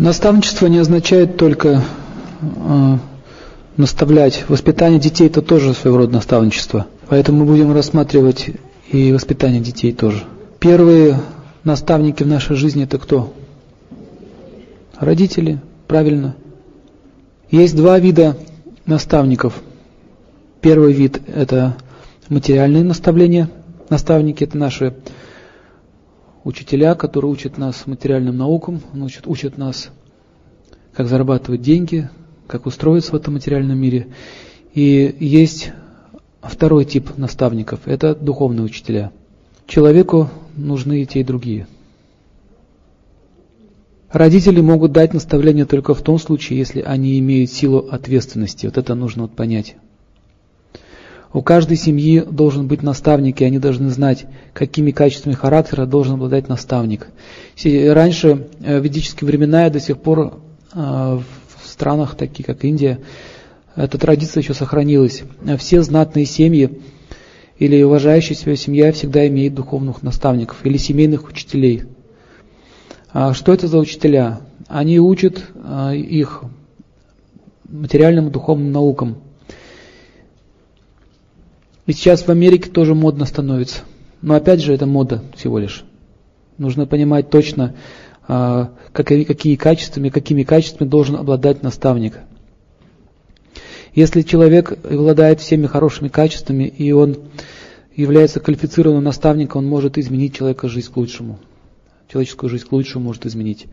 Наставничество не означает только э, наставлять. Воспитание детей это тоже своего рода наставничество. Поэтому мы будем рассматривать и воспитание детей тоже. Первые наставники в нашей жизни это кто? Родители, правильно. Есть два вида наставников. Первый вид это материальные наставления. Наставники это наши учителя, которые учат нас материальным наукам, учат, учат нас, как зарабатывать деньги, как устроиться в этом материальном мире. И есть второй тип наставников – это духовные учителя. Человеку нужны и те, и другие. Родители могут дать наставление только в том случае, если они имеют силу ответственности. Вот это нужно вот понять. У каждой семьи должен быть наставник, и они должны знать, какими качествами характера должен обладать наставник. Раньше, э, в ведические времена и до сих пор э, в странах, такие как Индия, эта традиция еще сохранилась. Все знатные семьи или уважающая себя семья всегда имеет духовных наставников или семейных учителей. А что это за учителя? Они учат э, их материальным и духовным наукам – и сейчас в Америке тоже модно становится. Но опять же, это мода всего лишь. Нужно понимать точно, а, какими качествами, какими качествами должен обладать наставник. Если человек обладает всеми хорошими качествами, и он является квалифицированным наставником, он может изменить человека жизнь к лучшему. Человеческую жизнь к лучшему может изменить.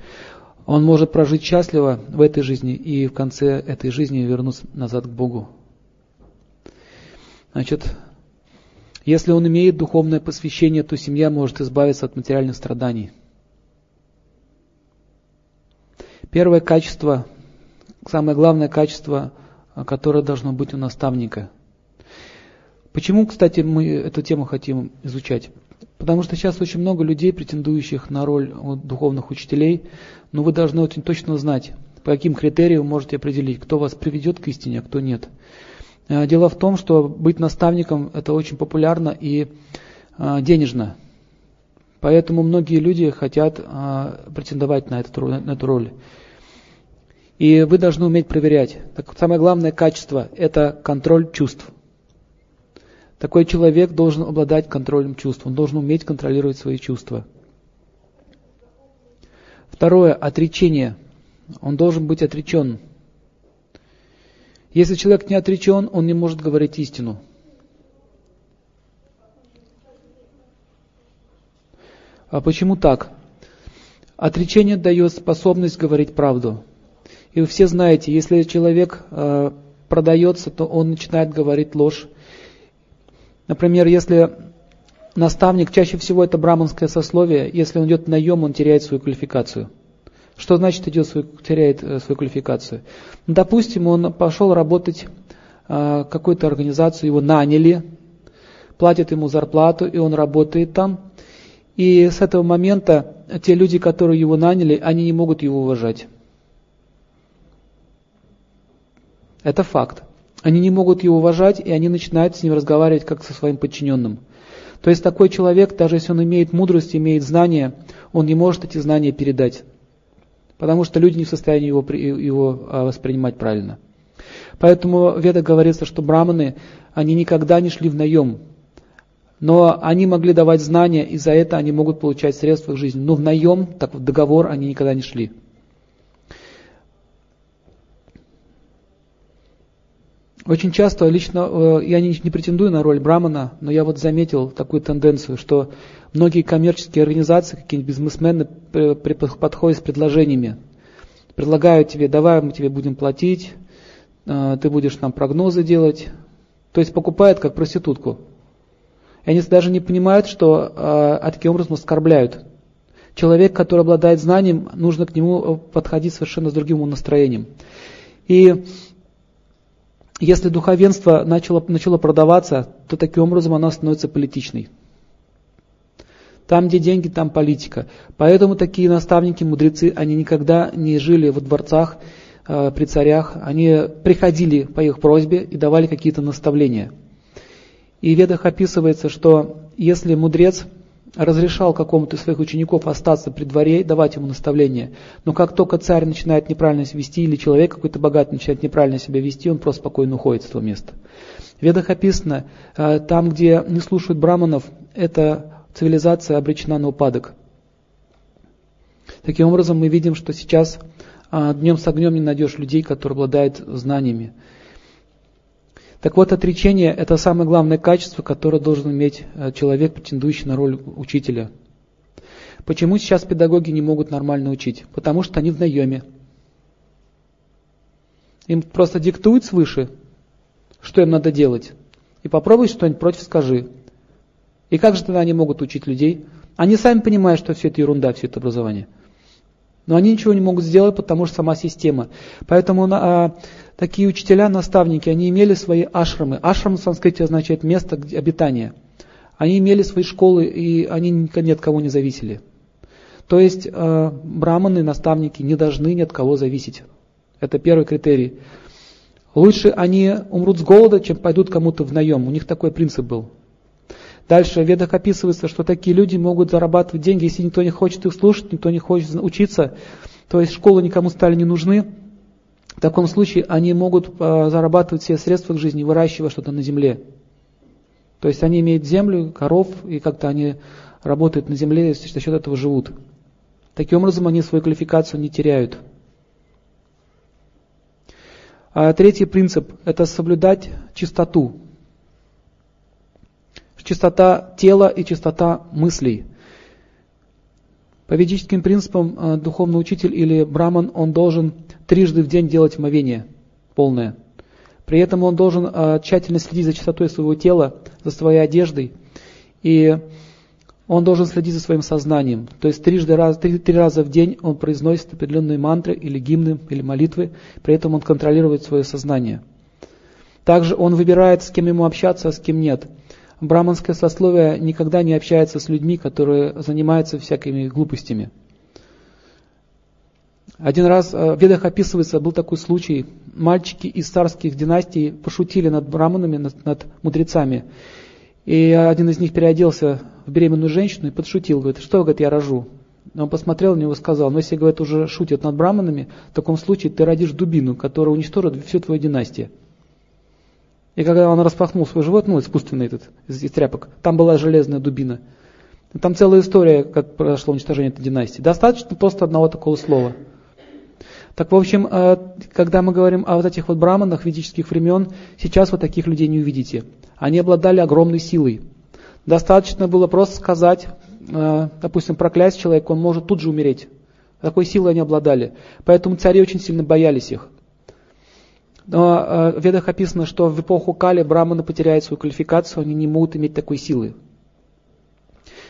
Он может прожить счастливо в этой жизни и в конце этой жизни вернуться назад к Богу. Значит, если он имеет духовное посвящение, то семья может избавиться от материальных страданий. Первое качество, самое главное качество, которое должно быть у наставника. Почему, кстати, мы эту тему хотим изучать? Потому что сейчас очень много людей, претендующих на роль духовных учителей, но вы должны очень точно знать, по каким критериям можете определить, кто вас приведет к истине, а кто нет. Э, дело в том, что быть наставником это очень популярно и э, денежно. Поэтому многие люди хотят э, претендовать на эту, на эту роль. И вы должны уметь проверять. Так, самое главное качество – это контроль чувств. Такой человек должен обладать контролем чувств, он должен уметь контролировать свои чувства. Второе – отречение. Он должен быть отречен. Если человек не отречен, он не может говорить истину. А почему так? Отречение дает способность говорить правду. И вы все знаете, если человек э, продается, то он начинает говорить ложь. Например, если наставник, чаще всего это браманское сословие, если он идет наем, он теряет свою квалификацию. Что значит идет свой, теряет э, свою квалификацию? Ну, допустим, он пошел работать э, какую-то организацию, его наняли, платят ему зарплату, и он работает там. И с этого момента те люди, которые его наняли, они не могут его уважать. Это факт. Они не могут его уважать, и они начинают с ним разговаривать как со своим подчиненным. То есть такой человек, даже если он имеет мудрость, имеет знания, он не может эти знания передать потому что люди не в состоянии его, его а, воспринимать правильно. Поэтому в Ведах говорится, что браманы, они никогда не шли в наем, но они могли давать знания, и за это они могут получать средства в жизни. Но в наем, так в договор они никогда не шли. Очень часто, лично, э, я не, не претендую на роль брамана, но я вот заметил такую тенденцию, что многие коммерческие организации, какие-нибудь бизнесмены подходят с предложениями. Предлагают тебе, давай мы тебе будем платить, э, ты будешь нам прогнозы делать. То есть покупают как проститутку. И они даже не понимают, что а, таким образом оскорбляют. Человек, который обладает знанием, нужно к нему подходить совершенно с другим настроением. И если духовенство начало, начало продаваться, то таким образом оно становится политичной. Там, где деньги, там политика. Поэтому такие наставники, мудрецы, они никогда не жили во дворцах э, при царях. Они приходили по их просьбе и давали какие-то наставления. И в ведах описывается, что если мудрец разрешал какому-то из своих учеников остаться при дворе, давать ему наставления. Но как только царь начинает неправильно себя вести, или человек какой-то богатый начинает неправильно себя вести, он просто спокойно уходит с этого места. В ведах описано, э, там, где не слушают браманов, эта цивилизация обречена на упадок. Таким образом, мы видим, что сейчас э, днем с огнем не найдешь людей, которые обладают знаниями. Так вот, отречение – это самое главное качество, которое должен иметь э, человек, претендующий на роль учителя. Почему сейчас педагоги не могут нормально учить? Потому что они в наеме. Им просто диктуют свыше, что им надо делать. И попробуй что-нибудь против скажи. И как же тогда они могут учить людей? Они сами понимают, что все это ерунда, все это образование. Но они ничего не могут сделать, потому что сама система. Поэтому а, такие учителя, наставники, они имели свои ашрамы. Ашрам в санскрите означает место обитания. Они имели свои школы, и они ни от кого не зависели. То есть э, браманы, наставники не должны ни от кого зависеть. Это первый критерий. Лучше они умрут с голода, чем пойдут кому-то в наем. У них такой принцип был. Дальше в ведах описывается, что такие люди могут зарабатывать деньги, если никто не хочет их слушать, никто не хочет учиться, то есть школы никому стали не нужны. В таком случае они могут э, зарабатывать все средства к жизни, выращивая что-то на земле. То есть они имеют землю, коров, и как-то они работают на земле, и за счет этого живут. Таким образом, они свою квалификацию не теряют. А третий принцип – это соблюдать чистоту. Чистота тела и чистота мыслей. По ведическим принципам э, духовный учитель или браман, он должен трижды в день делать омовение полное. При этом он должен э, тщательно следить за чистотой своего тела, за своей одеждой. И он должен следить за своим сознанием. То есть трижды раз, три, три раза в день он произносит определенные мантры или гимны или молитвы, при этом он контролирует свое сознание. Также он выбирает, с кем ему общаться, а с кем нет. Браманское сословие никогда не общается с людьми, которые занимаются всякими глупостями. Один раз э, в ведах описывается, был такой случай, мальчики из царских династий пошутили над браманами, над, над мудрецами. И один из них переоделся в беременную женщину и подшутил, говорит, что, говорит, я рожу. Он посмотрел на него и сказал, ну если, говорит, уже шутят над браманами, в таком случае ты родишь дубину, которая уничтожит всю твою династию. И когда он распахнул свой живот, ну, искусственный этот, из, из тряпок, там была железная дубина. Там целая история, как произошло уничтожение этой династии. Достаточно просто одного такого слова. Так, в общем, э, когда мы говорим о вот этих вот браманах ведических времен, сейчас вы таких людей не увидите. Они обладали огромной силой. Достаточно было просто сказать, э, допустим, проклясть человека, он может тут же умереть. Такой силой они обладали. Поэтому цари очень сильно боялись их. Но э, в ведах описано, что в эпоху Кали браманы потеряют свою квалификацию, они не могут иметь такой силы.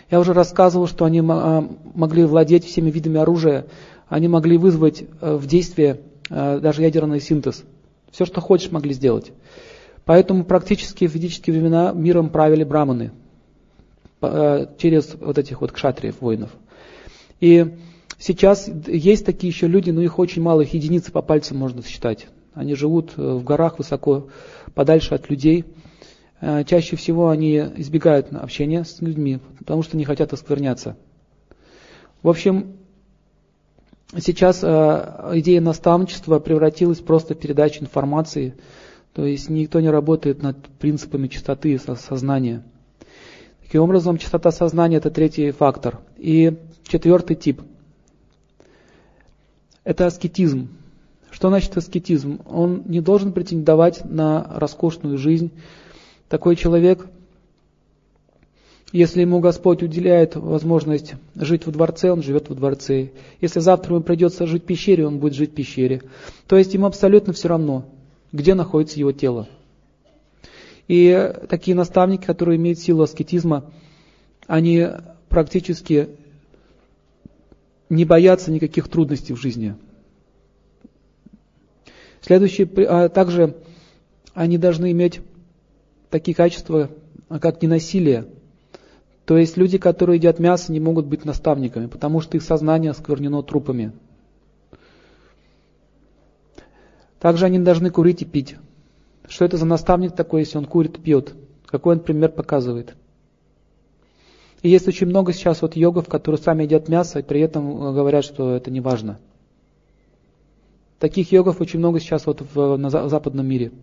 Я уже рассказывал, что они могли владеть всеми видами оружия, они могли вызвать э, в действие даже ядерный синтез. Все, что хочешь, могли сделать. Поэтому практически в ведические времена миром правили браманы через вот этих вот кшатриев, воинов. И сейчас есть такие еще люди, но их очень мало, их единицы по пальцам можно считать. Они живут э, в горах высоко, подальше от людей. Э, чаще всего они избегают общения с людьми, потому что не хотят оскверняться. В общем, сейчас э, идея наставничества превратилась просто в передачу информации, то есть никто не работает над принципами чистоты сознания. Таким образом, чистота сознания – это третий фактор. И четвертый тип – это аскетизм. Что значит аскетизм? Он не должен претендовать на роскошную жизнь. Такой человек, если ему Господь уделяет возможность жить во дворце, он живет во дворце. Если завтра ему придется жить в пещере, он будет жить в пещере. То есть ему абсолютно все равно, где находится его тело. И такие наставники, которые имеют силу аскетизма, они практически не боятся никаких трудностей в жизни. Следующее, а также они должны иметь такие качества, как ненасилие. То есть люди, которые едят мясо, не могут быть наставниками, потому что их сознание осквернено трупами. Также они должны курить и пить. Что это за наставник такой, если он курит пьет? Какой он пример показывает? И есть очень много сейчас вот йогов, которые сами едят мясо, и при этом говорят, что это не важно. Таких йогов очень много сейчас вот в, на западном мире.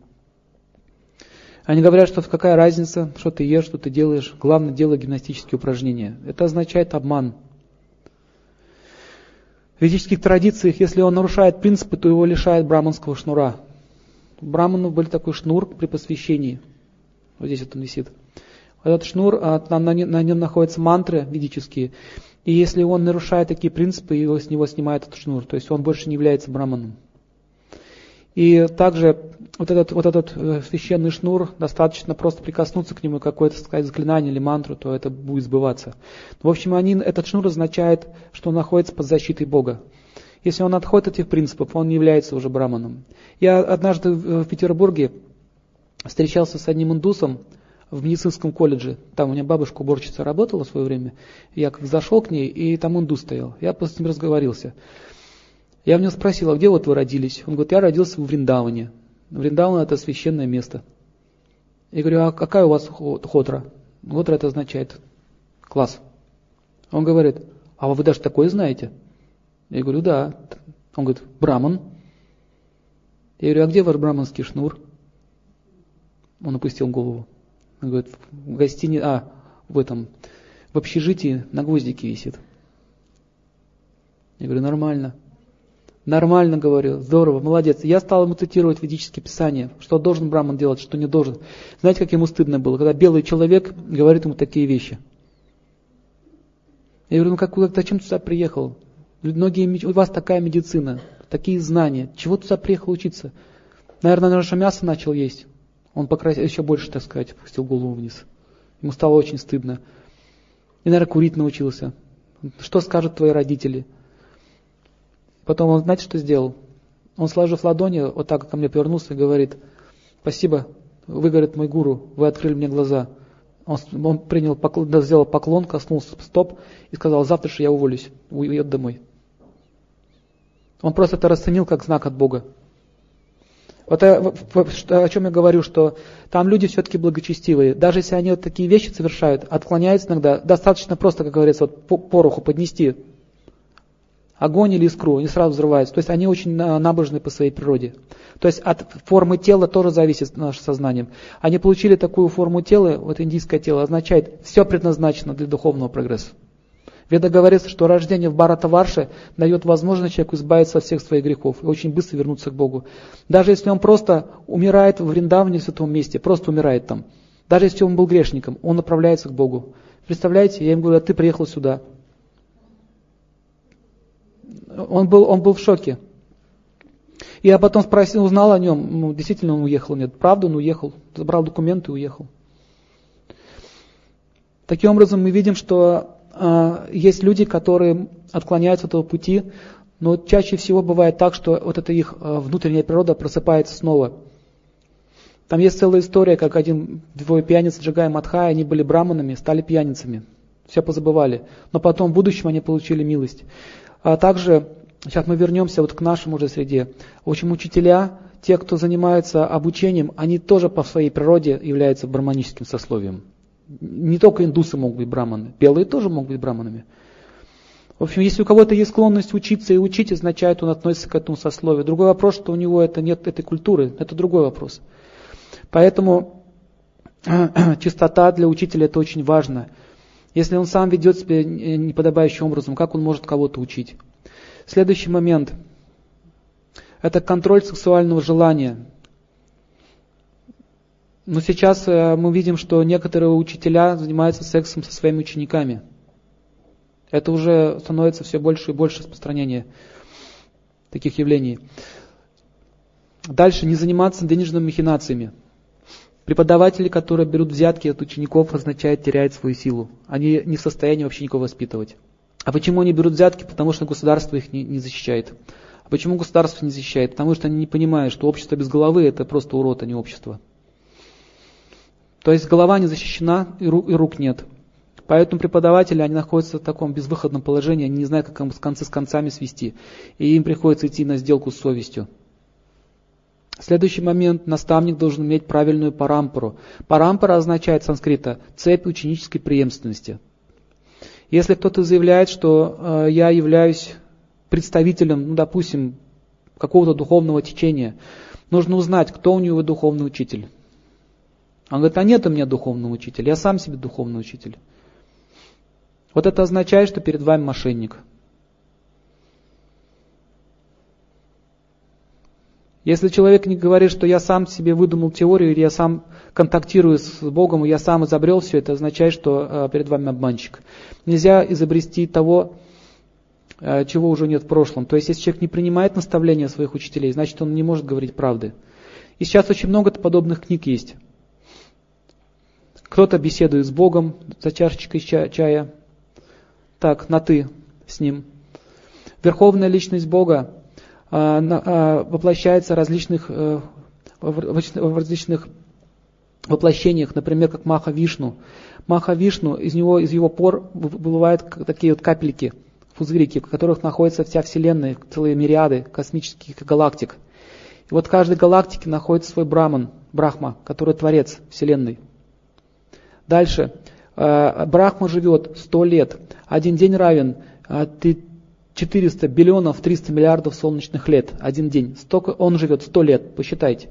Они говорят, что какая разница, что ты ешь, что ты делаешь, главное делай гимнастические упражнения. Это означает обман. В ведических традициях, если он нарушает принципы, то его лишают браманского шнура. У браманов был такой шнур при посвящении. Вот здесь вот он висит. Этот шнур, а, на нем находятся мантры ведические. И если он нарушает такие принципы, его с него снимают этот шнур. То есть он больше не является браманом. И также вот этот, вот этот э, священный шнур, достаточно просто прикоснуться к нему, какое-то сказать заклинание или мантру, то это будет сбываться. В общем, они, этот шнур означает, что он находится под защитой Бога. Если он отходит от этих принципов, он не является уже браманом. Я однажды в Петербурге встречался с одним индусом в медицинском колледже. Там у меня бабушка уборщица работала в свое время. Я как зашел к ней, и там индус стоял. Я с ним разговорился. Я у него спросил, а где вот вы родились? Он говорит, я родился в Вриндаване. Вриндаван это священное место. Я говорю, а какая у вас хотра? Хотра это означает класс. Он говорит, а вы даже такое знаете? Я говорю, да. Он говорит, браман. Я говорю, а где ваш браманский шнур? Он опустил голову. Он говорит, в гостинице, а, в этом, в общежитии на гвоздике висит. Я говорю, нормально. Нормально говорю, здорово, молодец. Я стал ему цитировать ведические писания, что должен Браман делать, что не должен. Знаете, как ему стыдно было, когда белый человек говорит ему такие вещи. Я говорю, ну как, зачем ты сюда приехал? Многие, у вас такая медицина, такие знания. Чего ты сюда приехал учиться? Наверное, наше мясо начал есть. Он покрасил, еще больше, так сказать, опустил голову вниз. Ему стало очень стыдно. И, наверное, курить научился. Что скажут твои родители? Потом он, знаете, что сделал? Он, сложив ладони, вот так ко мне повернулся и говорит, спасибо, вы, говорит, мой гуру, вы открыли мне глаза. Он, он принял, поклон, сделал поклон, коснулся стоп и сказал, завтра же я уволюсь, уйдет домой. Он просто это расценил как знак от Бога. Вот о чем я говорю, что там люди все-таки благочестивые. Даже если они вот такие вещи совершают, отклоняются иногда, достаточно просто, как говорится, вот пороху поднести огонь или искру, они сразу взрываются. То есть они очень набожны по своей природе. То есть от формы тела тоже зависит наше сознание. Они получили такую форму тела, вот индийское тело, означает, все предназначено для духовного прогресса. Веда говорится, что рождение в Барата-Варше дает возможность человеку избавиться от всех своих грехов и очень быстро вернуться к Богу. Даже если он просто умирает в Вриндаване, в святом месте, просто умирает там. Даже если он был грешником, он направляется к Богу. Представляете, я им говорю, а ты приехал сюда, он был, он был в шоке. Я потом спросил, узнал о нем, ну, действительно он уехал, нет, правда он уехал, забрал документы и уехал. Таким образом мы видим, что э, есть люди, которые отклоняются от этого пути, но чаще всего бывает так, что вот эта их э, внутренняя природа просыпается снова. Там есть целая история, как один двое пьяниц Джагай и они были браманами, стали пьяницами. Все позабывали. Но потом в будущем они получили милость. А также, сейчас мы вернемся вот к нашему уже среде. В общем, учителя, те, кто занимается обучением, они тоже по своей природе являются браманическим сословием. Не только индусы могут быть браманы, белые тоже могут быть браманами. В общем, если у кого-то есть склонность учиться и учить, означает, он относится к этому сословию. Другой вопрос, что у него это нет этой культуры, это другой вопрос. Поэтому чистота для учителя это очень важно. Если он сам ведет себя неподобающим образом, как он может кого-то учить? Следующий момент – это контроль сексуального желания. Но сейчас э, мы видим, что некоторые учителя занимаются сексом со своими учениками. Это уже становится все больше и больше распространение таких явлений. Дальше, не заниматься денежными махинациями. Преподаватели, которые берут взятки от учеников, означает теряют свою силу. Они не в состоянии вообще никого воспитывать. А почему они берут взятки? Потому что государство их не, не защищает. А почему государство не защищает? Потому что они не понимают, что общество без головы это просто урод, а не общество. То есть голова не защищена и рук, и рук нет. Поэтому преподаватели, они находятся в таком безвыходном положении, они не знают, как с концы с концами свести. И им приходится идти на сделку с совестью. Следующий момент. Наставник должен иметь правильную парампору. Парампора означает санскрита цепь ученической преемственности. Если кто-то заявляет, что э, я являюсь представителем, ну, допустим, какого-то духовного течения, нужно узнать, кто у него духовный учитель. Он говорит, а нет у меня духовного учителя, я сам себе духовный учитель. Вот это означает, что перед вами мошенник. Если человек не говорит, что я сам себе выдумал теорию, или я сам контактирую с Богом, и я сам изобрел все, это означает, что э, перед вами обманщик. Нельзя изобрести того, э, чего уже нет в прошлом. То есть, если человек не принимает наставления своих учителей, значит, он не может говорить правды. И сейчас очень много подобных книг есть. Кто-то беседует с Богом за чашечкой чая, так, на «ты» с Ним. Верховная личность Бога воплощается различных, э, в различных воплощениях, например, как Маха Вишну. Маха Вишну, из него, из его пор выбывают такие вот капельки, пузырики, в которых находится вся Вселенная, целые мириады космических галактик. И вот в каждой галактике находится свой Браман, Брахма, который творец Вселенной. Дальше. Э, Брахма живет 100 лет. Один день равен а, 400 биллионов 300 миллиардов солнечных лет, один день. Столько он живет 100 лет, посчитайте.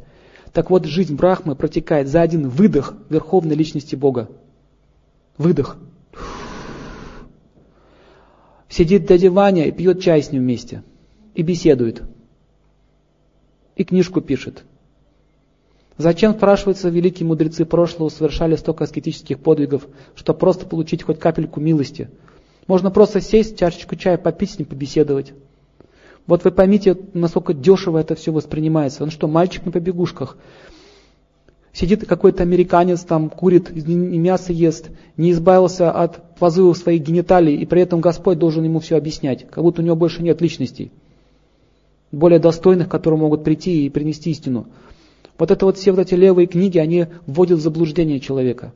Так вот, жизнь Брахмы протекает за один выдох Верховной Личности Бога. Выдох. Сидит дядя Ваня и пьет чай с ним вместе. И беседует. И книжку пишет. Зачем, спрашивается, великие мудрецы прошлого совершали столько аскетических подвигов, чтобы просто получить хоть капельку милости – можно просто сесть, чашечку чая попить с ним, побеседовать. Вот вы поймите, насколько дешево это все воспринимается. Он что, мальчик на побегушках? Сидит какой-то американец, там курит, мясо ест, не избавился от позывов своих гениталий, и при этом Господь должен ему все объяснять, как будто у него больше нет личностей, более достойных, которые могут прийти и принести истину. Вот это вот все вот эти левые книги, они вводят в заблуждение человека.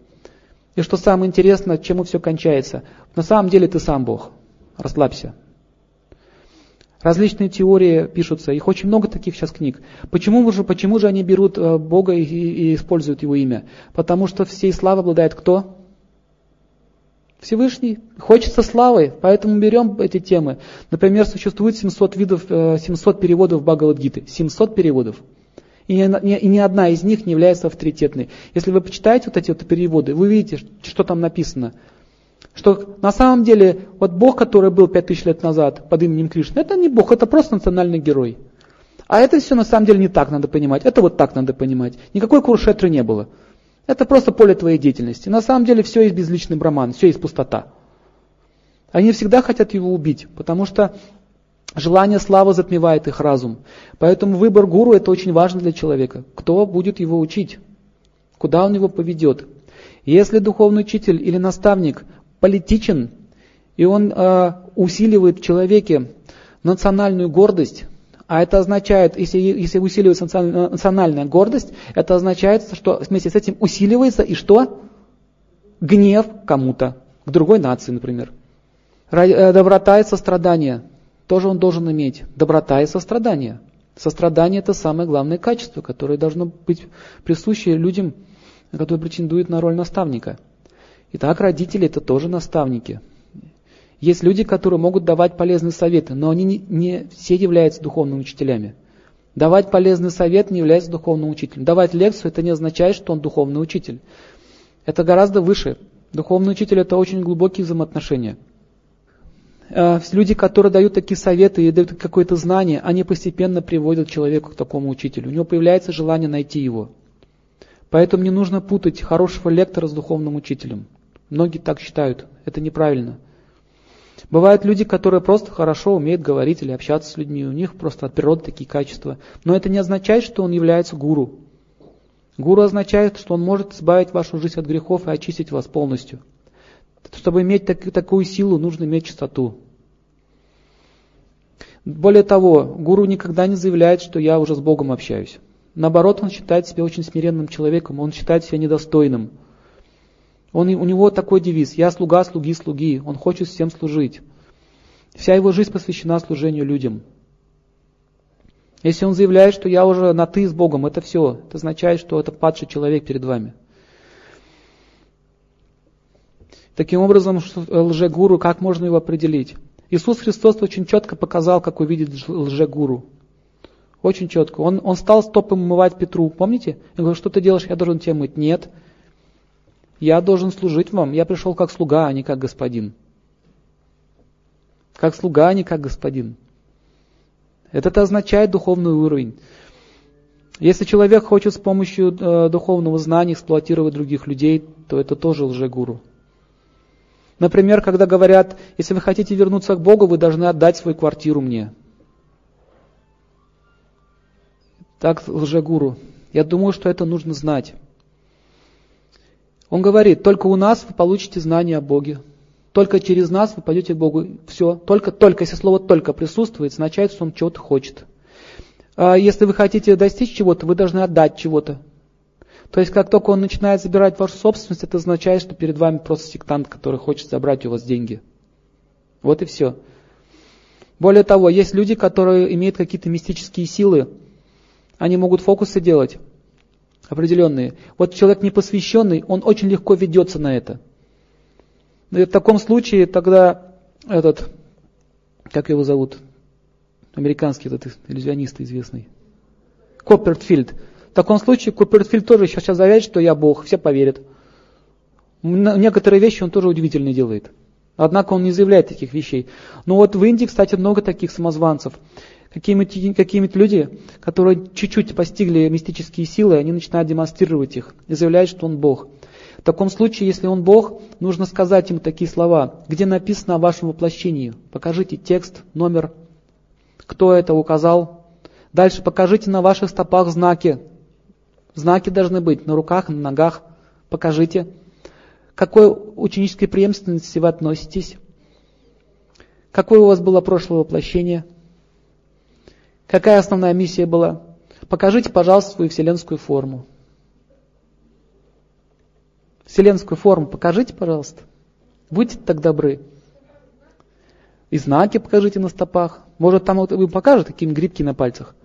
И что самое интересное, чему все кончается. На самом деле ты сам Бог. Расслабься. Различные теории пишутся, их очень много таких сейчас книг. Почему же, почему же они берут э, Бога и, и используют Его имя? Потому что всей славы обладает кто? Всевышний. Хочется славы, поэтому берем эти темы. Например, существует 700 видов, 700 э, переводов Бхагавадгиты. 700 переводов. И ни, и ни одна из них не является авторитетной. Если вы почитаете вот эти вот переводы, вы видите, что там написано. Что на самом деле, вот Бог, который был 5000 лет назад под именем Кришны, это не Бог, это просто национальный герой. А это все на самом деле не так надо понимать, это вот так надо понимать. Никакой куршетры не было. Это просто поле твоей деятельности. На самом деле все есть безличный браман, все есть пустота. Они всегда хотят его убить, потому что Желание славы затмевает их разум. Поэтому выбор гуру это очень важно для человека. Кто будет его учить? Куда он его поведет? Если духовный учитель или наставник политичен, и он э, усиливает в человеке национальную гордость, а это означает, если, если усиливается национальная гордость, это означает, что вместе с этим усиливается и что? Гнев кому-то, к другой нации, например. Э, доброта и сострадание – тоже он должен иметь доброта и сострадание. Сострадание – это самое главное качество, которое должно быть присуще людям, которые претендуют на роль наставника. Итак, родители – это тоже наставники. Есть люди, которые могут давать полезные советы, но они не, не все являются духовными учителями. Давать полезный совет не является духовным учителем. Давать лекцию – это не означает, что он духовный учитель. Это гораздо выше. Духовный учитель – это очень глубокие взаимоотношения – люди, которые дают такие советы и дают какое-то знание, они постепенно приводят человека к такому учителю. У него появляется желание найти его. Поэтому не нужно путать хорошего лектора с духовным учителем. Многие так считают. Это неправильно. Бывают люди, которые просто хорошо умеют говорить или общаться с людьми. У них просто от природы такие качества. Но это не означает, что он является гуру. Гуру означает, что он может избавить вашу жизнь от грехов и очистить вас полностью. Чтобы иметь так, такую силу, нужно иметь чистоту. Более того, гуру никогда не заявляет, что я уже с Богом общаюсь. Наоборот, он считает себя очень смиренным человеком, он считает себя недостойным. Он, у него такой девиз «Я слуга, слуги, слуги». Он хочет всем служить. Вся его жизнь посвящена служению людям. Если он заявляет, что я уже на «ты» с Богом, это все. Это означает, что это падший человек перед вами. Таким образом, лжегуру, как можно его определить? Иисус Христос очень четко показал, как увидеть лжегуру. Очень четко. Он, он стал стопом умывать Петру. Помните? Я говорю, что ты делаешь? Я должен тебя мыть. Нет. Я должен служить вам. Я пришел как слуга, а не как господин. Как слуга, а не как господин. Это означает духовный уровень. Если человек хочет с помощью э, духовного знания эксплуатировать других людей, то это тоже лжегуру. Например, когда говорят, если вы хотите вернуться к Богу, вы должны отдать свою квартиру мне. Так лжегуру. Я думаю, что это нужно знать. Он говорит, только у нас вы получите знание о Боге. Только через нас вы пойдете к Богу. Все. Только, только, если слово только присутствует, означает, что он чего-то хочет. А если вы хотите достичь чего-то, вы должны отдать чего-то. То есть, как только он начинает забирать вашу собственность, это означает, что перед вами просто сектант, который хочет забрать у вас деньги. Вот и все. Более того, есть люди, которые имеют какие-то мистические силы. Они могут фокусы делать определенные. Вот человек непосвященный, он очень легко ведется на это. И в таком случае тогда этот, как его зовут, американский этот иллюзионист известный, Коппертфильд. Таком случае Коппертфильд тоже сейчас заявит, что я Бог, все поверят. Некоторые вещи он тоже удивительные делает. Однако он не заявляет таких вещей. Но вот в Индии, кстати, много таких самозванцев. Какие-нибудь какие люди, которые чуть-чуть постигли мистические силы, они начинают демонстрировать их и заявляют, что он Бог. В таком случае, если он Бог, нужно сказать ему такие слова. Где написано о вашем воплощении? Покажите текст, номер, кто это указал. Дальше покажите на ваших стопах знаки. Знаки должны быть на руках, на ногах. Покажите. К какой ученической преемственности вы относитесь? Какое у вас было прошлое воплощение? Какая основная миссия была? Покажите, пожалуйста, свою вселенскую форму. Вселенскую форму покажите, пожалуйста. Будьте так добры. И знаки покажите на стопах. Может, там вот вы покажете какие грибки на пальцах.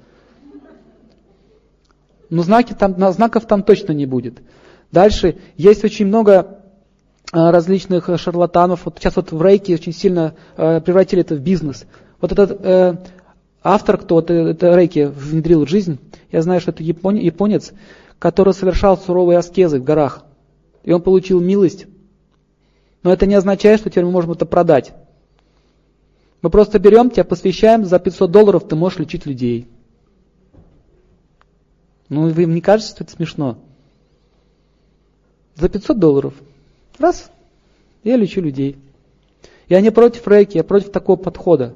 Но знаки там, знаков там точно не будет. Дальше есть очень много а, различных шарлатанов. Вот сейчас вот в рейке очень сильно э, превратили это в бизнес. Вот этот э, автор, кто вот это рейки внедрил в жизнь, я знаю, что это японец, который совершал суровые аскезы в горах. И он получил милость. Но это не означает, что теперь мы можем это продать. Мы просто берем тебя, посвящаем, за 500 долларов ты можешь лечить людей. Ну, вы не кажется, что это смешно? За 500 долларов. Раз, я лечу людей. Я не против рейки, я против такого подхода.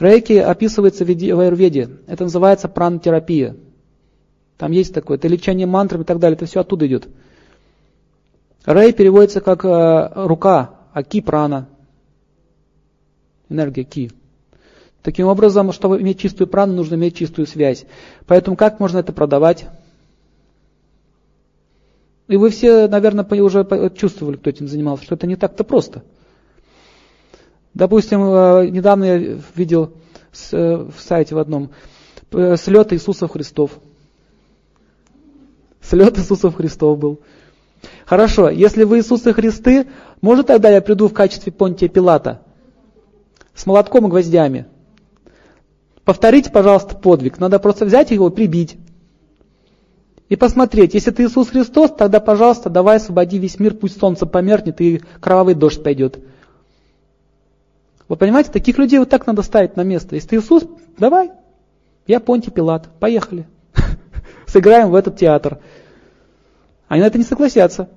Рейки описывается в аюрведе. Это называется пранотерапия. Там есть такое, это лечение мантрами и так далее, это все оттуда идет. Рей переводится как э, рука, а ки прана энергия ки. Таким образом, чтобы иметь чистую прану, нужно иметь чистую связь. Поэтому как можно это продавать? И вы все, наверное, уже чувствовали, кто этим занимался, что это не так-то просто. Допустим, э, недавно я видел э, в сайте в одном э, слет Иисусов Христов. Слет Иисусов Христов был. Хорошо, если вы Иисусы Христы, может тогда я приду в качестве Понтия Пилата? с молотком и гвоздями. Повторите, пожалуйста, подвиг. Надо просто взять его и прибить. И посмотреть, если ты Иисус Христос, тогда, пожалуйста, давай освободи весь мир, пусть солнце померкнет и кровавый дождь пойдет. Вы понимаете, таких людей вот так надо ставить на место. Если ты Иисус, давай, я Понти Пилат, поехали. Сыграем в этот театр. Они на это не согласятся.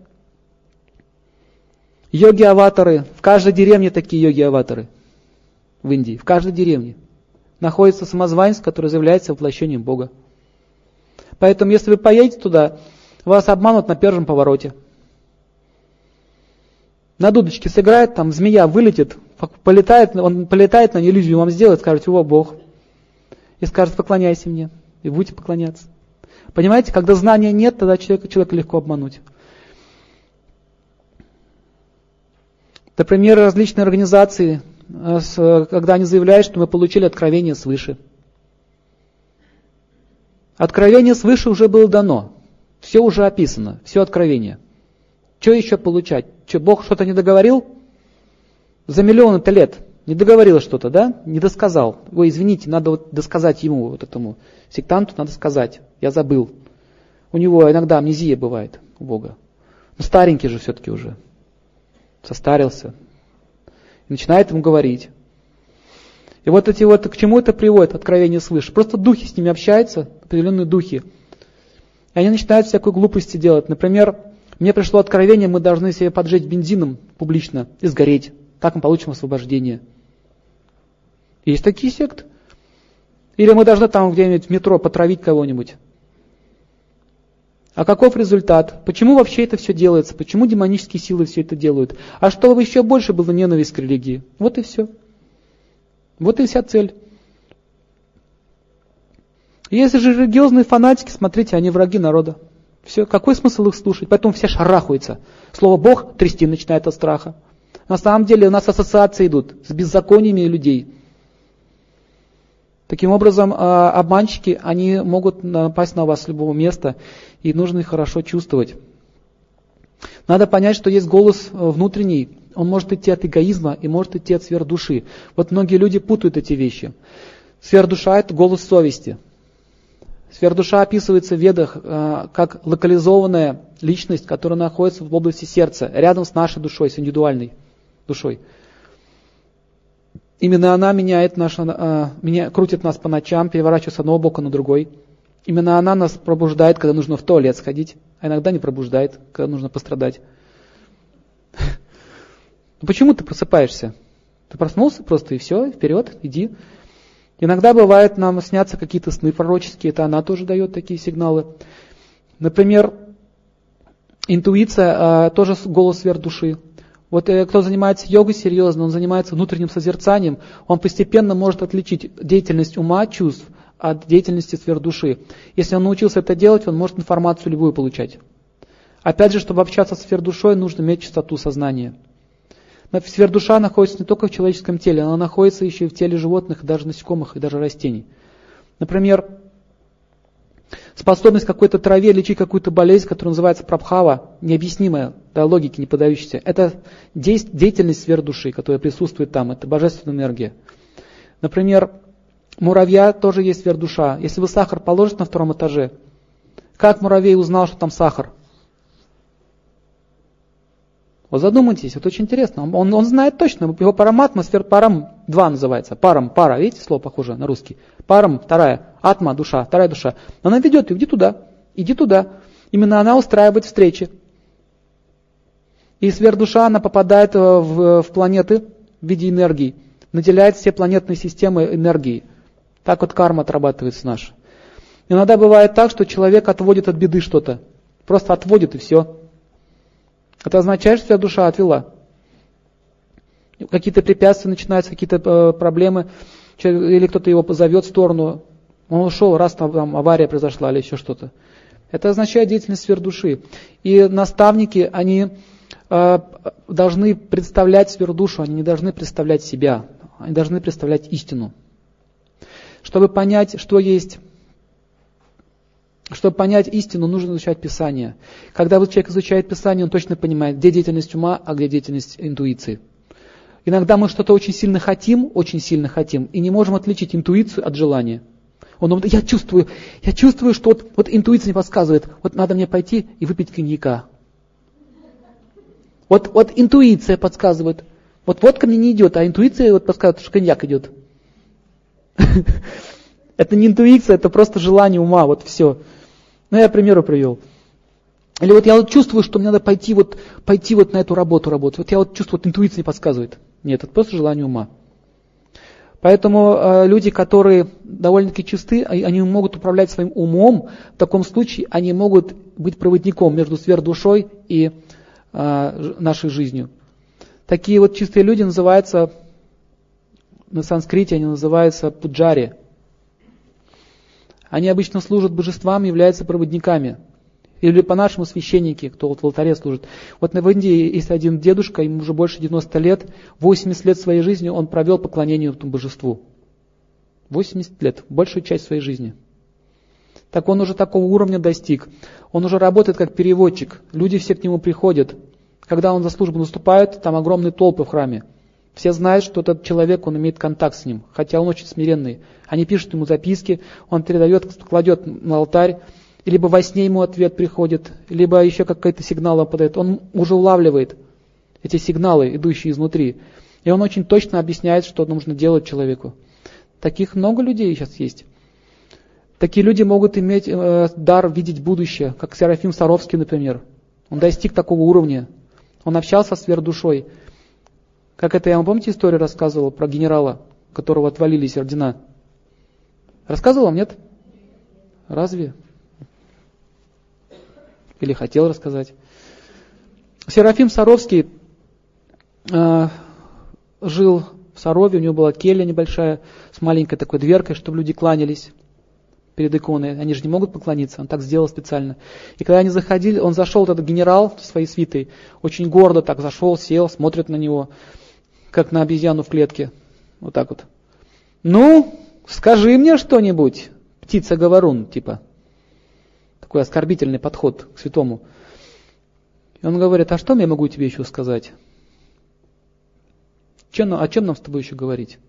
Йоги-аватары, в каждой деревне такие йоги-аватары в Индии, в каждой деревне, находится самозванец, который заявляется воплощением Бога. Поэтому, если вы поедете туда, вас обманут на первом повороте. На дудочке сыграет, там змея вылетит, полетает, он полетает на иллюзию вам сделает, скажет, о, Бог. И скажет, поклоняйся мне. И будете поклоняться. Понимаете, когда знания нет, тогда человека, человека легко обмануть. Например, различные организации когда они заявляют, что мы получили откровение свыше. Откровение свыше уже было дано. Все уже описано, все откровение. Что еще получать? Что, Бог что-то не договорил? За миллионы-то лет не договорил что-то, да? Не досказал. Ой, извините, надо вот досказать ему, вот этому сектанту надо сказать. Я забыл. У него иногда амнезия бывает у Бога. Но старенький же все-таки уже. Состарился. И начинает ему говорить. И вот эти вот, к чему это приводит, откровение свыше? Просто духи с ними общаются, определенные духи. И они начинают всякую глупости делать. Например, мне пришло откровение, мы должны себе поджечь бензином публично и сгореть. Так мы получим освобождение. Есть такие секты. Или мы должны там где-нибудь в метро потравить кого-нибудь. А каков результат? Почему вообще это все делается? Почему демонические силы все это делают? А чтобы еще больше было ненависть к религии. Вот и все. Вот и вся цель. Если же религиозные фанатики, смотрите, они враги народа. Все, какой смысл их слушать? Поэтому все шарахаются. Слово Бог трясти начинает от страха. На самом деле у нас ассоциации идут с беззакониями людей. Таким образом, а, обманщики, они могут напасть на вас с любого места, и нужно их хорошо чувствовать. Надо понять, что есть голос э, внутренний, он может идти от эгоизма и может идти от сверхдуши. Вот многие люди путают эти вещи. Сверхдуша – это голос совести. Сверхдуша описывается в ведах э, как локализованная личность, которая находится в области сердца, рядом с нашей душой, с индивидуальной душой. Именно она меняет наше, э, меня, крутит нас по ночам, переворачивается с одного бока на другой. Именно она нас пробуждает, когда нужно в туалет сходить, а иногда не пробуждает, когда нужно пострадать. Почему ты просыпаешься? Ты проснулся просто и все, вперед, иди. Иногда бывает, нам снятся какие-то сны пророческие, это она тоже дает такие сигналы. Например, интуиция, а, тоже голос сверх души. Вот э, кто занимается йогой серьезно, он занимается внутренним созерцанием, он постепенно может отличить деятельность ума, чувств от деятельности сфер души. Если он научился это делать, он может информацию любую получать. Опять же, чтобы общаться с сфер душой, нужно иметь чистоту сознания. Сфер душа находится не только в человеческом теле, она находится еще и в теле животных, и даже насекомых, и даже растений. Например, способность какой-то траве лечить какую-то болезнь, которая называется прабхава, необъяснимая, да, логике не подающаяся. Это деятельность сфер которая присутствует там, это божественная энергия. Например, муравья тоже есть сфер. Если вы сахар положите на втором этаже, как муравей узнал, что там сахар? Вот задумайтесь, это очень интересно. Он, он знает точно, его параматмосфер, парам 2 называется, парам, пара, видите, слово похоже на русский. Парам, вторая, атма, душа, вторая душа. Она ведет, иди туда, иди туда. Именно она устраивает встречи. И сверхдуша, она попадает в, в планеты в виде энергии, наделяет все планетные системы энергией. Так вот карма отрабатывается наша. Иногда бывает так, что человек отводит от беды что-то. Просто отводит и все. Это означает, что тебя душа отвела. Какие-то препятствия начинаются, какие-то э, проблемы, или кто-то его позовет в сторону, он ушел, раз там, там авария произошла или еще что-то. Это означает деятельность сфер души. И наставники, они э, должны представлять сферу душу, они не должны представлять себя, они должны представлять истину. Чтобы понять, что есть чтобы понять истину, нужно изучать Писание. Когда человек изучает Писание, он точно понимает, где деятельность ума, а где деятельность интуиции. Иногда мы что-то очень сильно хотим, очень сильно хотим, и не можем отличить интуицию от желания. Он я чувствую, я чувствую, что вот, вот интуиция мне подсказывает, вот надо мне пойти и выпить коньяка. Вот, вот интуиция подсказывает. Вот водка мне не идет, а интуиция вот подсказывает, что коньяк идет. Это не интуиция, это просто желание ума, вот все. Ну, я примеру привел. Или вот я вот чувствую, что мне надо пойти вот, пойти вот на эту работу работать. Вот я вот чувствую, вот интуиция не подсказывает. Нет, это просто желание ума. Поэтому э, люди, которые довольно-таки чисты, они могут управлять своим умом. В таком случае они могут быть проводником между сверхдушой и э, нашей жизнью. Такие вот чистые люди называются, на санскрите они называются пуджари. Они обычно служат божествам, являются проводниками. Или по-нашему священники, кто вот в алтаре служит. Вот в Индии есть один дедушка, ему уже больше 90 лет, 80 лет своей жизни он провел поклонению этому божеству. 80 лет, большую часть своей жизни. Так он уже такого уровня достиг. Он уже работает как переводчик. Люди все к нему приходят. Когда он за службу наступает, там огромные толпы в храме. Все знают, что этот человек, он имеет контакт с ним, хотя он очень смиренный. Они пишут ему записки, он передает, кладет на алтарь, либо во сне ему ответ приходит, либо еще какой-то сигнал он подает. Он уже улавливает эти сигналы, идущие изнутри. И он очень точно объясняет, что нужно делать человеку. Таких много людей сейчас есть. Такие люди могут иметь э, дар видеть будущее, как Серафим Саровский, например. Он достиг такого уровня. Он общался с сверхдушой. Как это я вам, помните, историю рассказывал про генерала, которого отвалились ордена? Рассказывал вам, нет? Разве? Или хотел рассказать? Серафим Саровский э, жил в Сарове, у него была келья небольшая, с маленькой такой дверкой, чтобы люди кланялись перед иконой. Они же не могут поклониться, он так сделал специально. И когда они заходили, он зашел, этот генерал со своей свитой, очень гордо так зашел, сел, смотрит на него, как на обезьяну в клетке. Вот так вот. Ну, скажи мне что-нибудь, птица-говорун, типа. Такой оскорбительный подход к святому. И он говорит, а что я могу тебе еще сказать? Чем, о чем нам с тобой еще говорить?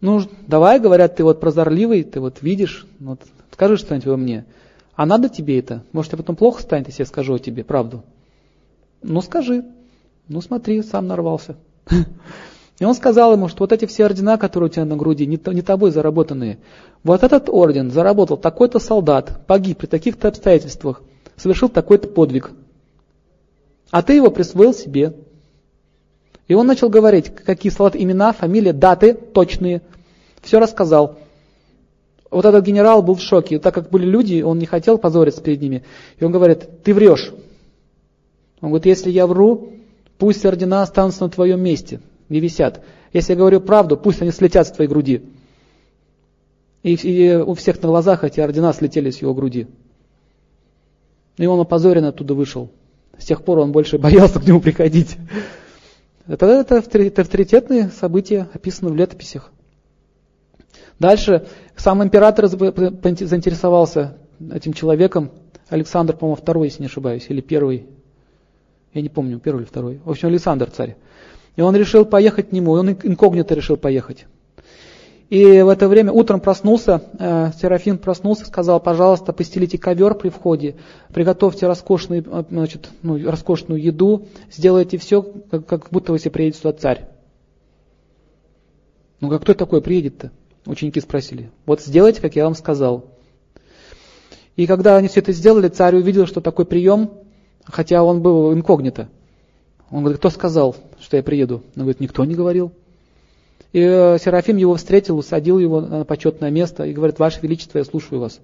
Ну, давай, говорят, ты вот прозорливый, ты вот видишь, вот, скажи что-нибудь во мне. А надо тебе это? Может, я потом плохо станет, если я скажу тебе правду? Ну, скажи. Ну, смотри, сам нарвался. И он сказал ему, что вот эти все ордена, которые у тебя на груди, не, не тобой заработанные, вот этот орден заработал такой-то солдат, погиб при таких-то обстоятельствах, совершил такой-то подвиг. А ты его присвоил себе. И он начал говорить, какие солдаты, имена, фамилии, даты точные. Все рассказал. Вот этот генерал был в шоке. Так как были люди, он не хотел позориться перед ними. И он говорит, ты врешь. Он говорит, если я вру, пусть ордена останутся на твоем месте, не висят. Если я говорю правду, пусть они слетят с твоей груди. И, и у всех на глазах эти ордена слетели с его груди. И он опозорен оттуда вышел. С тех пор он больше боялся к нему приходить. Это, это авторитетные события, описаны в летописях. Дальше сам император заинтересовался этим человеком, Александр, по-моему, второй, если не ошибаюсь, или первый, я не помню, первый или второй. В общем, Александр царь. И он решил поехать к нему, он инкогнито решил поехать. И в это время утром проснулся, э, Серафим проснулся, сказал, пожалуйста, постелите ковер при входе, приготовьте роскошный, э, значит, ну, роскошную еду, сделайте все, как, как будто вы себе приедете сюда царь. Ну, как кто такой приедет-то? Ученики спросили. Вот сделайте, как я вам сказал. И когда они все это сделали, царь увидел, что такой прием, хотя он был инкогнито. Он говорит, кто сказал, что я приеду? Он говорит, никто не говорил. И э, Серафим его встретил, усадил его на почетное место и говорит, Ваше Величество, я слушаю вас.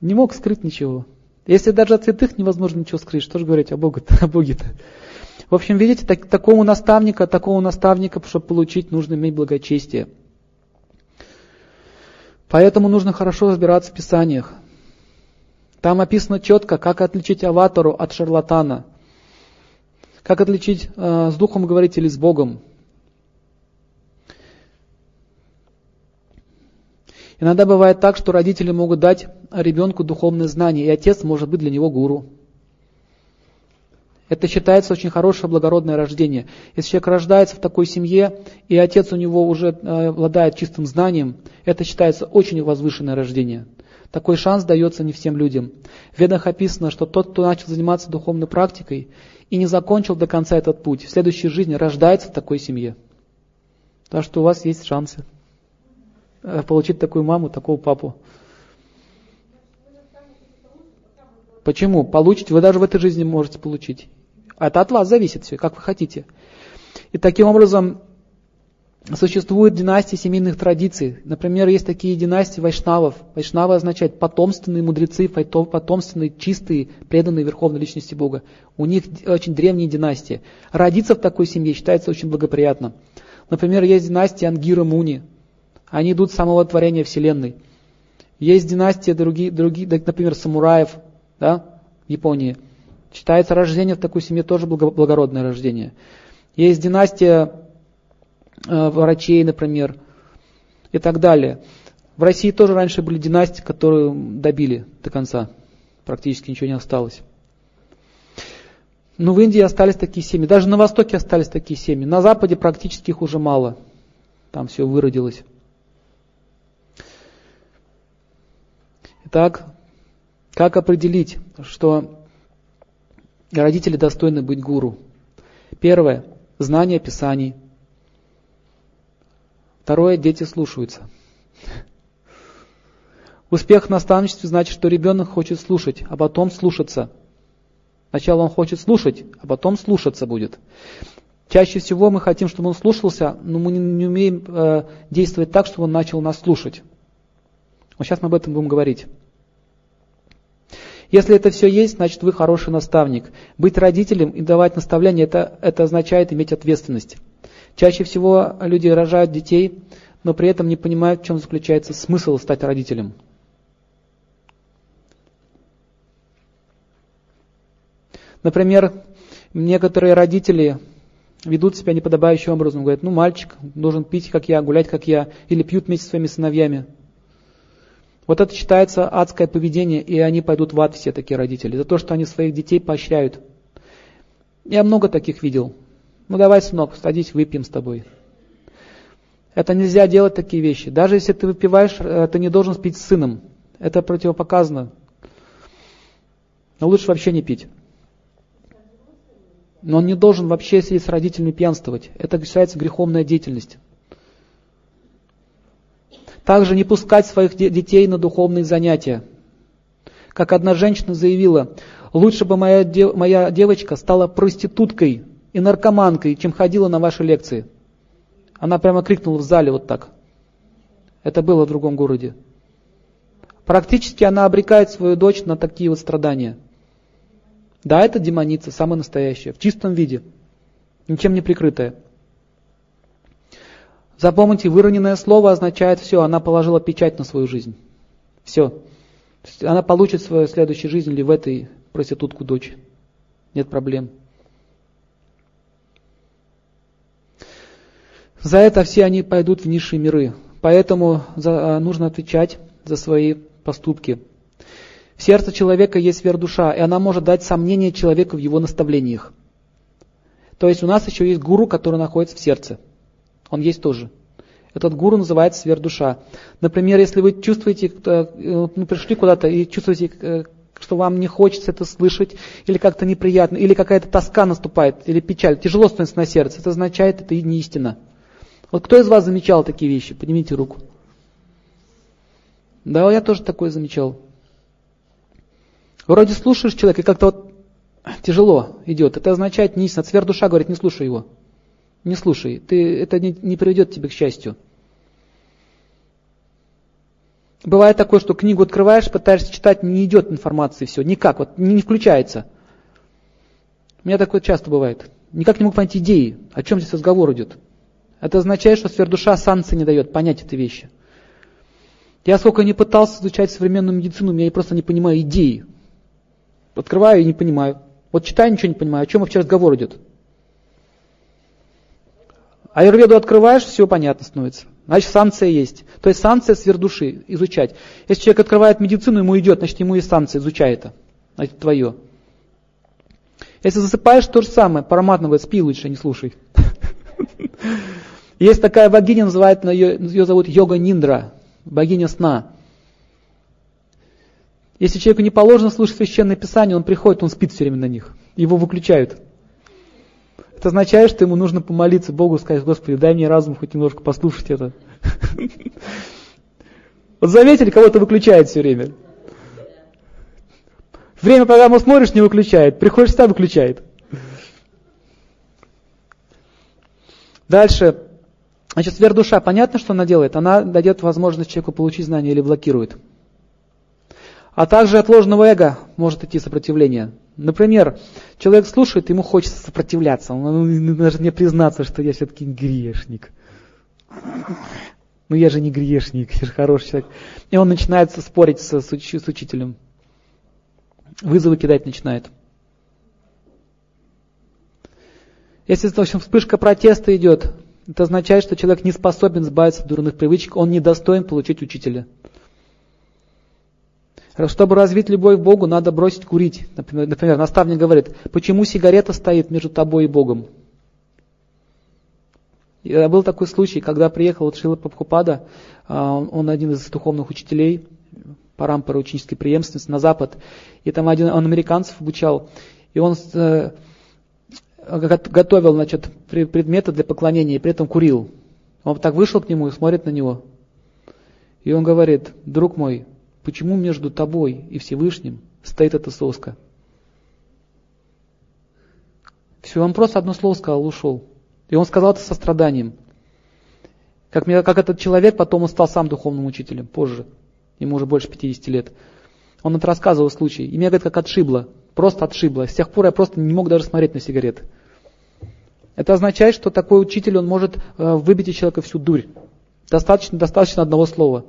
Не мог скрыть ничего. Если даже от святых невозможно ничего скрыть, что же говорить о Боге-то? О Боге-то? В общем, видите, так, такому наставника, такого наставника, чтобы получить, нужно иметь благочестие. Поэтому нужно хорошо разбираться в Писаниях. Там описано четко, как отличить аватару от шарлатана. Как отличить э, с духом говорить или с Богом. Иногда бывает так, что родители могут дать ребенку духовные знания, и отец может быть для него гуру. Это считается очень хорошее благородное рождение. Если человек рождается в такой семье, и отец у него уже э, обладает чистым знанием, это считается очень возвышенное рождение. Такой шанс дается не всем людям. В ведах описано, что тот, кто начал заниматься духовной практикой и не закончил до конца этот путь, в следующей жизни рождается в такой семье. Так что у вас есть шансы. Э, получить такую маму, такого папу. Почему? Получить вы даже в этой жизни можете получить. Это от вас зависит все, как вы хотите. И таким образом существуют династии семейных традиций. Например, есть такие династии вайшнавов. Вайшнавы означает потомственные мудрецы, потомственные, чистые, преданные верховной личности Бога. У них очень древние династии. Родиться в такой семье считается очень благоприятно. Например, есть династия Ангира Муни. Они идут с самого творения Вселенной. Есть династия другие, другие, например, самураев да, в Японии. Считается рождение в такой семье тоже благородное рождение. Есть династия врачей, например, и так далее. В России тоже раньше были династии, которые добили до конца. Практически ничего не осталось. Но в Индии остались такие семьи. Даже на Востоке остались такие семьи. На Западе практически их уже мало. Там все выродилось. Итак, как определить, что родители достойны быть гуру? Первое – знание Писаний. Второе – дети слушаются. Успех в наставничестве значит, что ребенок хочет слушать, а потом слушаться. Сначала он хочет слушать, а потом слушаться будет. Чаще всего мы хотим, чтобы он слушался, но мы не, умеем э, действовать так, чтобы он начал нас слушать. Вот сейчас мы об этом будем говорить. Если это все есть, значит вы хороший наставник. Быть родителем и давать наставления, это, это означает иметь ответственность. Чаще всего люди рожают детей, но при этом не понимают, в чем заключается смысл стать родителем. Например, некоторые родители ведут себя неподобающим образом. Говорят, ну мальчик должен пить, как я, гулять, как я, или пьют вместе со своими сыновьями. Вот это считается адское поведение, и они пойдут в ад, все такие родители, за то, что они своих детей поощряют. Я много таких видел. Ну давай, сынок, садись, выпьем с тобой. Это нельзя делать такие вещи. Даже если ты выпиваешь, э, ты не должен пить с сыном. Это противопоказано. Но лучше вообще не пить. Но он не должен вообще сидеть с родителями пьянствовать. Это считается греховная деятельность. Также не пускать своих детей на духовные занятия. Как одна женщина заявила, лучше бы моя, моя девочка стала проституткой и наркоманкой, чем ходила на ваши лекции. Она прямо крикнула в зале вот так. Это было в другом городе. Практически она обрекает свою дочь на такие вот страдания. Да, это демоница, самая настоящая, в чистом виде, ничем не прикрытая. Запомните, выроненное слово означает все, она положила печать на свою жизнь. Все. Она получит свою следующую жизнь или в этой проститутку дочь. Нет проблем. За это все они пойдут в низшие миры. Поэтому за, а, нужно отвечать за свои поступки. В сердце человека есть сверхдуша, и она может дать сомнение человеку в его наставлениях. То есть у нас еще есть гуру, который находится в сердце. Он есть тоже. Этот гуру называется сверхдуша. Например, если вы чувствуете, э, ну, пришли куда-то и чувствуете, э, что вам не хочется это слышать, или как-то неприятно, или какая-то тоска наступает, или печаль, тяжело становится на сердце, это означает, это не истина. Вот кто из вас замечал такие вещи? Поднимите руку. Да, я тоже такое замечал. Вроде слушаешь человека, и как-то вот тяжело идет. Это означает не истина. Сверх душа говорит, не слушай его. Не слушай. Ты, это не, не приведет тебя к счастью. Бывает такое, что книгу открываешь, пытаешься читать, не идет информации, все, никак, вот не, не включается. У меня такое часто бывает. Никак не могу понять идеи, о чем здесь разговор идет. Это означает, что сверхдуша санкции не дает понять эти вещи. Я сколько не пытался изучать современную медицину, я просто не понимаю идеи. Открываю и не понимаю. Вот читаю, ничего не понимаю. О чем вообще разговор идет? Аюрведу открываешь, все понятно становится. Значит, санкция есть. То есть санкция сверхдуши, изучать. Если человек открывает медицину, ему идет, значит, ему и санкция, изучай это. Значит, твое. Если засыпаешь, то же самое. Параматно говорит, спи лучше, не слушай. Есть такая богиня, называют, ее, ее зовут Йога Ниндра, богиня сна. Если человеку не положено слушать священное писание, он приходит, он спит все время на них. Его выключают. Это означает, что ему нужно помолиться Богу, сказать, Господи, дай мне разум хоть немножко послушать это. Вот заметили, кого-то выключает все время. Время программу смотришь, не выключает. Приходишь сюда, выключает. Дальше. Значит, сверхдуша, понятно, что она делает? Она дает возможность человеку получить знания или блокирует. А также от ложного эго может идти сопротивление. Например, человек слушает, ему хочется сопротивляться. Он даже не признаться, что я все-таки грешник. Ну я же не грешник, я же хороший человек. И он начинает спорить с, с, с учителем. Вызовы кидать начинает. Если в общем, вспышка протеста идет, это означает, что человек не способен избавиться от дурных привычек, он не достоин получить учителя. Чтобы развить любовь к Богу, надо бросить курить. Например, например, наставник говорит, почему сигарета стоит между тобой и Богом? И был такой случай, когда приехал Шила Прабхупада, а, он один из духовных учителей, парампора ученической преемственности на Запад, и там один он американцев обучал, и он э, готовил значит, предметы для поклонения и при этом курил. Он так вышел к нему и смотрит на него. И он говорит, друг мой, почему между тобой и Всевышним стоит эта соска? Все, он просто одно слово сказал, ушел. И он сказал это со страданием. Как, как этот человек, потом он стал сам духовным учителем, позже. Ему уже больше 50 лет. Он это рассказывал случай. И меня, говорит, как отшибло. Просто отшибло. С тех пор я просто не мог даже смотреть на сигареты. Это означает, что такой учитель, он может э, выбить из человека всю дурь. Достаточно, достаточно одного слова.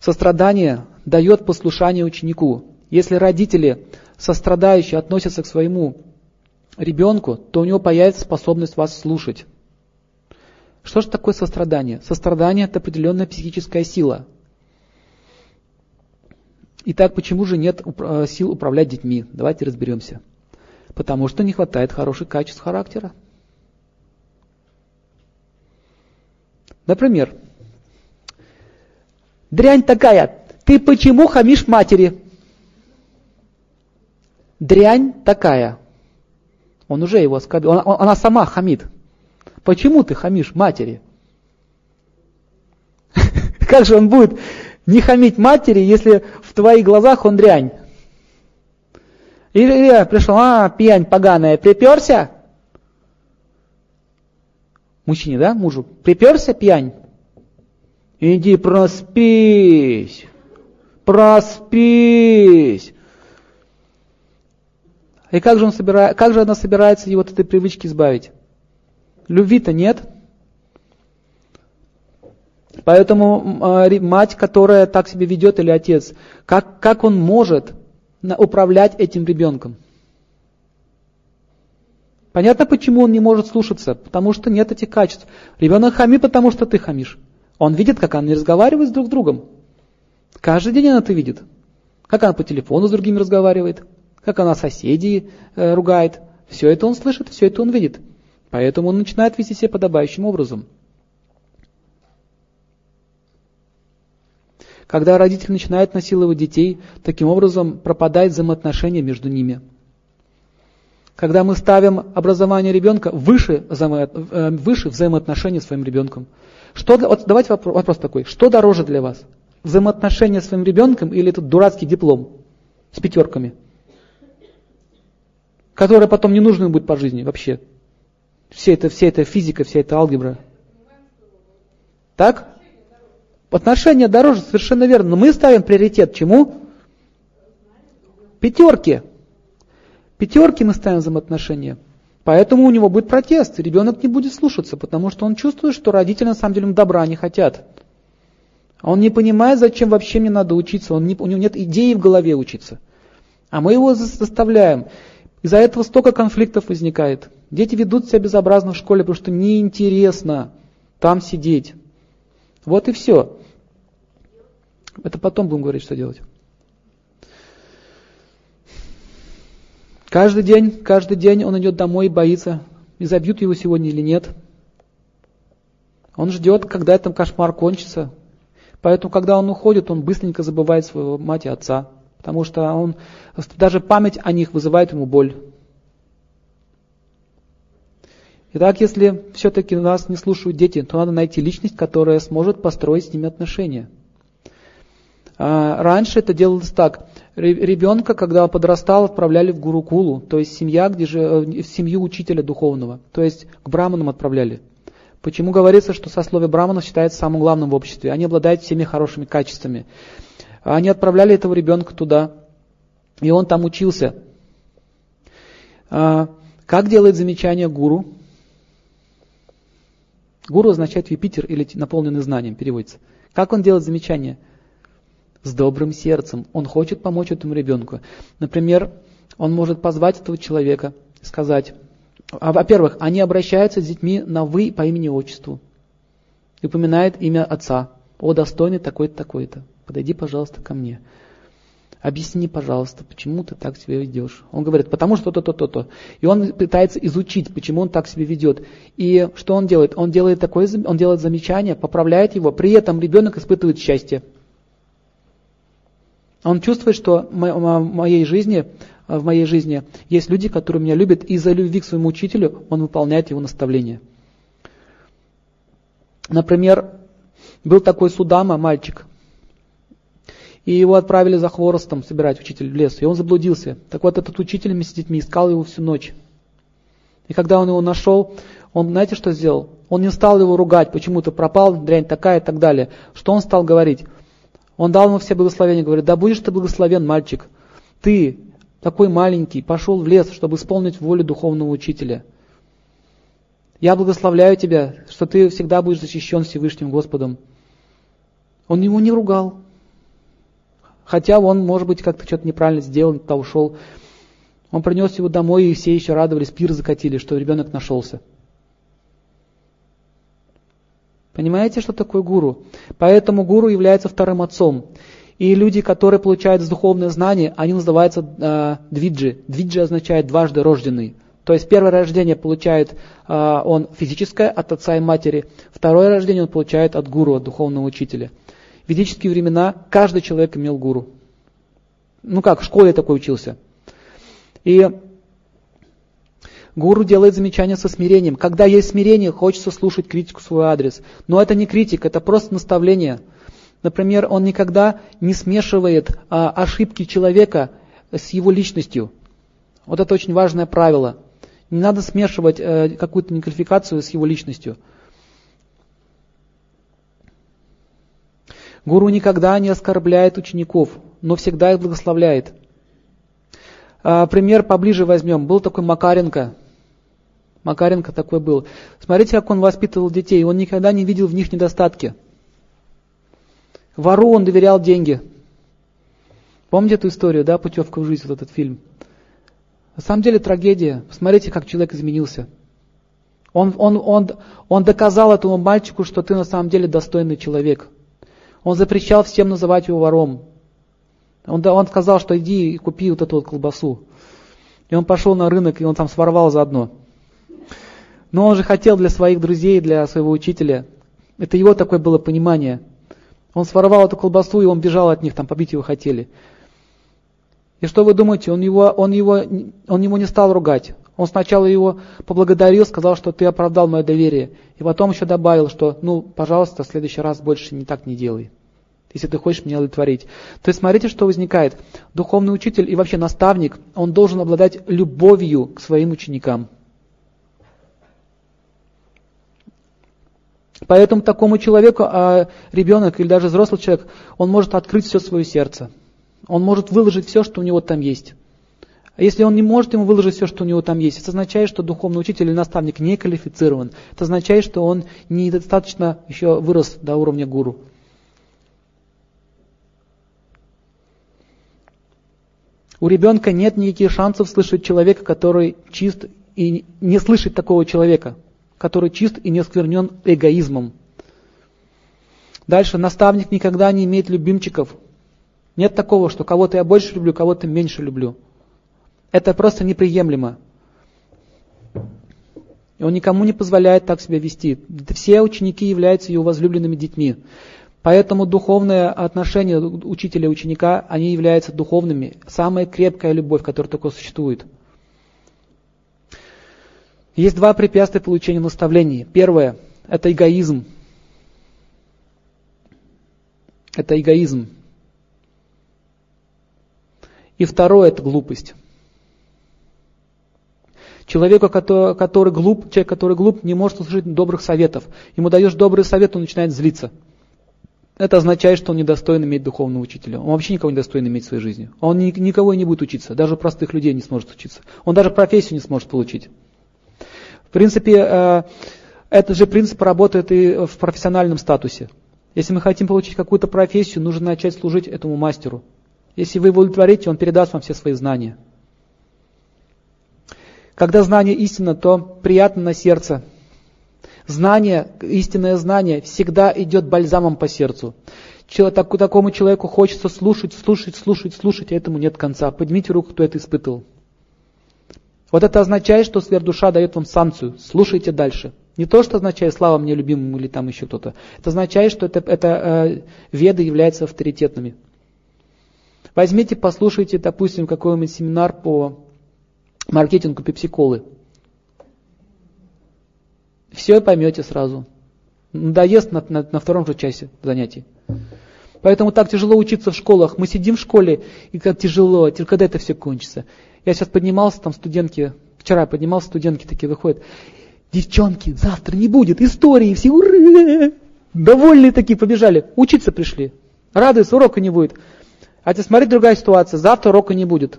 Сострадание дает послушание ученику. Если родители сострадающие относятся к своему ребенку, то у него появится способность вас слушать. Что же такое сострадание? Сострадание – это определенная психическая сила. Итак, почему же нет э, сил управлять детьми? Давайте разберемся. Потому что не хватает хороших качеств характера. Например, дрянь такая, ты почему хамишь матери? дрянь такая. Он уже его оскорбил. Она, она сама хамит. Почему ты хамишь матери? Как же он будет не хамить матери, если в твоих глазах он дрянь? Или пришел, а, пьянь поганая, приперся? Мужчине, да, мужу? Приперся пьянь? Иди проспись, проспись. И как же, он собира... как же она собирается его от этой привычки избавить? Любви-то нет. Поэтому э, мать, которая так себя ведет, или отец, как, как он может управлять этим ребенком? Понятно, почему он не может слушаться? Потому что нет этих качеств. Ребенок хамит, потому что ты хамишь. Он видит, как они разговаривают друг с другом. Каждый день она это видит. Как она по телефону с другими разговаривает как она соседей э, ругает. Все это он слышит, все это он видит. Поэтому он начинает вести себя подобающим образом. Когда родители начинают насиловать детей, таким образом пропадает взаимоотношение между ними. Когда мы ставим образование ребенка выше, э, выше взаимоотношений с своим ребенком. Что вот давайте вопрос, вопрос такой. Что дороже для вас? Взаимоотношения с своим ребенком или этот дурацкий диплом с пятерками? которая потом не нужна будет по жизни вообще. Все это, вся эта физика, вся эта алгебра. Так? Отношения дороже, совершенно верно. Но мы ставим приоритет чему? Пятерки. Пятерки мы ставим взаимоотношения. Поэтому у него будет протест, ребенок не будет слушаться, потому что он чувствует, что родители на самом деле добра не хотят. Он не понимает, зачем вообще мне надо учиться, он не, у него нет идеи в голове учиться. А мы его заставляем. Из-за этого столько конфликтов возникает. Дети ведут себя безобразно в школе, потому что неинтересно там сидеть. Вот и все. Это потом будем говорить, что делать. Каждый день, каждый день он идет домой и боится, и забьют его сегодня или нет. Он ждет, когда этот кошмар кончится. Поэтому, когда он уходит, он быстренько забывает своего мать и отца потому что он, даже память о них вызывает ему боль. Итак, если все-таки нас не слушают дети, то надо найти личность, которая сможет построить с ними отношения. А, раньше это делалось так. Ребенка, когда подрастал, отправляли в Гурукулу, то есть семья, где же, э, в семью учителя духовного, то есть к браманам отправляли. Почему говорится, что сословие браманов считается самым главным в обществе? Они обладают всеми хорошими качествами. Они отправляли этого ребенка туда, и он там учился. А, как делает замечание гуру? Гуру означает Юпитер или наполненный знанием, переводится. Как он делает замечание? С добрым сердцем. Он хочет помочь этому ребенку. Например, он может позвать этого человека, сказать, а, во-первых, они обращаются с детьми на «вы» по имени-отчеству. и упоминает имя отца. О, достойный такой-то, такой-то. Подойди, пожалуйста, ко мне. Объясни, пожалуйста, почему ты так себя ведешь. Он говорит, потому что то-то, то-то. И он пытается изучить, почему он так себя ведет. И что он делает? Он делает такое, он делает замечание, поправляет его, при этом ребенок испытывает счастье. Он чувствует, что в моей жизни, в моей жизни есть люди, которые меня любят, и из-за любви к своему учителю он выполняет его наставления. Например, был такой Судама, мальчик, и его отправили за хворостом собирать учитель в лес, и он заблудился. Так вот, этот учитель вместе с детьми искал его всю ночь. И когда он его нашел, он, знаете, что сделал? Он не стал его ругать, почему ты пропал, дрянь такая и так далее. Что он стал говорить? Он дал ему все благословения, говорит, да будешь ты благословен, мальчик. Ты, такой маленький, пошел в лес, чтобы исполнить волю духовного учителя. Я благословляю тебя, что ты всегда будешь защищен Всевышним Господом. Он его не ругал. Хотя он, может быть, как-то что-то неправильно сделал, то ушел. Он принес его домой, и все еще радовались, пир закатили, что ребенок нашелся. Понимаете, что такое гуру? Поэтому гуру является вторым отцом. И люди, которые получают духовное знание, они называются э, двиджи. Двиджи означает дважды рожденный. То есть первое рождение получает э, он физическое от отца и матери, второе рождение он получает от гуру, от духовного учителя. В ведические времена каждый человек имел гуру. Ну как, в школе такой учился. И гуру делает замечания со смирением. Когда есть смирение, хочется слушать критику в свой адрес. Но это не критика, это просто наставление. Например, он никогда не смешивает а, ошибки человека с его личностью. Вот это очень важное правило. Не надо смешивать э, какую-то неквалификацию с его личностью. Гуру никогда не оскорбляет учеников, но всегда их благословляет. А, пример поближе возьмем. Был такой Макаренко. Макаренко такой был. Смотрите, как он воспитывал детей. Он никогда не видел в них недостатки. Вору он доверял деньги. Помните эту историю, да, путевка в жизнь, вот этот фильм? На самом деле трагедия. Посмотрите, как человек изменился. Он, он, он, он доказал этому мальчику, что ты на самом деле достойный человек. Он запрещал всем называть его вором. Он, он сказал, что иди и купи вот эту вот колбасу. И он пошел на рынок, и он там своровал заодно. Но он же хотел для своих друзей, для своего учителя. Это его такое было понимание. Он своровал эту колбасу, и он бежал от них, там побить его хотели. И что вы думаете, он его, он его, он его не стал ругать. Он сначала его поблагодарил, сказал, что ты оправдал мое доверие. И потом еще добавил, что, ну, пожалуйста, в следующий раз больше не так не делай. Если ты хочешь меня удовлетворить. То есть смотрите, что возникает. Духовный учитель и вообще наставник, он должен обладать любовью к своим ученикам. Поэтому такому человеку, а ребенок или даже взрослый человек, он может открыть все свое сердце. Он может выложить все, что у него там есть. А если он не может ему выложить все, что у него там есть, это означает, что духовный учитель или наставник не квалифицирован. Это означает, что он недостаточно еще вырос до уровня гуру. У ребенка нет никаких шансов слышать человека, который чист, и не слышать такого человека, который чист и не сквернен эгоизмом. Дальше, наставник никогда не имеет любимчиков. Нет такого, что кого-то я больше люблю, кого-то меньше люблю. Это просто неприемлемо. И он никому не позволяет так себя вести. Все ученики являются его возлюбленными детьми. Поэтому духовное отношение учителя и ученика, они являются духовными. Самая крепкая любовь, которая только существует. Есть два препятствия получению наставлений. Первое – это эгоизм. Это эгоизм. И второе – это глупость. Человеку, который, который глуп, человек, который глуп, не может услышать добрых советов. Ему даешь добрый совет, он начинает злиться. Это означает, что он недостоин иметь духовного учителя. Он вообще никого не достоин иметь в своей жизни. Он ни, никого и не будет учиться. Даже простых людей не сможет учиться. Он даже профессию не сможет получить. В принципе, э, этот же принцип работает и в профессиональном статусе. Если мы хотим получить какую-то профессию, нужно начать служить этому мастеру. Если вы его удовлетворите, он передаст вам все свои знания. Когда знание истина, то приятно на сердце. Знание, истинное знание всегда идет бальзамом по сердцу. Так, такому человеку хочется слушать, слушать, слушать, слушать, а этому нет конца. Поднимите руку, кто это испытывал. Вот это означает, что сверхдуша дает вам санкцию. Слушайте дальше. Не то, что означает слава мне любимому или там еще кто-то. Это означает, что это, это э, веды являются авторитетными. Возьмите, послушайте, допустим, какой-нибудь семинар по маркетингу пепсиколы. Все поймете сразу. Надоест на, на, на втором же часе занятий. Поэтому так тяжело учиться в школах. Мы сидим в школе, и как тяжело, когда это все кончится. Я сейчас поднимался, там студентки, вчера поднимался, студентки такие выходят. Девчонки, завтра не будет истории, все ура! Довольные такие побежали, учиться пришли. Радуются, урока не будет. А теперь смотри, другая ситуация, завтра урока не будет.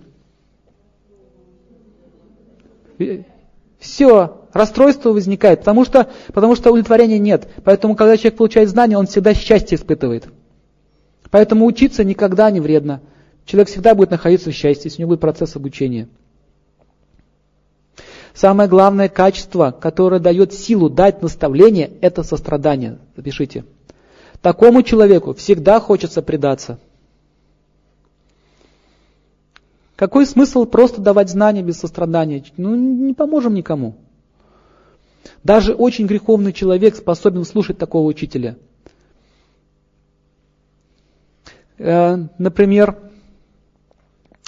Все, расстройство возникает, потому что, потому что удовлетворения нет. Поэтому, когда человек получает знания, он всегда счастье испытывает. Поэтому учиться никогда не вредно. Человек всегда будет находиться в счастье, если у него будет процесс обучения. Самое главное качество, которое дает силу дать наставление, это сострадание. Запишите. Такому человеку всегда хочется предаться. Какой смысл просто давать знания без сострадания? Ну, не поможем никому. Даже очень греховный человек способен слушать такого учителя. Э, например,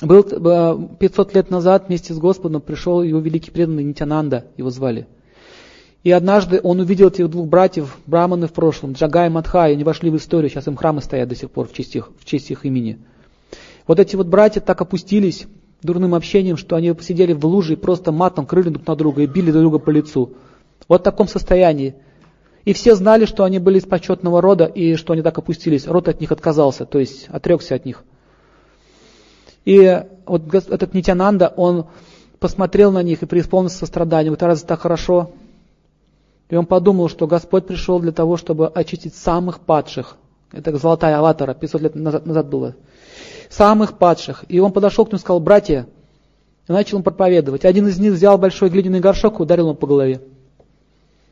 был 500 э, лет назад вместе с Господом пришел его великий преданный Нитянанда, его звали. И однажды он увидел этих двух братьев, браманы в прошлом, Джага и Мадха, и они вошли в историю, сейчас им храмы стоят до сих пор в честь их, в честь их имени. Вот эти вот братья так опустились дурным общением, что они посидели в луже и просто матом крыли друг на друга и били друг друга по лицу. Вот в таком состоянии. И все знали, что они были из почетного рода и что они так опустились. Род от них отказался, то есть отрекся от них. И вот этот Нитянанда, он посмотрел на них и преисполнился состраданием. Вот раз так хорошо. И он подумал, что Господь пришел для того, чтобы очистить самых падших. Это золотая аватара, 500 лет назад, назад было. Самых падших. И он подошел к ним и сказал, братья, и начал им проповедовать. Один из них взял большой глиняный горшок и ударил ему по голове.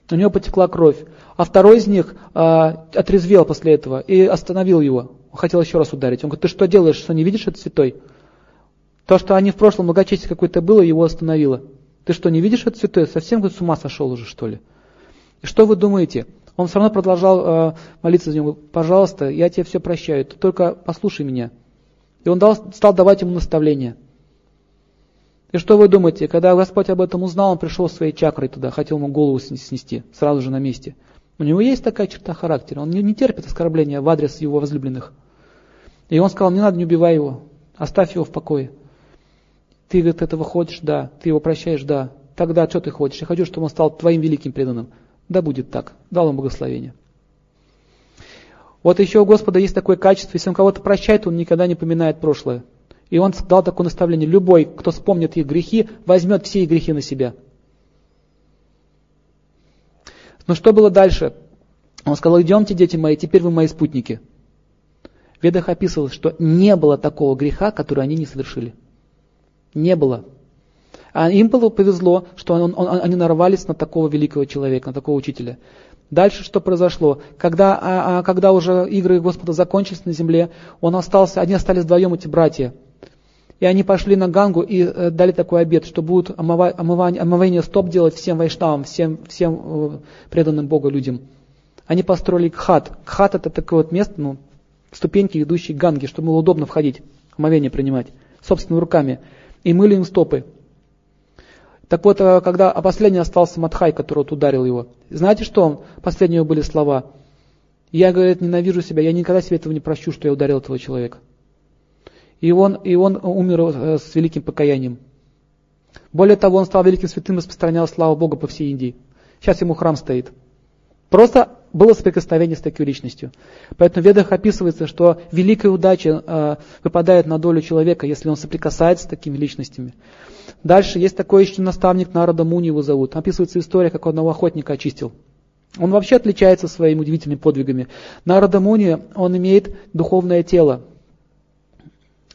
У него потекла кровь. А второй из них э, отрезвел после этого и остановил его. Он хотел еще раз ударить. Он говорит, ты что делаешь, что не видишь, это святой? То, что они в прошлом многочестие какое-то было, его остановило. Ты что, не видишь это святое? Совсем с ума сошел уже, что ли? И что вы думаете? Он все равно продолжал э, молиться за него. Пожалуйста, я тебе все прощаю, ты только послушай меня. И он дал, стал давать ему наставления. И что вы думаете, когда Господь об этом узнал, он пришел своей чакрой туда, хотел ему голову снести, сразу же на месте. У него есть такая черта характера, он не, не терпит оскорбления в адрес его возлюбленных. И он сказал, не надо, не убивай его, оставь его в покое. Ты, говорит, этого хочешь, да. Ты его прощаешь, да. Тогда что ты хочешь? Я хочу, чтобы он стал твоим великим преданным. Да будет так. Дал ему благословение. Вот еще у Господа есть такое качество, если он кого-то прощает, он никогда не поминает прошлое. И он дал такое наставление, любой, кто вспомнит их грехи, возьмет все их грехи на себя. Но что было дальше? Он сказал, идемте, дети мои, теперь вы мои спутники. В Ведах описывалось, что не было такого греха, который они не совершили. Не было. А им было повезло, что он, он, они нарвались на такого великого человека, на такого учителя. Дальше что произошло? Когда, а, а, когда уже игры Господа закончились на земле, он остался, они остались вдвоем, эти братья. И они пошли на Гангу и э, дали такой обед, что будут омыва, омывание, омывание стоп делать всем вайшнавам, всем, всем э, преданным Богу людям. Они построили кхат. Кхат это такое вот место, ну, ступеньки, ведущие к Ганге, чтобы было удобно входить, омовение принимать, собственными руками и мыли им стопы. Так вот, э, когда а последний остался Матхай, который вот ударил его, знаете что он? Последние были слова. Я, говорит, ненавижу себя, я никогда себе этого не прощу, что я ударил этого человека. И он, и он умер э, с великим покаянием. Более того, он стал великим святым и распространял славу Бога по всей Индии. Сейчас ему храм стоит. Просто было соприкосновение с такой личностью. Поэтому в ведах описывается, что великая удача э, выпадает на долю человека, если он соприкасается с такими личностями. Дальше есть такой еще наставник Народа Муни его зовут. Описывается история, как одного охотника очистил. Он вообще отличается своими удивительными подвигами. Народа Муни, он имеет духовное тело.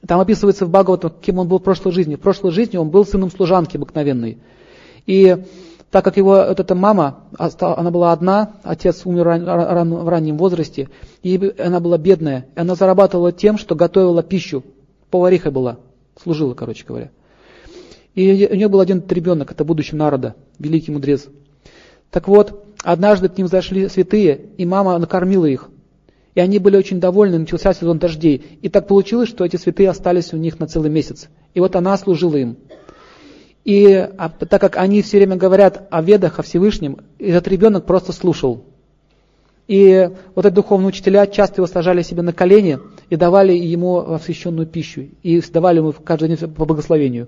Там описывается в Бхагаватам, кем он был в прошлой жизни. В прошлой жизни он был сыном служанки обыкновенной. И Так как его вот эта мама, она была одна, отец умер в раннем возрасте, и она была бедная, и она зарабатывала тем, что готовила пищу, повариха была, служила, короче говоря. И у нее был один ребенок, это будущий народа, великий мудрец. Так вот, однажды к ним зашли святые, и мама накормила их. И они были очень довольны, начался сезон дождей. И так получилось, что эти святые остались у них на целый месяц. И вот она служила им. И а, так как они все время говорят о ведах, о Всевышнем, этот ребенок просто слушал. И вот эти духовные учителя часто его сажали себе на колени и давали ему освященную пищу. И давали ему каждый день по благословению.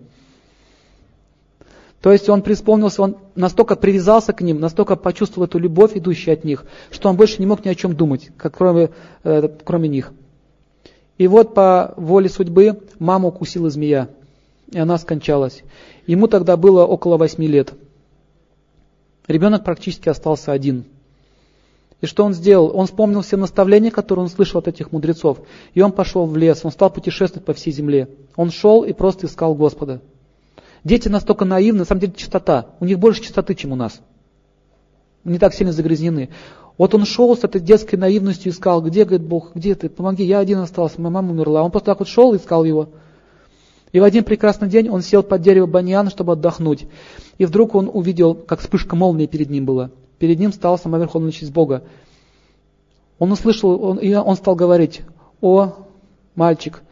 То есть он преисполнился, он настолько привязался к ним, настолько почувствовал эту любовь, идущую от них, что он больше не мог ни о чем думать, как кроме, э, кроме них. И вот по воле судьбы маму укусила змея, и она скончалась. Ему тогда было около восьми лет. Ребенок практически остался один. И что он сделал? Он вспомнил все наставления, которые он слышал от этих мудрецов. И он пошел в лес, он стал путешествовать по всей земле. Он шел и просто искал Господа. Дети настолько наивны, на самом деле чистота. У них больше чистоты, чем у нас. Не так сильно загрязнены. Вот он шел с этой детской наивностью, искал, где, говорит, Бог, где ты, помоги, я один остался, моя мама умерла. Он просто так вот шел, искал его. И в один прекрасный день он сел под дерево баньян, чтобы отдохнуть. И вдруг он увидел, как вспышка молнии перед ним была. Перед ним стал сама Верховная Честь Бога. Он услышал, он, и он стал говорить, «О, мальчик,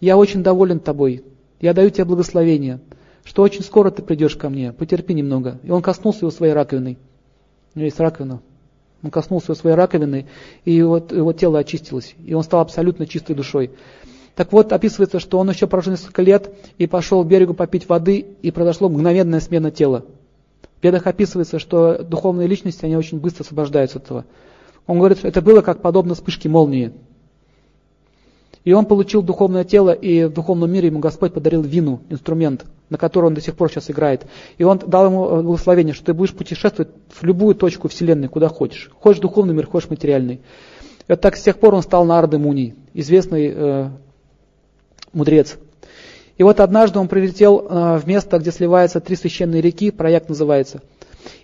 я очень доволен тобой, я даю тебе благословение что очень скоро ты придешь ко мне, потерпи немного. И он коснулся его своей раковиной. У него есть раковина. Он коснулся его своей раковины, и его, его тело очистилось, и он стал абсолютно чистой душой. Так вот, описывается, что он еще прожил несколько лет и пошел к берегу попить воды, и произошла мгновенная смена тела. В бедах описывается, что духовные личности, они очень быстро освобождаются от этого. Он говорит, что это было как подобно вспышке молнии. И он получил духовное тело, и в духовном мире ему Господь подарил вину, инструмент, на который он до сих пор сейчас играет. И он дал ему э, благословение, что ты будешь путешествовать в любую точку Вселенной, куда хочешь. Хочешь духовный мир, хочешь материальный. И вот так с тех пор он стал Нарды Муни, известный э, мудрец. И вот однажды он прилетел э, в место, где сливаются три священные реки, проект называется.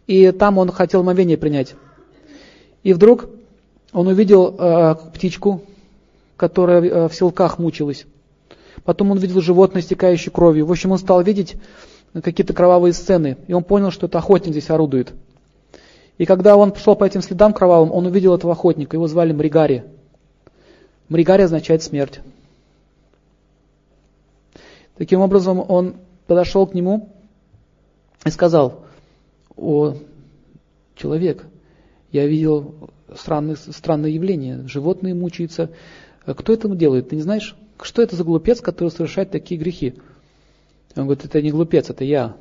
И там он хотел мовение принять. И вдруг он увидел э, птичку, которая э, в селках мучилась. Потом он видел животное, истекающее кровью. В общем, он стал видеть какие-то кровавые сцены. И он понял, что это охотник здесь орудует. И когда он пошел по этим следам кровавым, он увидел этого охотника. Его звали Мригари. Мригари означает смерть. Таким образом, он подошел к нему и сказал, о, человек, я видел странные, странное явление. Животные мучаются, кто это делает, ты не знаешь? Что это за глупец, который совершает такие грехи? Он говорит, это не глупец, это я.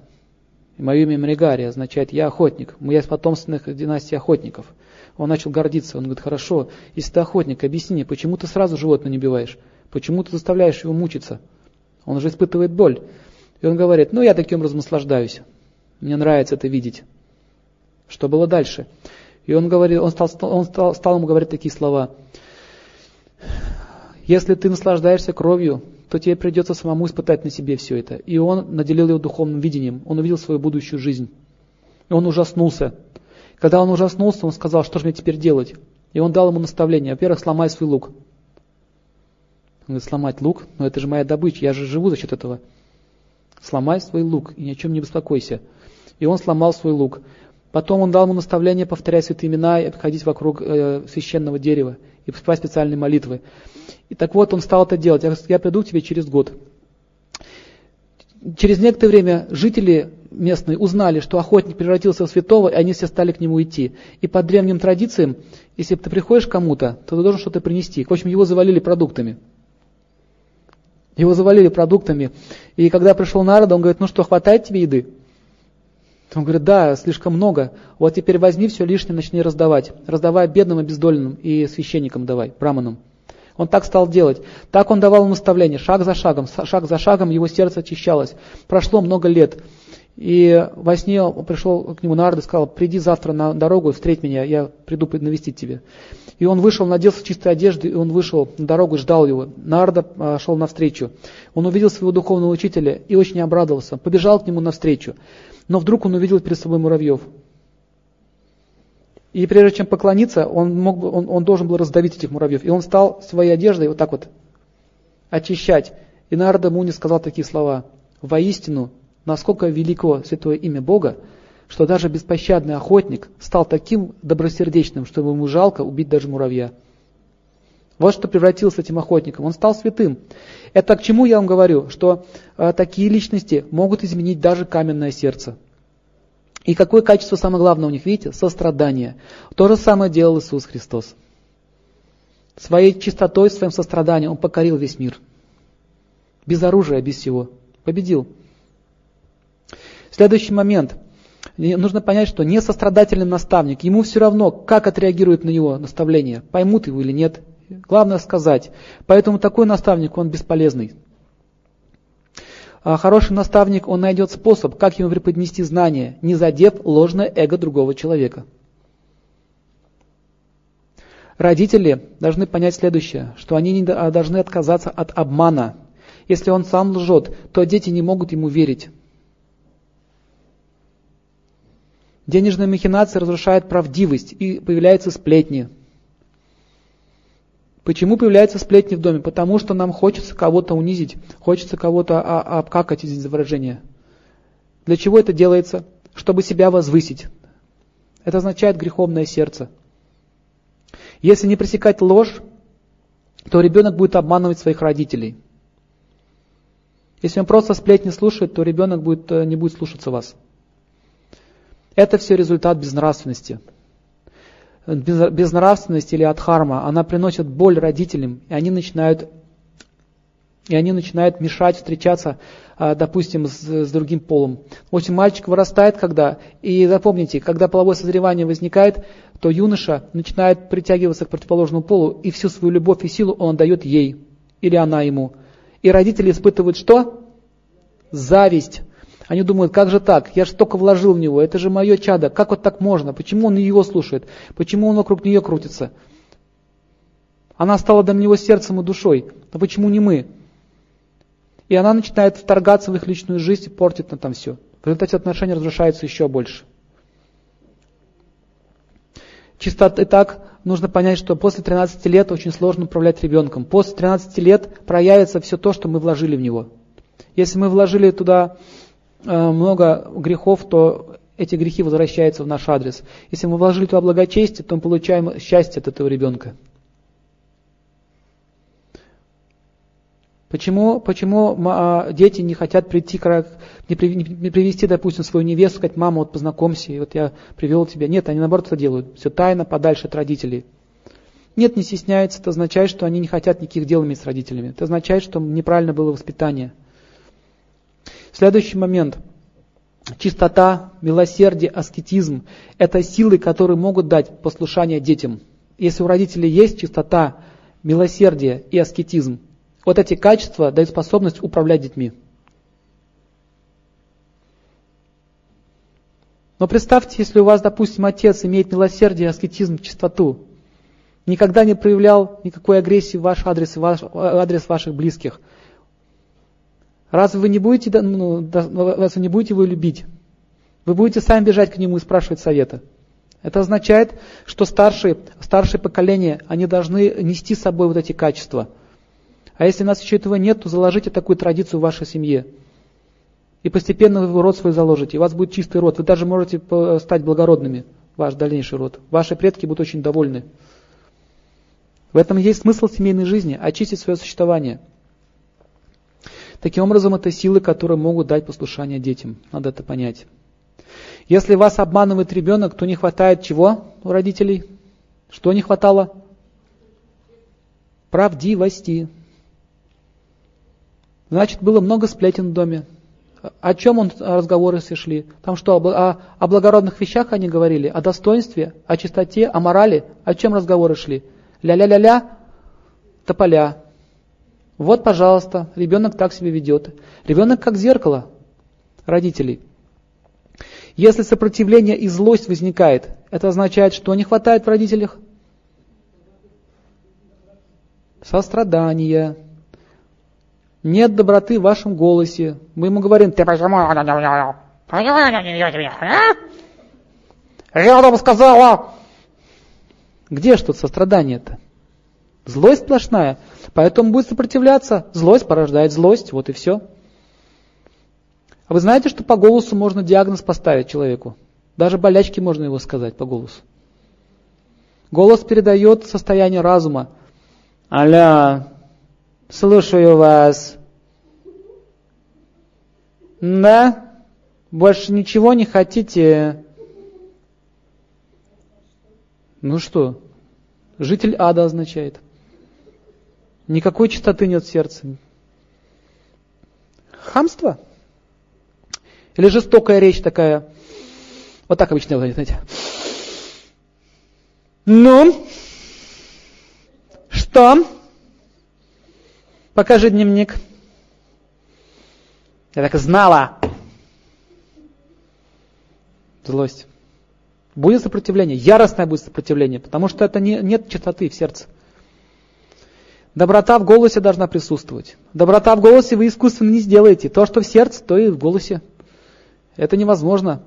И мое имя Мригария означает «я охотник». Мы из потомственных династий охотников. Он начал гордиться. Он говорит, хорошо, если ты охотник, объясни мне, почему ты сразу животное не убиваешь? Почему ты заставляешь его мучиться? Он же испытывает боль. И он говорит, ну я таким образом наслаждаюсь. Мне нравится это видеть. Что было дальше? И он, говорит, он, стал, он стал, стал ему говорить такие слова. Если ты наслаждаешься кровью, то тебе придется самому испытать на себе все это. И он наделил его духовным видением. Он увидел свою будущую жизнь. И он ужаснулся. Когда он ужаснулся, он сказал, что же мне теперь делать? И он дал ему наставление. Во-первых, сломай свой лук. Он говорит, сломать лук? Но это же моя добыча, я же живу за счет этого. Сломай свой лук и ни о чем не беспокойся. И он сломал свой лук. Потом он дал ему наставление повторять святые имена и обходить вокруг э, священного дерева и спать специальные молитвы. И так вот он стал это делать. Я, я приду к тебе через год. Через некоторое время жители местные узнали, что охотник превратился в святого, и они все стали к нему идти. И по древним традициям, если ты приходишь к кому-то, то ты должен что-то принести. В общем, его завалили продуктами. Его завалили продуктами. И когда пришел народ, он говорит, ну что, хватает тебе еды? Он говорит, да, слишком много. Вот теперь возьми все лишнее, начни раздавать. Раздавай бедным, обездоленным и священникам давай, браманам. Он так стал делать. Так он давал наставления, шаг за шагом, шаг за шагом его сердце очищалось. Прошло много лет. И во сне пришел к нему Нард и сказал, приди завтра на дорогу, встреть меня, я приду навестить тебя. И он вышел, наделся чистой одежды, и он вышел на дорогу и ждал его. Нарда шел навстречу. Он увидел своего духовного учителя и очень обрадовался. Побежал к нему навстречу. но вдруг он увидел перед собой муравьев. И прежде чем поклониться, он, мог бы, он, он должен был раздавить этих муравьев. И он стал своей одеждой вот так вот очищать. И Нарда Муни сказал такие слова. Воистину, насколько велико святое имя Бога, что даже беспощадный охотник стал таким добросердечным, что ему жалко убить даже муравья. Вот что превратился этим охотником. Он стал святым. Это к чему я вам говорю? Что э, такие личности могут изменить даже каменное сердце. И какое качество самое главное у них, видите? Сострадание. То же самое делал Иисус Христос. Своей чистотой, своим состраданием Он покорил весь мир. Без оружия, без всего. Победил. Следующий момент. Нужно понять, что несострадательный наставник, ему все равно, как отреагируют на его наставление, поймут его или нет. Главное сказать. Поэтому такой наставник, он бесполезный. А хороший наставник, он найдет способ, как ему преподнести знания, не задев ложное эго другого человека. Родители должны понять следующее, что они не а, должны отказаться от обмана. Если он сам лжет, то дети не могут ему верить. Денежные махинации разрушают правдивость и появляются сплетни. Почему появляются сплетни в доме? Потому что нам хочется кого-то унизить, хочется кого-то обкакать, извините за выражение. Для чего это делается? Чтобы себя возвысить. Это означает греховное сердце. Если не пресекать ложь, то ребенок будет обманывать своих родителей. Если он просто сплетни слушает, то ребенок будет, э, не будет слушаться вас. Это все результат безнравственности безнравственность или адхарма, она приносит боль родителям, и они начинают, и они начинают мешать встречаться, а, допустим, с, с другим полом. В общем, мальчик вырастает когда, и запомните, когда половое созревание возникает, то юноша начинает притягиваться к противоположному полу, и всю свою любовь и силу он дает ей, или она ему. И родители испытывают что? Зависть. Они думают, как же так? Я же столько вложил в него, это же мое чадо, как вот так можно? Почему он его слушает? Почему он вокруг нее крутится? Она стала для него сердцем и душой, но почему не мы? И она начинает вторгаться в их личную жизнь и портит на там все. В результате отношения разрушаются еще больше. Чисто так нужно понять, что после 13 лет очень сложно управлять ребенком. После 13 лет проявится все то, что мы вложили в него. Если мы вложили туда много грехов, то эти грехи возвращаются в наш адрес. Если мы вложили туда благочестие, то мы получаем счастье от этого ребенка. Почему, почему а, дети не хотят прийти, не, привести, допустим, свою невесту, сказать, мама, вот познакомься, и вот я привел тебя. Нет, они наоборот это делают. Все тайно, подальше от родителей. Нет, не стесняются, это означает, что они не хотят никаких дел иметь с родителями. Это означает, что неправильно было воспитание. Следующий момент. Чистота, милосердие, аскетизм – это силы, которые могут дать послушание детям. Если у родителей есть чистота, милосердие и аскетизм, вот эти качества дают способность управлять детьми. Но представьте, если у вас, допустим, отец имеет милосердие, аскетизм, чистоту, никогда не проявлял никакой агрессии в ваш адрес, в ваш, адрес ваших близких – Разве вы не будете, ну, разве не будете его любить? Вы будете сами бежать к нему и спрашивать совета. Это означает, что старшие, старшее поколение, они должны нести с собой вот эти качества. А если у нас еще этого нет, то заложите такую традицию в вашей семье. И постепенно вы род свой заложите, и у вас будет чистый род. Вы даже можете стать благородными, ваш дальнейший род. Ваши предки будут очень довольны. В этом есть смысл семейной жизни, очистить свое существование – Таким образом, это силы, которые могут дать послушание детям. Надо это понять. Если вас обманывает ребенок, то не хватает чего у родителей? Что не хватало? Правдивости. Значит, было много сплетен в доме. О чем он разговоры сошли? Там что, о, о благородных вещах они говорили? О достоинстве, о чистоте, о морали? О чем разговоры шли? Ля-ля-ля-ля, тополя. Вот, пожалуйста, ребенок так себя ведет. Ребенок как зеркало родителей. Если сопротивление и злость возникает, это означает, что не хватает в родителях? Сострадания. Нет доброты в вашем голосе. Мы ему говорим, ты почему? Рядом сказала. Где что-то сострадание-то? Злость сплошная. Поэтому будет сопротивляться. Злость порождает злость. Вот и все. А вы знаете, что по голосу можно диагноз поставить человеку? Даже болячки можно его сказать по голосу. Голос передает состояние разума. Алло, слушаю вас. Да? Больше ничего не хотите? Ну что? Житель ада означает. Никакой чистоты нет в сердце. Хамство? Или жестокая речь такая? Вот так обычно говорят, знаете. Ну, что? Покажи дневник. Я так и знала. Злость. Будет сопротивление, яростное будет сопротивление, потому что это не, нет чистоты в сердце. Доброта в голосе должна присутствовать. Доброта в голосе вы искусственно не сделаете. То, что в сердце, то и в голосе. Это невозможно.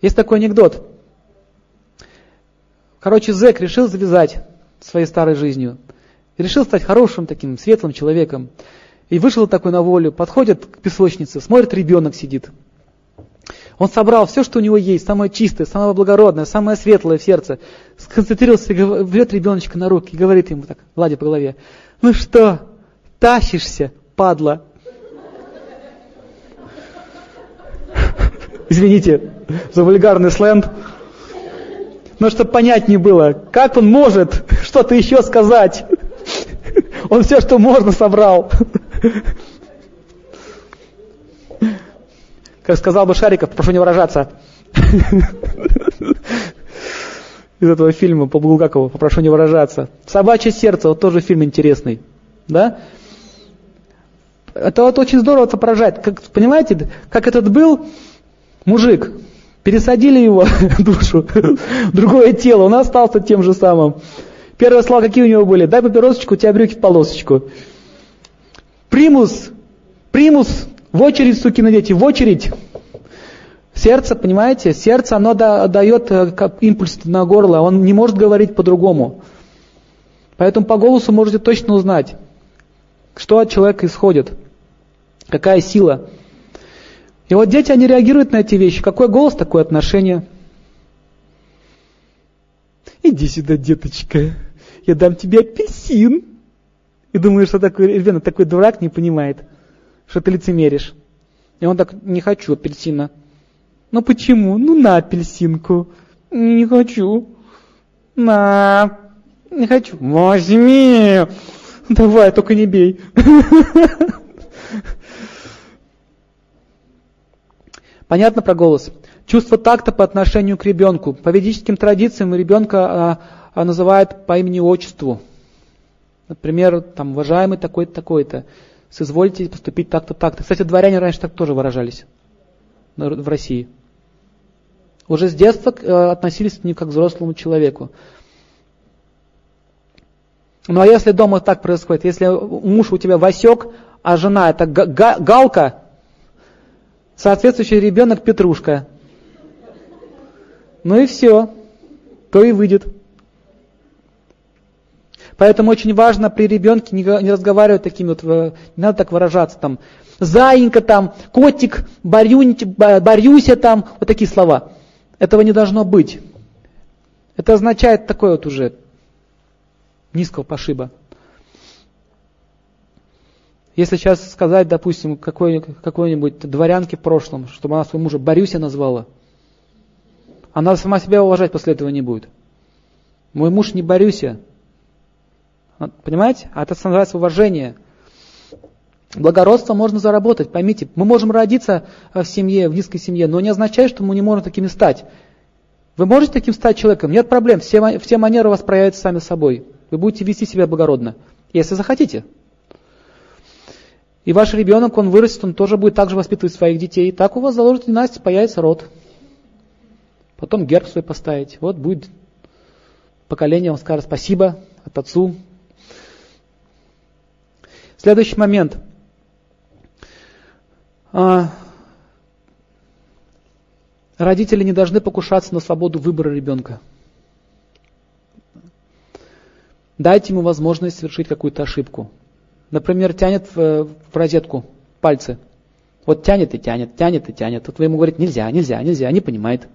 Есть такой анекдот. Короче, зэк решил завязать своей старой жизнью. решил стать хорошим таким, светлым человеком. И вышел такой на волю, подходит к песочнице, смотрит, ребенок сидит. Он собрал все, что у него есть, самое чистое, самое благородное, самое светлое в сердце. Сконцентрировался, берет ребеночка на руки и говорит ему так, гладя по голове, ну что, тащишься, падла? Извините за вульгарный сленг. Но чтобы понять не было, как он может что-то еще сказать. Он все, что можно, собрал. Как сказал бы Шариков, прошу не выражаться. Из этого фильма по Булгакову, попрошу не выражаться. «Собачье сердце», вот тоже фильм интересный. Да? Это вот очень здорово отображает. Как, понимаете, как этот был мужик, пересадили его душу в другое тело, он остался тем же самым. Первые слова какие у него были? Дай папиросочку, у тебя брюки в полосочку. Примус, примус, в очередь, сукины дети, в очередь. Сердце, понимаете, сердце, оно да, дает э, импульс на горло, он не может говорить по-другому. Поэтому по голосу можете точно узнать, что от человека исходит, какая сила. И вот дети, они реагируют на эти вещи. Какой голос, такое отношение. Иди сюда, деточка, я дам тебе апельсин. И думаю, что такой ребенок, такой дурак не понимает что ты лицемеришь. И он так, не хочу апельсина. Ну почему? Ну на апельсинку. Не хочу. На. Не хочу. Возьми. Давай, только не бей. Понятно про голос? Чувство такта по отношению к ребенку. По ведическим традициям ребенка а, а, называют по имени-отчеству. Например, там, уважаемый такой-то, такой-то соизвольте поступить так-то, так-то. Кстати, дворяне раньше так тоже выражались в России. Уже с детства э, относились к ним как к взрослому человеку. Ну а если дома так происходит, если муж у тебя Васек, а жена это Галка, соответствующий ребенок Петрушка. Ну и все, то и выйдет. Поэтому очень важно при ребенке не, не разговаривать такими вот, э, не надо так выражаться там, заинька там, котик, борюнь, борюся там, вот такие слова. Этого не должно быть. Это означает такое вот уже низкого пошиба. Если сейчас сказать, допустим, какой, какой-нибудь дворянке в прошлом, чтобы она своего мужа Борюся назвала, она сама себя уважать после этого не будет. Мой муж не Борюся, Понимаете? А это называется уважение. Благородство можно заработать, поймите. Мы можем родиться в семье, в низкой семье, но не означает, что мы не можем такими стать. Вы можете таким стать человеком? Нет проблем, все, все манеры у вас проявятся сами собой. Вы будете вести себя благородно, если захотите. И ваш ребенок, он вырастет, он тоже будет так же воспитывать своих детей. И так у вас заложит династия, появится род. Потом герб свой поставить. Вот будет поколение, он скажет спасибо от отцу, Следующий момент. А, Родители не должны покушаться на свободу выбора ребенка. Дайте ему возможность совершить какую-то ошибку. Например, тянет в, в розетку пальцы. Вот тянет и тянет, тянет и тянет. Тут вы ему говорите, нельзя, нельзя, нельзя, не понимает.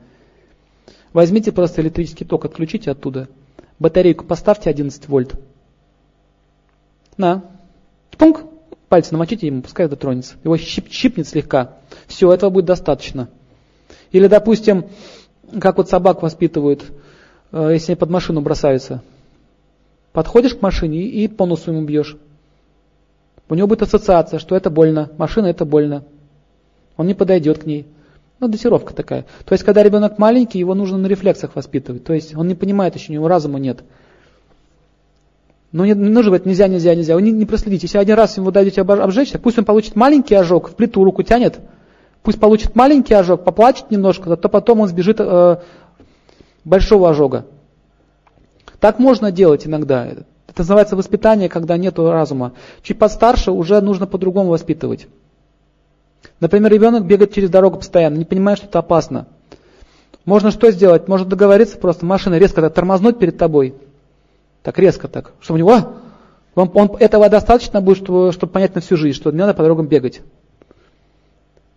Возьмите просто электрический ток, отключите оттуда. Батарейку поставьте 11 вольт. На. Пунк. Пальцы намочите ему, пускай дотронется. Его щип, щипнет слегка. Все, этого будет достаточно. Или, допустим, как вот собак воспитывают, э, если они под машину бросаются. Подходишь к машине и по носу ему бьешь. У него будет ассоциация, что это больно, машина это больно. Он не подойдет к ней. Ну, дозировка такая. То есть, когда ребенок маленький, его нужно на рефлексах воспитывать. То есть, он не понимает еще, у него разума нет. Но не, не нужно говорить, нельзя, нельзя, нельзя. Вы не, не проследите. Если один раз ему дадите обжечься, пусть он получит маленький ожог, в плиту руку тянет, пусть получит маленький ожог, поплачет немножко, то потом он сбежит э, большого ожога. Так можно делать иногда. Это называется воспитание, когда нет разума. Чуть постарше уже нужно по-другому воспитывать. Например, ребенок бегает через дорогу постоянно, не понимает, что это опасно. Можно что сделать? Можно договориться просто, машина резко тормознуть перед тобой. Так резко так, чтобы у него, он, он, этого достаточно будет, чтобы, чтобы понять на всю жизнь, что не надо по дорогам бегать.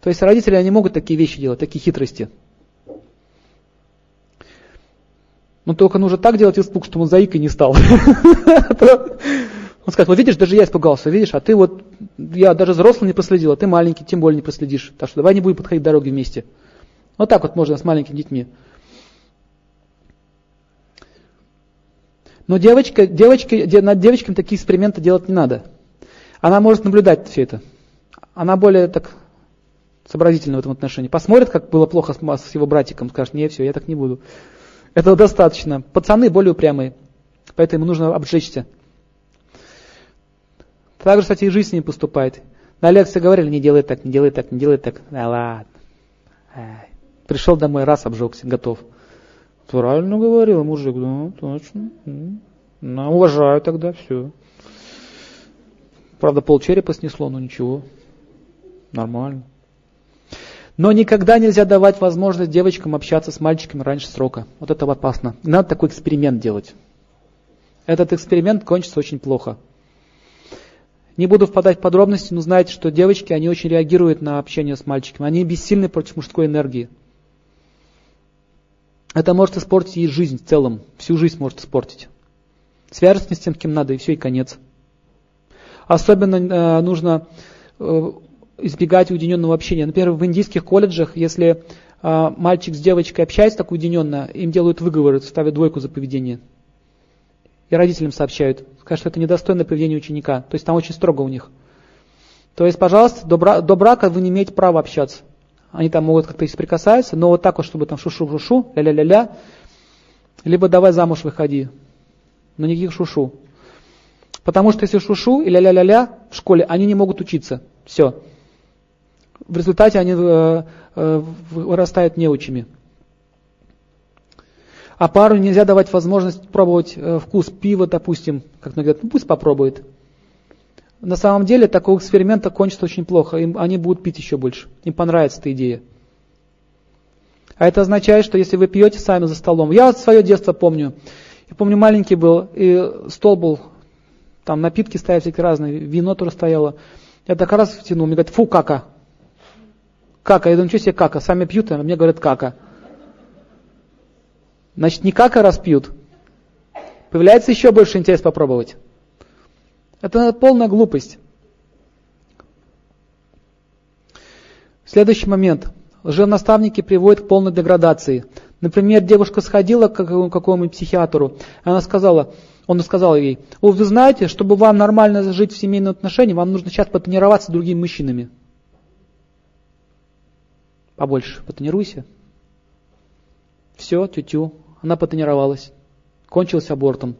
То есть родители, они могут такие вещи делать, такие хитрости. Но только нужно так делать испуг, чтобы он заикой не стал. Он скажет, вот видишь, даже я испугался, видишь, а ты вот, я даже взрослый не проследил, а ты маленький, тем более не проследишь. Так что давай не будем подходить дороги вместе. Вот так вот можно с маленькими детьми. Но девочка, девочка, над девочками такие эксперименты делать не надо. Она может наблюдать все это. Она более так сообразительна в этом отношении. Посмотрит, как было плохо с, с его братиком, скажет, не, все, я так не буду. Этого достаточно. Пацаны более упрямые, поэтому нужно обжечься. Так же, кстати, и жизнь с ним поступает. На лекции говорили, не делай так, не делай так, не делай так. Да ладно. Пришел домой, раз обжегся, готов. Правильно говорил мужик, да, точно. Ну, уважаю тогда, все. Правда, пол черепа снесло, но ничего. Нормально. Но никогда нельзя давать возможность девочкам общаться с мальчиками раньше срока. Вот это опасно. Надо такой эксперимент делать. Этот эксперимент кончится очень плохо. Не буду впадать в подробности, но знаете, что девочки, они очень реагируют на общение с мальчиками. Они бессильны против мужской энергии. Это может испортить ей жизнь в целом. Всю жизнь может испортить. Свяжется с тем, кем надо, и все, и конец. Особенно э, нужно э, избегать уединенного общения. Например, в индийских колледжах, если э, мальчик с девочкой общается так уединенно, им делают выговоры, ставят двойку за поведение и родителям сообщают. Скажут, что это недостойное поведение ученика. То есть там очень строго у них. То есть, пожалуйста, до, бра- до брака вы не имеете права общаться. Они там могут как-то соприкасаться, но вот так вот, чтобы там шушу-шушу, ля-ля-ля-ля, либо давай замуж выходи. Но никаких шушу. Потому что если шушу и ля-ля-ля-ля в школе, они не могут учиться. Все. В результате они э, э, вырастают неучими. А пару нельзя давать возможность пробовать э, вкус пива, допустим, как многие говорят, ну пусть попробует. На самом деле такого эксперимента кончится очень плохо, им, они будут пить еще больше, им понравится эта идея. А это означает, что если вы пьете сами за столом, я свое детство помню, я помню маленький был, и стол был, там напитки стояли всякие разные, вино тоже стояло. Я так раз втянул, мне говорят, фу, кака. Кака, я думаю, что себе кака, сами пьют, а мне говорят кака. Значит, не как раз. Появляется еще больше интерес попробовать. Это полная глупость. Следующий момент. Лженаставники приводят к полной деградации. Например, девушка сходила к какому-нибудь психиатру, она сказала, он сказал ей, вы знаете, чтобы вам нормально жить в семейном отношении, вам нужно сейчас потренироваться с другими мужчинами. Побольше потренируйся. Все, тю-тю, она потренировалась, кончилась абортом.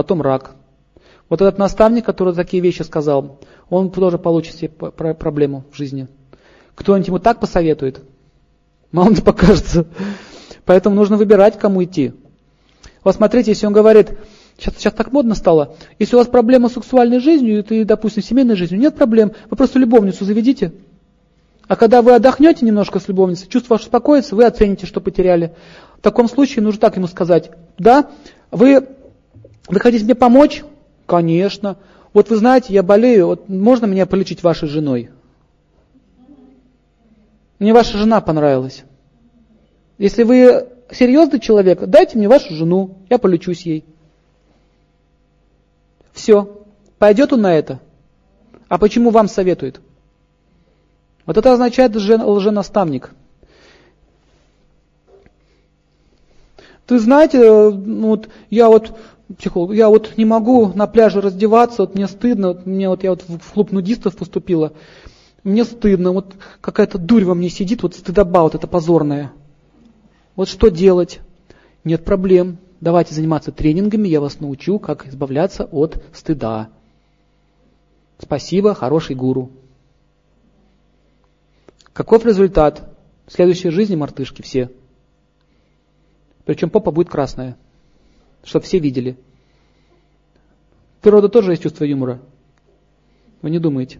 Потом рак. Вот этот наставник, который такие вещи сказал, он тоже получит себе проблему в жизни. Кто-нибудь ему так посоветует? Мало не покажется. Поэтому нужно выбирать, кому идти. Вот смотрите, если он говорит, сейчас, сейчас так модно стало, если у вас проблема с сексуальной жизнью, и, допустим, семейной жизнью, нет проблем, вы просто любовницу заведите. А когда вы отдохнете немножко с любовницей, чувство ваше успокоится, вы оцените, что потеряли. В таком случае нужно так ему сказать, да, вы, вы хотите мне помочь? Конечно. Вот вы знаете, я болею, вот можно меня полечить вашей женой? Мне ваша жена понравилась. Если вы серьезный человек, дайте мне вашу жену, я полечусь ей. Все. Пойдет он на это? А почему вам советует? Вот это означает лженаставник. Ты знаете, э, ну вот, я вот психолог, я вот не могу на пляже раздеваться, вот мне стыдно, вот мне вот я вот в клуб нудистов поступила, мне стыдно, вот какая-то дурь во мне сидит, вот стыдоба вот это позорная. Вот что делать? Нет проблем. Давайте заниматься тренингами, я вас научу, как избавляться от стыда. Спасибо, хороший гуру. Каков результат? В следующей жизни мартышки все. Причем попа будет красная, чтобы все видели. Природа тоже есть чувство юмора. Вы не думаете?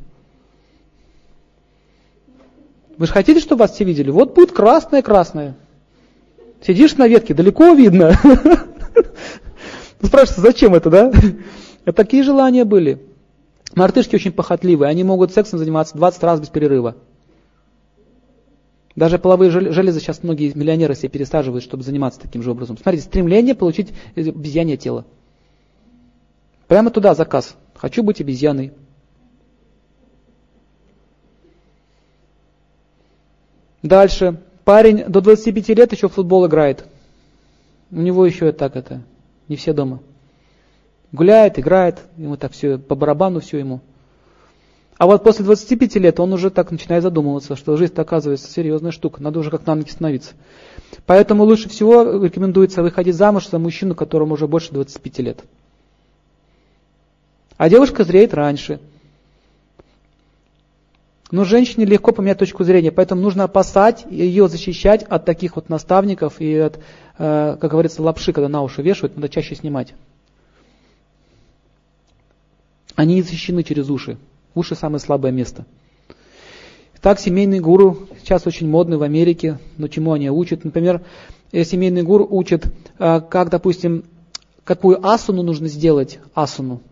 Вы же хотите, чтобы вас все видели? Вот будет красное-красное. Сидишь на ветке, далеко видно. Ну, спрашивается, зачем это, да? Это такие желания были. Мартышки очень похотливые, они могут сексом заниматься 20 раз без перерыва. Даже половые железы сейчас многие миллионеры себе пересаживают, чтобы заниматься таким же образом. Смотрите, стремление получить обезьянье тело. Прямо туда заказ. Хочу быть обезьяной. Дальше. Парень до 25 лет еще в футбол играет. У него еще так это, не все дома. Гуляет, играет, ему так все, по барабану все ему. А вот после 25 лет он уже так начинает задумываться, что жизнь оказывается серьезная штука, надо уже как на ноги становиться. Поэтому лучше всего рекомендуется выходить замуж за мужчину, которому уже больше 25 лет. А девушка зреет раньше. Но женщине легко поменять точку зрения, поэтому нужно опасать ее защищать от таких вот наставников и от, э, как говорится, лапши, когда на уши вешают, надо чаще снимать. Они защищены через уши. Уши самое слабое место. Так, семейный гуру сейчас очень модный в Америке, но чему они учат? Например, э, семейный гуру учит, э, как, допустим, какую асуну нужно сделать, асуну.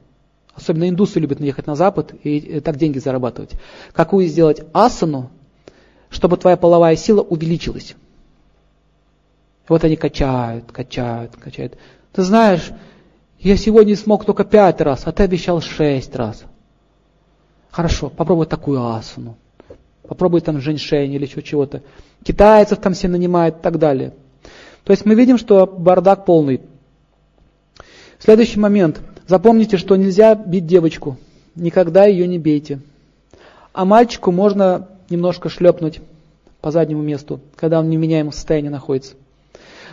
Особенно индусы любят наехать на Запад и э, так деньги зарабатывать. Какую сделать асану, чтобы твоя половая сила увеличилась. Вот они качают, качают, качают. Ты знаешь, я сегодня смог только пять раз, а ты обещал шесть раз. Хорошо, попробуй такую асану. Попробуй там женьшень или еще чего-то. Китайцев там все нанимают и так далее. То есть мы видим, что бардак полный. Следующий момент. Запомните, что нельзя бить девочку. Никогда ее не бейте. А мальчику можно немножко шлепнуть по заднему месту, когда он в неменяемом состоянии находится.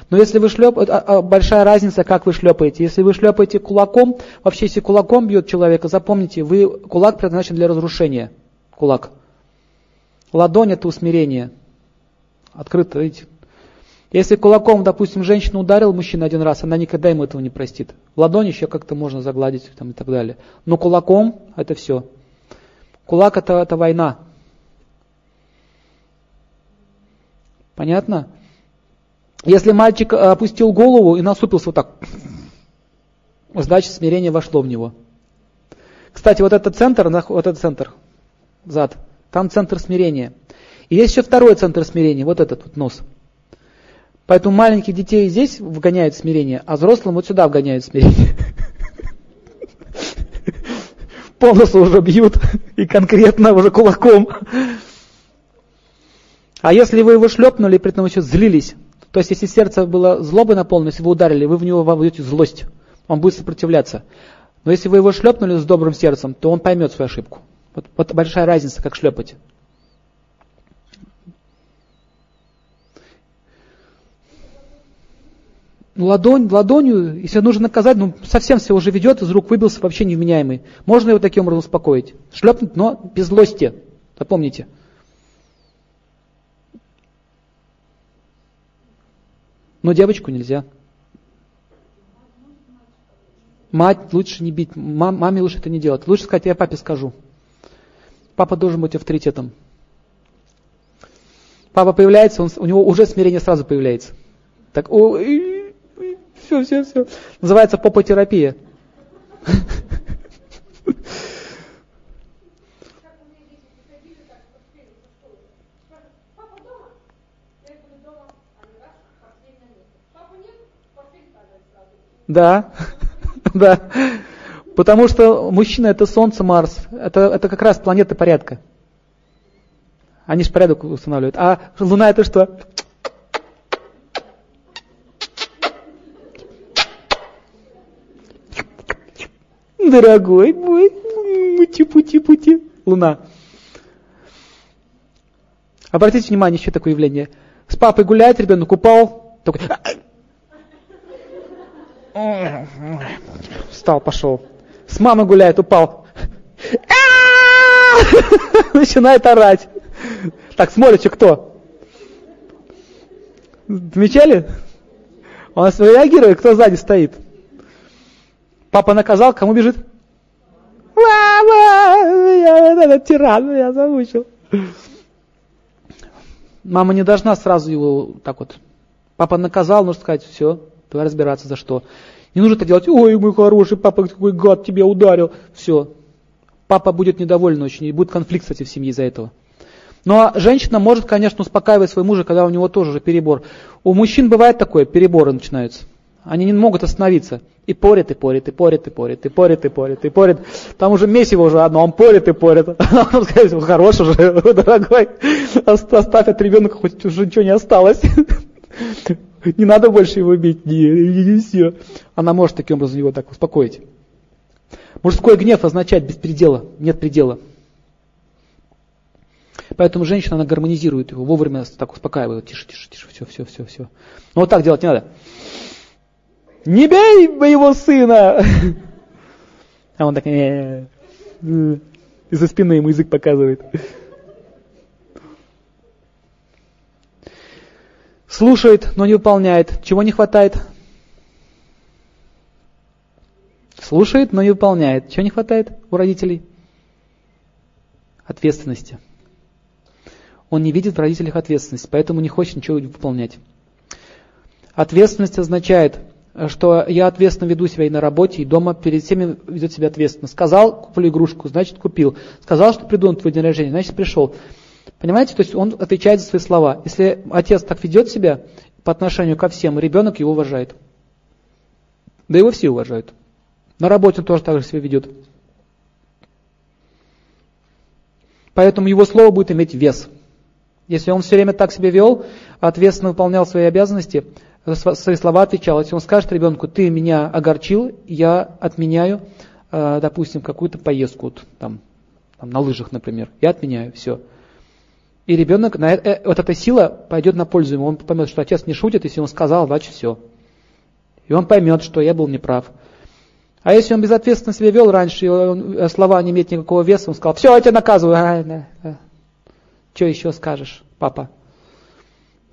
Но если вы шлепаете, а, а, большая разница, как вы шлепаете. Если вы шлепаете кулаком, вообще если кулаком бьет человека, запомните, вы, кулак предназначен для разрушения. Кулак. Ладонь это усмирение. Открыто, видите. Если кулаком, допустим, женщину ударил мужчина один раз, она никогда ему этого не простит. Ладонь еще как-то можно загладить там, и так далее. Но кулаком это все. Кулак это, это война. Понятно? Если мальчик э, опустил голову и насупился вот так, значит смирение вошло в него. Кстати, вот этот центр, вот этот центр, зад, там центр смирения. И есть еще второй центр смирения, вот этот вот нос. Поэтому маленьких детей здесь вгоняют смирение, а взрослым вот сюда вгоняют смирение. По носу уже бьют, и конкретно уже кулаком. А если вы его шлепнули, при этом еще злились, то есть, если сердце было злобой наполнено, если вы ударили, вы в него воведете злость, он будет сопротивляться. Но если вы его шлепнули с добрым сердцем, то он поймет свою ошибку. Вот, вот большая разница, как шлепать. ладонь, ладонью, если нужно наказать, ну совсем все уже ведет, из рук выбился, вообще невменяемый. Можно его таким образом успокоить. Шлепнуть, но без злости. Запомните. Но девочку нельзя. Мать лучше не бить, мам, маме лучше это не делать. Лучше сказать, я папе скажу. Папа должен быть авторитетом. Папа появляется, он, у него уже смирение сразу появляется. Так, о, все, все, все. Называется попотерапия. Да, да. Потому что мужчина это Солнце, Марс. Это, это как раз планеты порядка. Они же порядок устанавливают. А Луна это что? Дорогой мой, пути-пути-пути. Луна. Обратите внимание, еще такое явление. С папой гуляет, ребенок упал, такой, Встал, пошел. С мамой гуляет, упал. Начинает орать. Так, смотрите, кто? Замечали? Он реагирует, кто сзади стоит. Папа наказал, кому бежит? Мама, я, этот тиран меня замучил. Мама не должна сразу его так вот. Папа наказал, нужно сказать, все, Давай разбираться за что. Не нужно это делать, ой, мой хороший папа, какой гад тебя ударил. Все. Папа будет недоволен очень, и будет конфликт, кстати, в семье из-за этого. Но женщина может, конечно, успокаивать своего мужа, когда у него тоже уже перебор. У мужчин бывает такое, переборы начинаются. Они не могут остановиться. И порят, и порят, и порят, и порят, и порят, и порят, и порят. Там уже месиво уже одно, он порит и порит. Он скажет, хорош уже, дорогой, оставь от ребенка, хоть уже ничего не осталось. Не надо больше его бить, не, не, не все. Она может таким образом его так успокоить. Мужской гнев означает без предела, нет предела. Поэтому женщина, она гармонизирует его, вовремя так успокаивает. Тише, тише, тише, все, все, все, все. Но вот так делать не надо. Не бей моего сына! А он так, из-за спины ему язык показывает. Слушает, но не выполняет. Чего не хватает? Слушает, но не выполняет. Чего не хватает у родителей? Ответственности. Он не видит в родителях ответственность, поэтому не хочет ничего выполнять. Ответственность означает, что я ответственно веду себя и на работе, и дома, перед всеми ведет себя ответственно. Сказал, куплю игрушку, значит купил. Сказал, что приду на твой день рождения, значит пришел. Понимаете, то есть он отвечает за свои слова. Если отец так ведет себя по отношению ко всем, ребенок его уважает. Да его все уважают. На работе он тоже так же себя ведет. Поэтому его слово будет иметь вес. Если он все время так себя вел, ответственно выполнял свои обязанности, свои слова отвечал. Если он скажет ребенку, ты меня огорчил, я отменяю, э, допустим, какую-то поездку, там, там, на лыжах, например, я отменяю, все. И ребенок, на, э, вот эта сила пойдет на пользу ему. Он поймет, что отец не шутит, если он сказал, значит все. И он поймет, что я был неправ. А если он безответственно себя вел раньше, и он, э, слова не имеют никакого веса, он сказал, все, я тебя наказываю. А, да, да. Что еще скажешь, папа?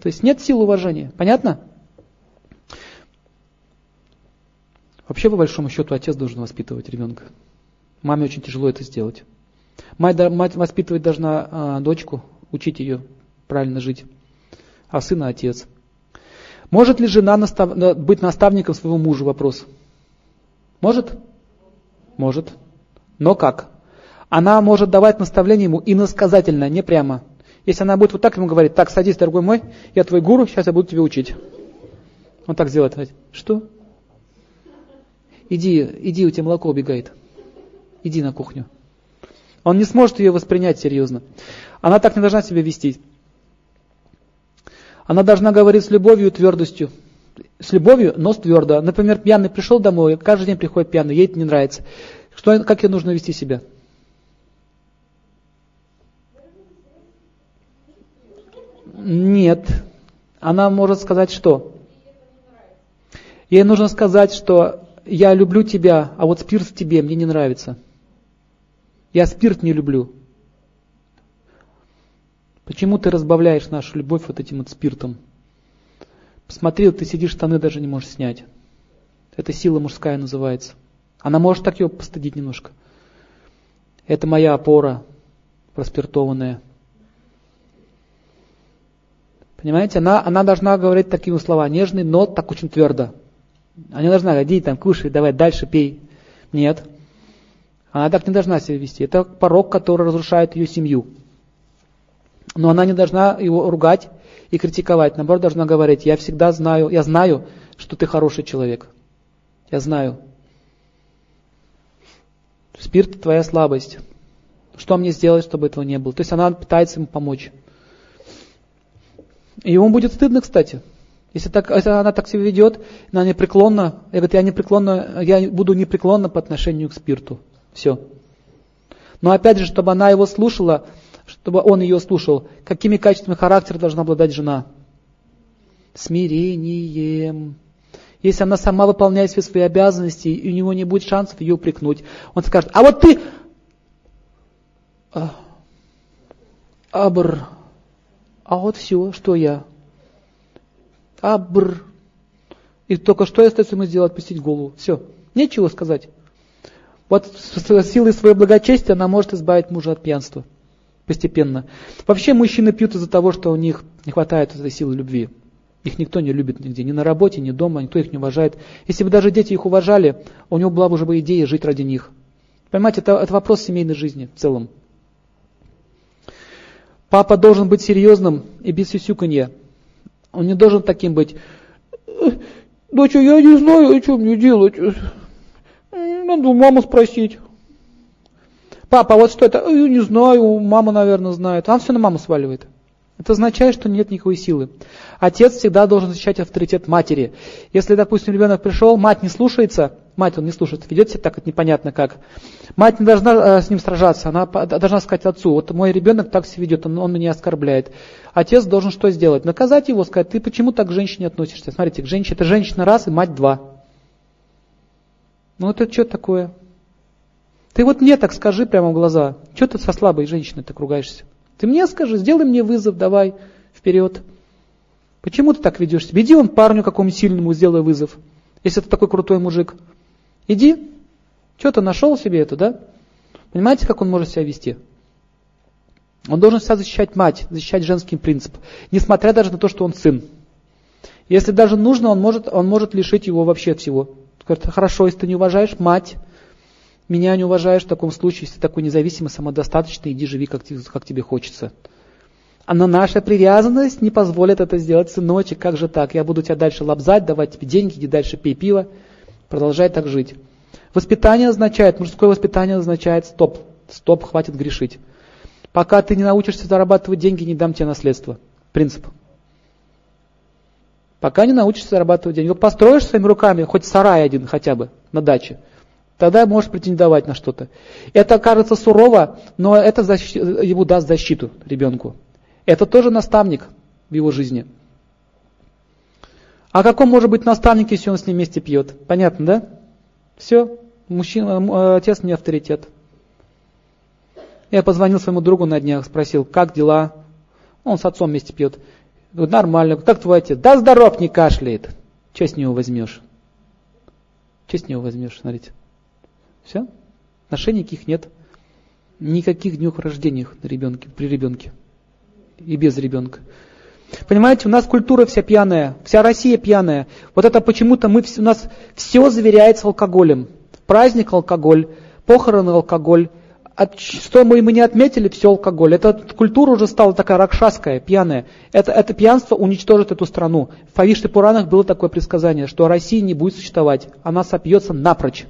То есть нет сил уважения. Понятно? Вообще, по большому счету, отец должен воспитывать ребенка. Маме очень тяжело это сделать. Мать, мать воспитывать должна а, дочку, учить ее правильно жить, а сына отец. Может ли жена настав... быть наставником своего мужа? Вопрос. Может? Может. Но как? Она может давать наставление ему иносказательно, не прямо. Если она будет вот так ему говорить, так, садись, дорогой мой, я твой гуру, сейчас я буду тебе учить. Он так сделает. Что? Иди, иди, у тебя молоко убегает. Иди на кухню. Он не сможет ее воспринять серьезно. Она так не должна себя вести. Она должна говорить с любовью и твердостью. С любовью, но с твердо. Например, пьяный пришел домой, каждый день приходит пьяный, ей это не нравится. Что, как ей нужно вести себя? Нет. Она может сказать что? Ей нужно сказать, что я люблю тебя, а вот спирт тебе мне не нравится. Я спирт не люблю. Почему ты разбавляешь нашу любовь вот этим вот спиртом? Посмотри, ты сидишь, штаны даже не можешь снять. Это сила мужская называется. Она может так его постыдить немножко. Это моя опора проспиртованная. Понимаете, она, она должна говорить такие слова нежные, но так очень твердо. Она не должна говорить, там, кушай, давай дальше пей. Нет. Она так не должна себя вести. Это порог, который разрушает ее семью. Но она не должна его ругать и критиковать. Наоборот, должна говорить, я всегда знаю, я знаю, что ты хороший человек. Я знаю. Спирт – твоя слабость. Что мне сделать, чтобы этого не было? То есть она пытается ему помочь. И ему будет стыдно, кстати. Если, так, если она так себя ведет, она непреклонна, я говорю, я непреклонна, я буду непреклонна по отношению к спирту. Все. Но опять же, чтобы она его слушала, чтобы он ее слушал, какими качествами характера должна обладать жена? Смирением. Если она сама выполняет все свои обязанности, и у него не будет шансов ее упрекнуть, он скажет, а вот ты, а, абр, а вот все, что я, абр, и только что остается ему сделать, пустить голову, все, нечего сказать. Вот силой своего благочестия она может избавить мужа от пьянства постепенно. Вообще мужчины пьют из-за того, что у них не хватает этой силы любви. Их никто не любит нигде, ни на работе, ни дома, никто их не уважает. Если бы даже дети их уважали, у него была бы уже бы идея жить ради них. Понимаете, это, это вопрос семейной жизни в целом. Папа должен быть серьезным и без сюсюканья. Он не должен таким быть. Доча, я не знаю, что мне делать. Надо у мамы спросить. Папа, а вот что это? Не знаю, мама, наверное, знает. Он все на маму сваливает. Это означает, что нет никакой силы. Отец всегда должен защищать авторитет матери. Если, допустим, ребенок пришел, мать не слушается, мать он не слушает, ведет себя так, это непонятно как. Мать не должна э, с ним сражаться, она должна сказать отцу, вот мой ребенок так себя ведет, он, он меня оскорбляет. Отец должен что сделать? Наказать его, сказать, ты почему так к женщине относишься? Смотрите, к женщине, это женщина раз и мать два. Ну это что такое? Ты вот мне так скажи прямо в глаза, что ты со слабой женщиной так ругаешься? Ты мне скажи, сделай мне вызов, давай, вперед. Почему ты так ведешь себя? Иди он парню какому сильному сделай вызов, если ты такой крутой мужик. Иди. Что ты нашел себе это, да? Понимаете, как он может себя вести? Он должен себя защищать мать, защищать женский принцип, несмотря даже на то, что он сын. Если даже нужно, он может, он может лишить его вообще всего. Говорит, хорошо, если ты не уважаешь мать, меня не уважаешь в таком случае, если ты такой независимый, самодостаточный, иди живи, как, как тебе хочется. А на наша привязанность не позволит это сделать, сыночек, как же так? Я буду тебя дальше лобзать, давать тебе деньги, иди дальше пей пиво, продолжай так жить. Воспитание означает, мужское воспитание означает стоп, стоп, хватит грешить. Пока ты не научишься зарабатывать деньги, не дам тебе наследство. Принцип. Пока не научишься зарабатывать деньги. Вот построишь своими руками хоть сарай один хотя бы на даче – Тогда можешь претендовать на что-то. Это кажется сурово, но это защ... ему даст защиту ребенку. Это тоже наставник в его жизни. А каком может быть наставник, если он с ним вместе пьет? Понятно, да? Все, мужчина, отец не авторитет. Я позвонил своему другу на днях, спросил, как дела? Он с отцом вместе пьет. Говорит, нормально. Как твой отец? Да здоров, не кашляет. Что с него возьмешь? Что с него возьмешь, смотрите. Все. Отношений никаких нет. Никаких днюх рождения на ребенке, при ребенке. И без ребенка. Понимаете, у нас культура вся пьяная, вся Россия пьяная. Вот это почему-то мы, у нас все заверяется алкоголем. Праздник алкоголь, похороны алкоголь. От, что мы, мы не отметили, все алкоголь. Эта культура уже стала такая ракшасская, пьяная. Это, это пьянство уничтожит эту страну. В Фавиште Пуранах было такое предсказание, что Россия не будет существовать. Она сопьется напрочь.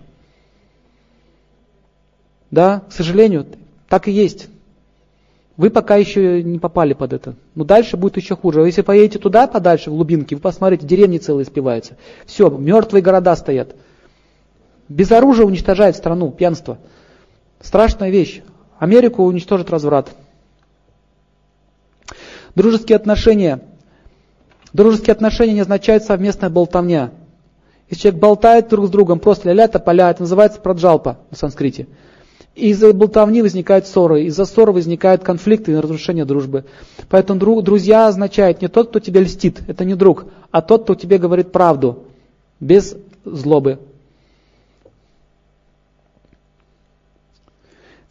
Да, к сожалению, так и есть. Вы пока еще не попали под это. Но дальше будет еще хуже. Если поедете туда подальше, в глубинки, вы посмотрите, деревни целые спиваются. Все, мертвые города стоят. Без оружия уничтожает страну, пьянство. Страшная вещь. Америку уничтожит разврат. Дружеские отношения. Дружеские отношения не означают совместная болтовня. Если человек болтает друг с другом, просто ля-ля, поля, это называется праджалпа на санскрите. Из-за болтовни возникают ссоры, из-за ссоры возникают конфликты и разрушение дружбы. Поэтому друг, друзья означает не тот, кто тебе льстит, это не друг, а тот, кто тебе говорит правду, без злобы.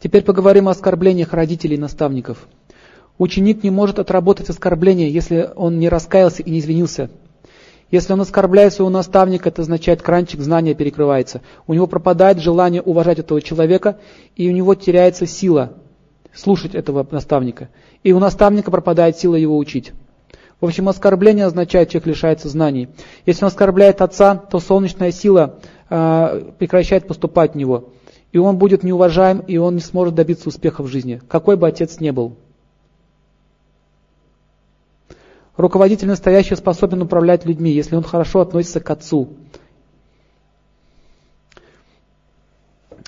Теперь поговорим о оскорблениях родителей и наставников. Ученик не может отработать оскорбление, если он не раскаялся и не извинился. Если он оскорбляет своего наставника, это означает, кранчик знания перекрывается. У него пропадает желание уважать этого человека, и у него теряется сила слушать этого наставника. И у наставника пропадает сила его учить. В общем, оскорбление означает, человек лишается знаний. Если он оскорбляет отца, то солнечная сила э, прекращает поступать в него. И он будет неуважаем, и он не сможет добиться успеха в жизни, какой бы отец ни был. Руководитель настоящий способен управлять людьми, если он хорошо относится к отцу.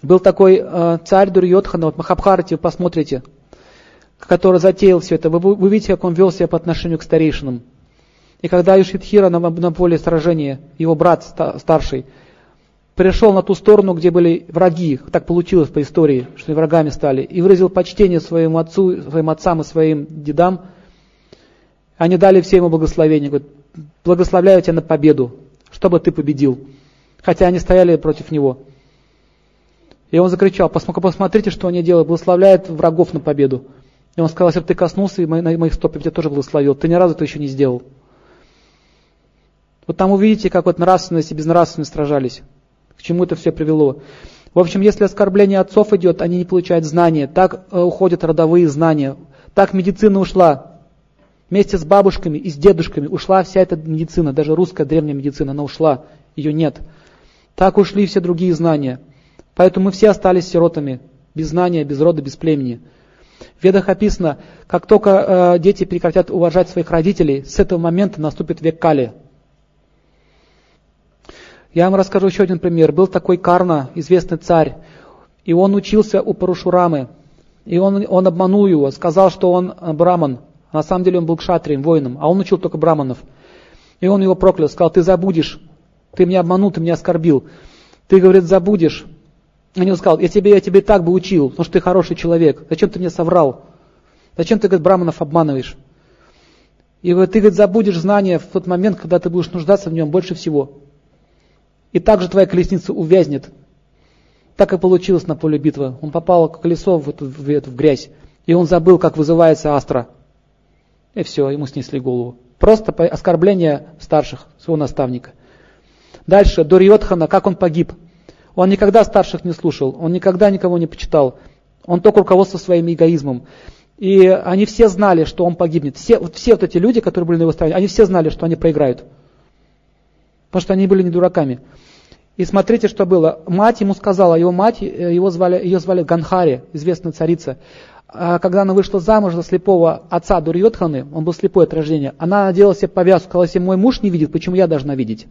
Был такой э, царь Дурьотхана, вот Махабхарати, посмотрите, который затеял все это. Вы, вы видите, как он вел себя по отношению к старейшинам. И когда Юшидхира на, на поле сражения, его брат старший, пришел на ту сторону, где были враги, так получилось по истории, что и врагами стали, и выразил почтение своему отцу, своим отцам и своим дедам, они дали все ему благословение, говорят, благословляю тебя на победу, чтобы ты победил. Хотя они стояли против него. И он закричал, посмотрите, что они делают, благословляют врагов на победу. И он сказал, если бы ты коснулся и моих стоп, я тебя тоже благословил. Ты ни разу это еще не сделал. Вот там увидите, как вот нравственность и безнравственность сражались. К чему это все привело. В общем, если оскорбление отцов идет, они не получают знания. Так э, уходят родовые знания. Так медицина ушла. Вместе с бабушками и с дедушками ушла вся эта медицина, даже русская древняя медицина, она ушла, ее нет. Так ушли все другие знания. Поэтому мы все остались сиротами, без знания, без рода, без племени. В ведах описано, как только э, дети прекратят уважать своих родителей, с этого момента наступит век Кали. Я вам расскажу еще один пример. Был такой Карна, известный царь, и он учился у Парушурамы. И он, он обманул его, сказал, что он э, браман. На самом деле он был кшатрием, воином, а он учил только браманов. И он его проклял, сказал, ты забудешь, ты меня обманул, ты меня оскорбил. Ты, говорит, забудешь, и он сказал, я тебе, я тебе так бы учил, потому что ты хороший человек. Зачем ты мне соврал? Зачем ты, говорит, браманов обманываешь? И говорит, ты, говорит, забудешь знания в тот момент, когда ты будешь нуждаться в нем больше всего. И также твоя колесница увязнет. Так и получилось на поле битвы. Он попал колесо в эту, в эту в грязь. И он забыл, как вызывается астра. И все, ему снесли голову. Просто оскорбление старших, своего наставника. Дальше, Дурьотхана, как он погиб. Он никогда старших не слушал, он никогда никого не почитал. Он только руководствовался своим эгоизмом. И они все знали, что он погибнет. Все, вот все вот эти люди, которые были на его стороне, они все знали, что они проиграют. Потому что они были не дураками. И смотрите, что было. Мать ему сказала, его мать, э, его звали, ее звали Ганхари, известная царица. А когда она вышла замуж за слепого отца Дурьотханы, он был слепой от рождения, она надела себе повязку, сказала, если мой муж не видит, почему я должна видеть?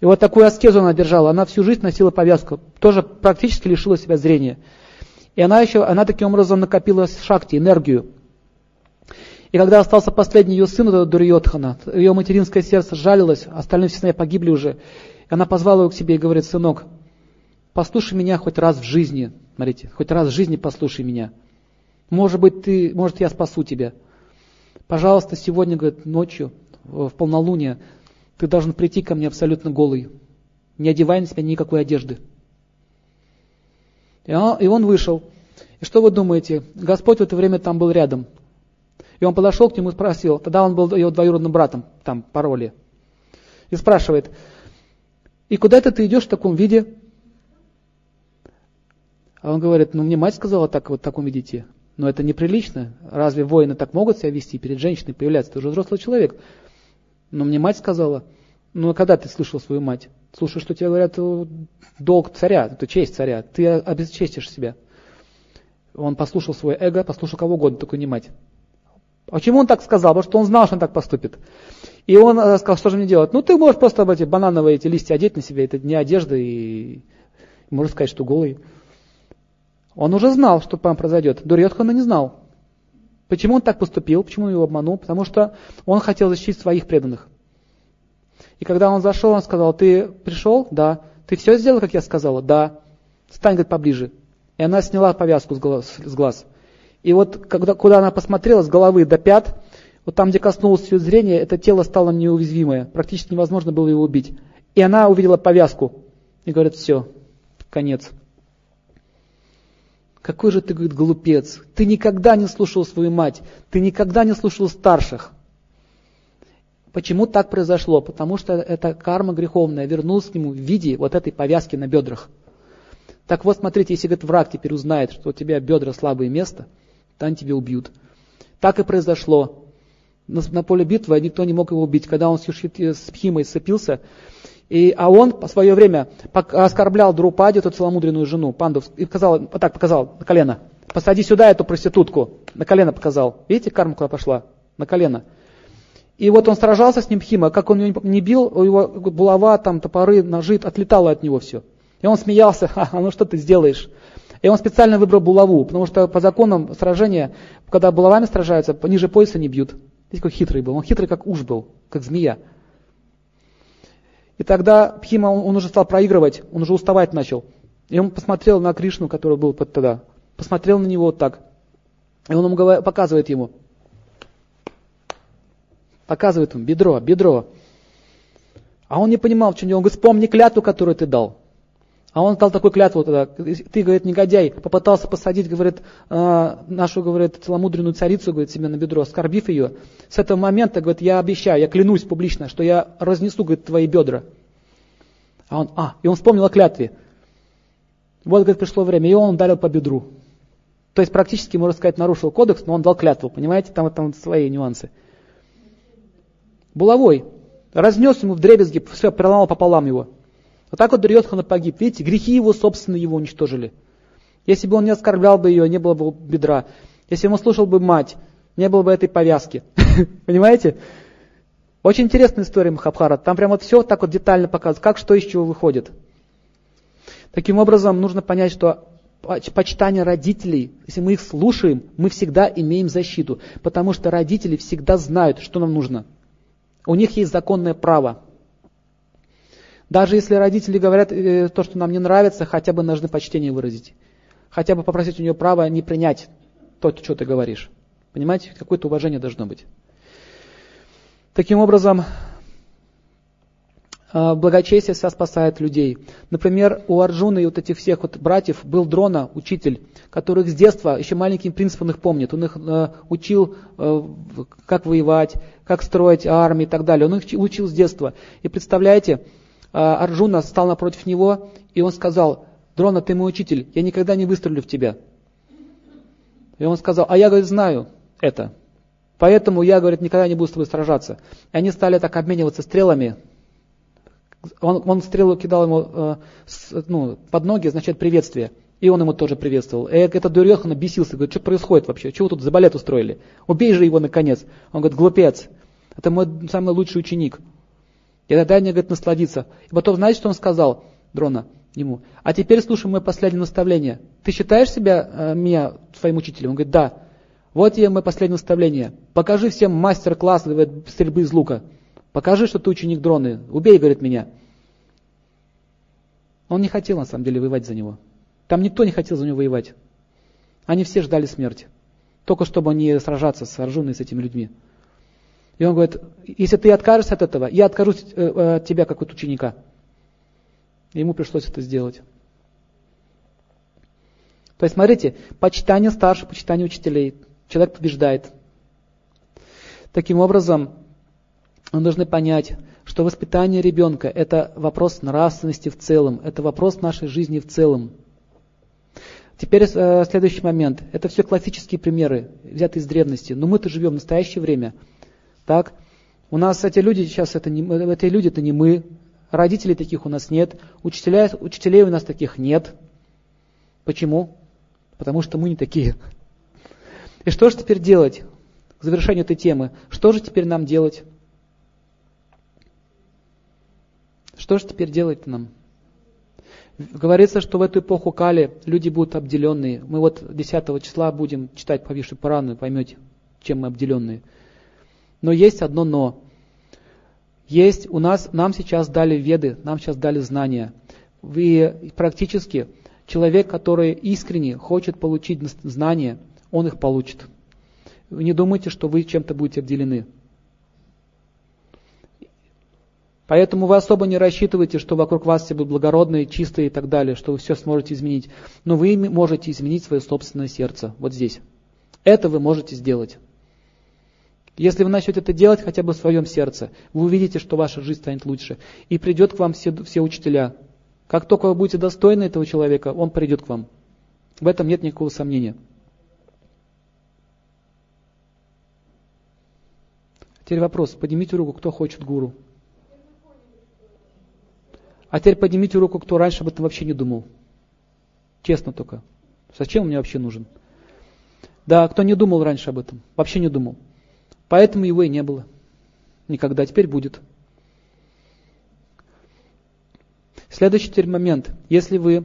И вот такую аскезу она держала. Она всю жизнь носила повязку. Тоже практически лишила себя зрения. И она еще, она таким образом накопила шакти, энергию. И когда остался последний ее сын, Дурьотхана, ее материнское сердце жалилось, остальные все погибли уже. И она позвала его к себе и говорит, сынок, послушай меня хоть раз в жизни, смотрите, хоть раз в жизни послушай меня. Может быть, ты, может, я спасу тебя. Пожалуйста, сегодня, говорит, ночью, в полнолуние, ты должен прийти ко мне абсолютно голый, не одевая на себя никакой одежды. И он, вышел. И что вы думаете? Господь в это время там был рядом. И он подошел к нему и спросил, тогда он был его двоюродным братом, там, по роли. И спрашивает, и куда это ты идешь в таком виде? А он говорит, ну мне мать сказала так вот в таком виде идти. Но это неприлично. Разве воины так могут себя вести перед женщиной, появляться? Ты уже взрослый человек. Но мне мать сказала, ну а когда ты слышал свою мать? Слушай, что тебе говорят, э, долг царя, это честь царя, ты обесчестишь себя. Он послушал свое эго, послушал кого угодно, только не мать. Почему он так сказал? Потому что он знал, что он так поступит. И он э, сказал, что же мне делать? Ну, ты можешь просто эти банановые эти листья одеть на себя, это не одежда, и можно сказать, что голый. Он уже знал, что произойдет. Дурьотхана не знал. Почему он так поступил? Почему он его обманул? Потому что он хотел защитить своих преданных. И когда он зашел, он сказал, ты пришел? Да. Ты все сделал, как я сказала? Да. Стань, говорит, поближе. И она сняла повязку с глаз. С глаз. И вот когда, куда она посмотрела, с головы до пят, вот там, где коснулось ее зрения, это тело стало неуязвимое. Практически невозможно было его убить. И она увидела повязку. И говорит, все, конец. Какой же ты, говорит, глупец. Ты никогда не слушал свою мать, ты никогда не слушал старших. Почему так произошло? Потому что эта карма греховная вернулась к нему в виде вот этой повязки на бедрах. Так вот, смотрите, если говорит, враг теперь узнает, что у тебя бедра слабое место, то они тебя убьют. Так и произошло. На, на поле битвы никто не мог его убить. Когда он с, с Пхимой сцепился, и, а он по свое время оскорблял Друпади, эту целомудренную жену, пандов, и показал, вот так показал, на колено. Посади сюда эту проститутку. На колено показал. Видите, карма куда пошла? На колено. И вот он сражался с ним Пхима, как он его не бил, у его булава, там, топоры, ножи, отлетало от него все. И он смеялся, ха, ну что ты сделаешь? И он специально выбрал булаву, потому что по законам сражения, когда булавами сражаются, ниже пояса не бьют. Видите, какой хитрый был. Он хитрый, как уж был, как змея. И тогда Пхима, он, он уже стал проигрывать, он уже уставать начал. И он посмотрел на Кришну, который был тогда. Посмотрел на него вот так. И он ему говорит, показывает ему. Показывает ему бедро, бедро. А он не понимал, в чем дело. Он говорит, вспомни клятву, которую ты дал. А он дал такую клятву тогда. Ты, говорит, негодяй, попытался посадить, говорит, э, нашу, говорит, целомудренную царицу, говорит, себе на бедро, оскорбив ее. С этого момента, говорит, я обещаю, я клянусь публично, что я разнесу, говорит, твои бедра. А он, а, и он вспомнил о клятве. Вот, говорит, пришло время, и он ударил по бедру. То есть практически, можно сказать, нарушил кодекс, но он дал клятву, понимаете, там, там свои нюансы. Булавой. Разнес ему в дребезги, все, проломал пополам его. Вот так вот Дурьотхана погиб. Видите, грехи его, собственно, его уничтожили. Если бы он не оскорблял бы ее, не было бы бедра. Если бы он слушал бы мать, не было бы этой повязки. Понимаете? Очень интересная история Махабхара. Там прямо вот все так вот детально показывают, как что из чего выходит. Таким образом, нужно понять, что почитание родителей, если мы их слушаем, мы всегда имеем защиту, потому что родители всегда знают, что нам нужно. У них есть законное право. Даже если родители говорят э, то, что нам не нравится, хотя бы нужно почтение выразить. Хотя бы попросить у нее право не принять то, что ты говоришь. Понимаете, какое-то уважение должно быть. Таким образом, э, благочестие вся спасает людей. Например, у Арджуны и вот этих всех вот братьев был Дрона, учитель, который их с детства, еще маленьким принцип он их помнит. Он их э, учил, э, как воевать, как строить армии и так далее. Он их учил с детства. И представляете, Арджуна стал напротив него, и он сказал, Дрона, ты мой учитель, я никогда не выстрелю в тебя. И он сказал, а я, говорит, знаю это. Поэтому я, говорит, никогда не буду с тобой сражаться. И они стали так обмениваться стрелами. Он, он стрелу кидал ему э, с, ну, под ноги, значит, приветствие. И он ему тоже приветствовал. И этот Дурьохан бесился, говорит, что происходит вообще? Чего тут за балет устроили? Убей же его наконец. Он говорит, глупец, это мой самый лучший ученик. И тогда они, говорит, насладиться. И потом, знаете, что он сказал, Дрона, ему? А теперь слушай мое последнее наставление. Ты считаешь себя, э, меня, своим учителем? Он говорит, да. Вот я мое последнее наставление. Покажи всем мастер-класс стрельбы из лука. Покажи, что ты ученик дроны. Убей, говорит, меня. Он не хотел, на самом деле, воевать за него. Там никто не хотел за него воевать. Они все ждали смерти. Только чтобы не сражаться с Арджуной, с этими людьми. И он говорит, если ты откажешься от этого, я откажусь э, э, от тебя как от ученика. И ему пришлось это сделать. То есть, смотрите, почитание старших, почитание учителей. Человек побеждает. Таким образом, мы должны понять, что воспитание ребенка – это вопрос нравственности в целом, это вопрос нашей жизни в целом. Теперь э, следующий момент. Это все классические примеры, взятые из древности. Но мы-то живем в настоящее время – так? У нас эти люди сейчас, это не, эти люди это не мы, родителей таких у нас нет, учителя, учителей у нас таких нет. Почему? Потому что мы не такие. И что же теперь делать? К завершению этой темы. Что же теперь нам делать? Что же теперь делать нам? Говорится, что в эту эпоху Кали люди будут обделенные. Мы вот 10 числа будем читать по Виши Пурану, поймете, чем мы обделенные. Но есть одно но. Есть у нас, нам сейчас дали веды, нам сейчас дали знания. И практически человек, который искренне хочет получить знания, он их получит. Вы не думайте, что вы чем-то будете обделены. Поэтому вы особо не рассчитываете, что вокруг вас все будут благородные, чистые и так далее, что вы все сможете изменить. Но вы можете изменить свое собственное сердце, вот здесь. Это вы можете сделать. Если вы начнете это делать хотя бы в своем сердце, вы увидите, что ваша жизнь станет лучше. И придет к вам все, все учителя. Как только вы будете достойны этого человека, он придет к вам. В этом нет никакого сомнения. Теперь вопрос. Поднимите руку, кто хочет гуру. А теперь поднимите руку, кто раньше об этом вообще не думал. Честно только. Зачем он мне вообще нужен? Да, кто не думал раньше об этом, вообще не думал. Поэтому его и не было. Никогда, теперь будет. Следующий теперь момент. Если вы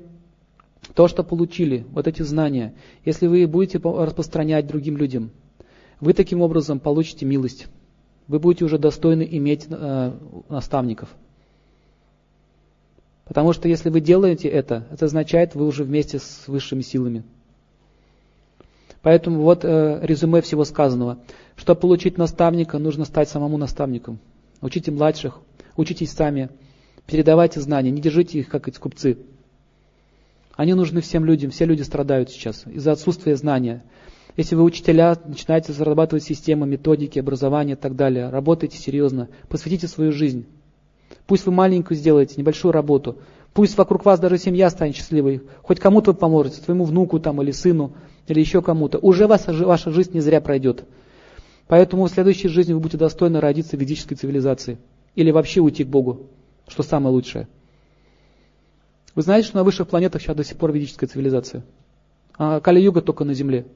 то, что получили, вот эти знания, если вы будете распространять другим людям, вы таким образом получите милость. Вы будете уже достойны иметь э, наставников. Потому что если вы делаете это, это означает, вы уже вместе с высшими силами. Поэтому вот э, резюме всего сказанного. Чтобы получить наставника, нужно стать самому наставником. Учите младших, учитесь сами, передавайте знания, не держите их, как эти купцы. Они нужны всем людям, все люди страдают сейчас из-за отсутствия знания. Если вы учителя, начинаете зарабатывать системы, методики, образование и так далее, работайте серьезно, посвятите свою жизнь. Пусть вы маленькую сделаете, небольшую работу. Пусть вокруг вас даже семья станет счастливой. Хоть кому-то вы поможете, своему внуку там, или сыну, или еще кому-то. Уже ваша, ваша жизнь не зря пройдет. Поэтому в следующей жизни вы будете достойны родиться в ведической цивилизации. Или вообще уйти к Богу, что самое лучшее. Вы знаете, что на высших планетах сейчас до сих пор ведическая цивилизация? А Кали-юга только на Земле,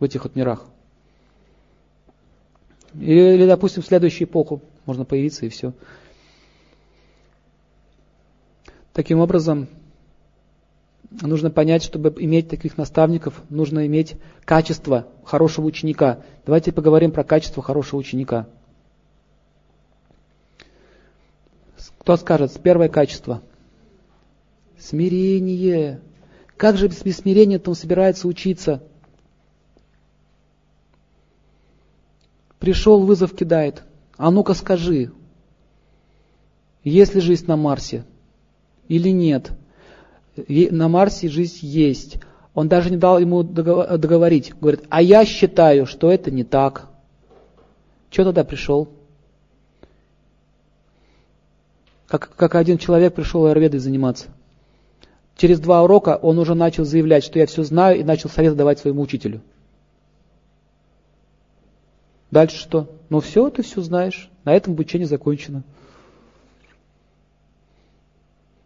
в этих вот мирах. Или, или, допустим, в следующую эпоху можно появиться и все. Таким образом, нужно понять, чтобы иметь таких наставников, нужно иметь качество хорошего ученика. Давайте поговорим про качество хорошего ученика. Кто скажет, первое качество? Смирение. Как же без смирения он собирается учиться? Пришел, вызов кидает. А ну-ка скажи, есть ли жизнь на Марсе? или нет. На Марсе жизнь есть. Он даже не дал ему договорить. Говорит, а я считаю, что это не так. Что тогда пришел? Как, как один человек пришел аюрведой заниматься. Через два урока он уже начал заявлять, что я все знаю, и начал совет давать своему учителю. Дальше что? Ну все, ты все знаешь. На этом обучение закончено.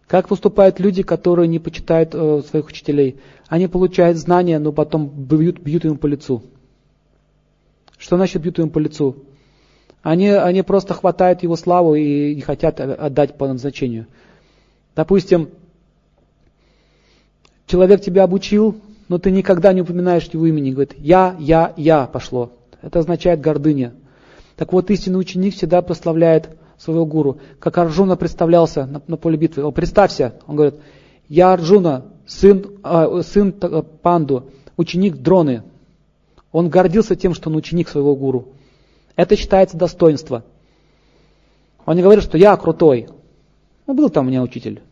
Как поступают люди, которые не почитают э, своих учителей? Они получают знания, но потом бьют, бьют ему по лицу. Что значит бьют ему по лицу? Они, они просто хватают его славу и не хотят отдать по назначению. Допустим, человек тебя обучил, но ты никогда не упоминаешь его имени. Говорит, я, я, я пошло. Это означает гордыня. Так вот, истинный ученик всегда прославляет своего гуру, как Арджуна представлялся на, на поле битвы. О, представься, он говорит, я Арджуна, сын, э, сын Панду, ученик Дроны. Он гордился тем, что он ученик своего гуру. Это считается достоинство. Он не говорит, что я крутой. Ну, был там у меня учитель.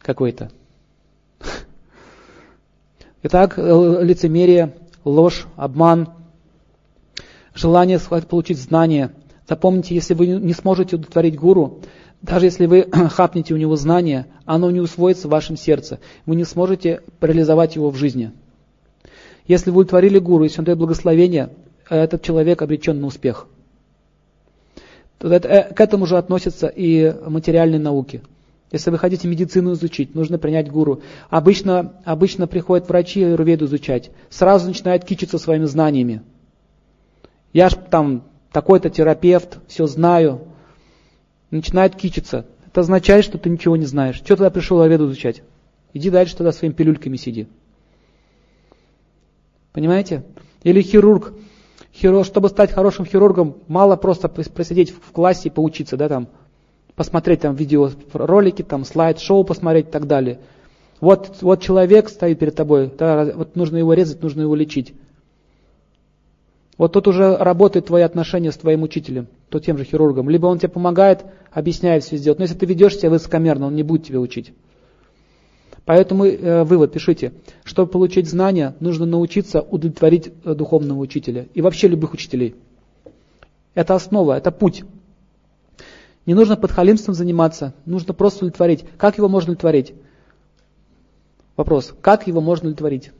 Какой-то. Итак, э, лицемерие, ложь, обман, желание получить знания – Запомните, если вы не сможете удовлетворить гуру, даже если вы хапнете у него знания, оно не усвоится в вашем сердце. Вы не сможете реализовать его в жизни. Если вы удовлетворили гуру, если он дает благословение, этот человек обречен на успех. Э, к этому же относятся и материальные науки. Если вы хотите медицину изучить, нужно принять гуру. Обычно, обычно приходят врачи аюрведу изучать, сразу начинают кичиться своими знаниями. Я ж там такой-то терапевт, все знаю, начинает кичиться. Это означает, что ты ничего не знаешь. Что тогда пришел Аведу изучать? Иди дальше тогда своими пилюльками сиди. Понимаете? Или хирург. Хирург, чтобы стать хорошим хирургом, мало просто просидеть в классе и поучиться, да, там, посмотреть там видеоролики, там, слайд-шоу посмотреть и так далее. Вот, вот человек стоит перед тобой, да, вот нужно его резать, нужно его лечить. Вот тут уже работает твои отношения с твоим учителем. то тем же хирургом. Либо он тебе помогает, объясняет все сделать. Но если ты ведешь себя высокомерно, он не будет тебя учить. Поэтому э, вывод пишите. Чтобы получить знания, нужно научиться удовлетворить э, духовного учителя. И вообще любых учителей. Это основа, это путь. Не нужно подхалимством заниматься, нужно просто удовлетворить. Как его можно удовлетворить? Вопрос. Как его можно удовлетворить?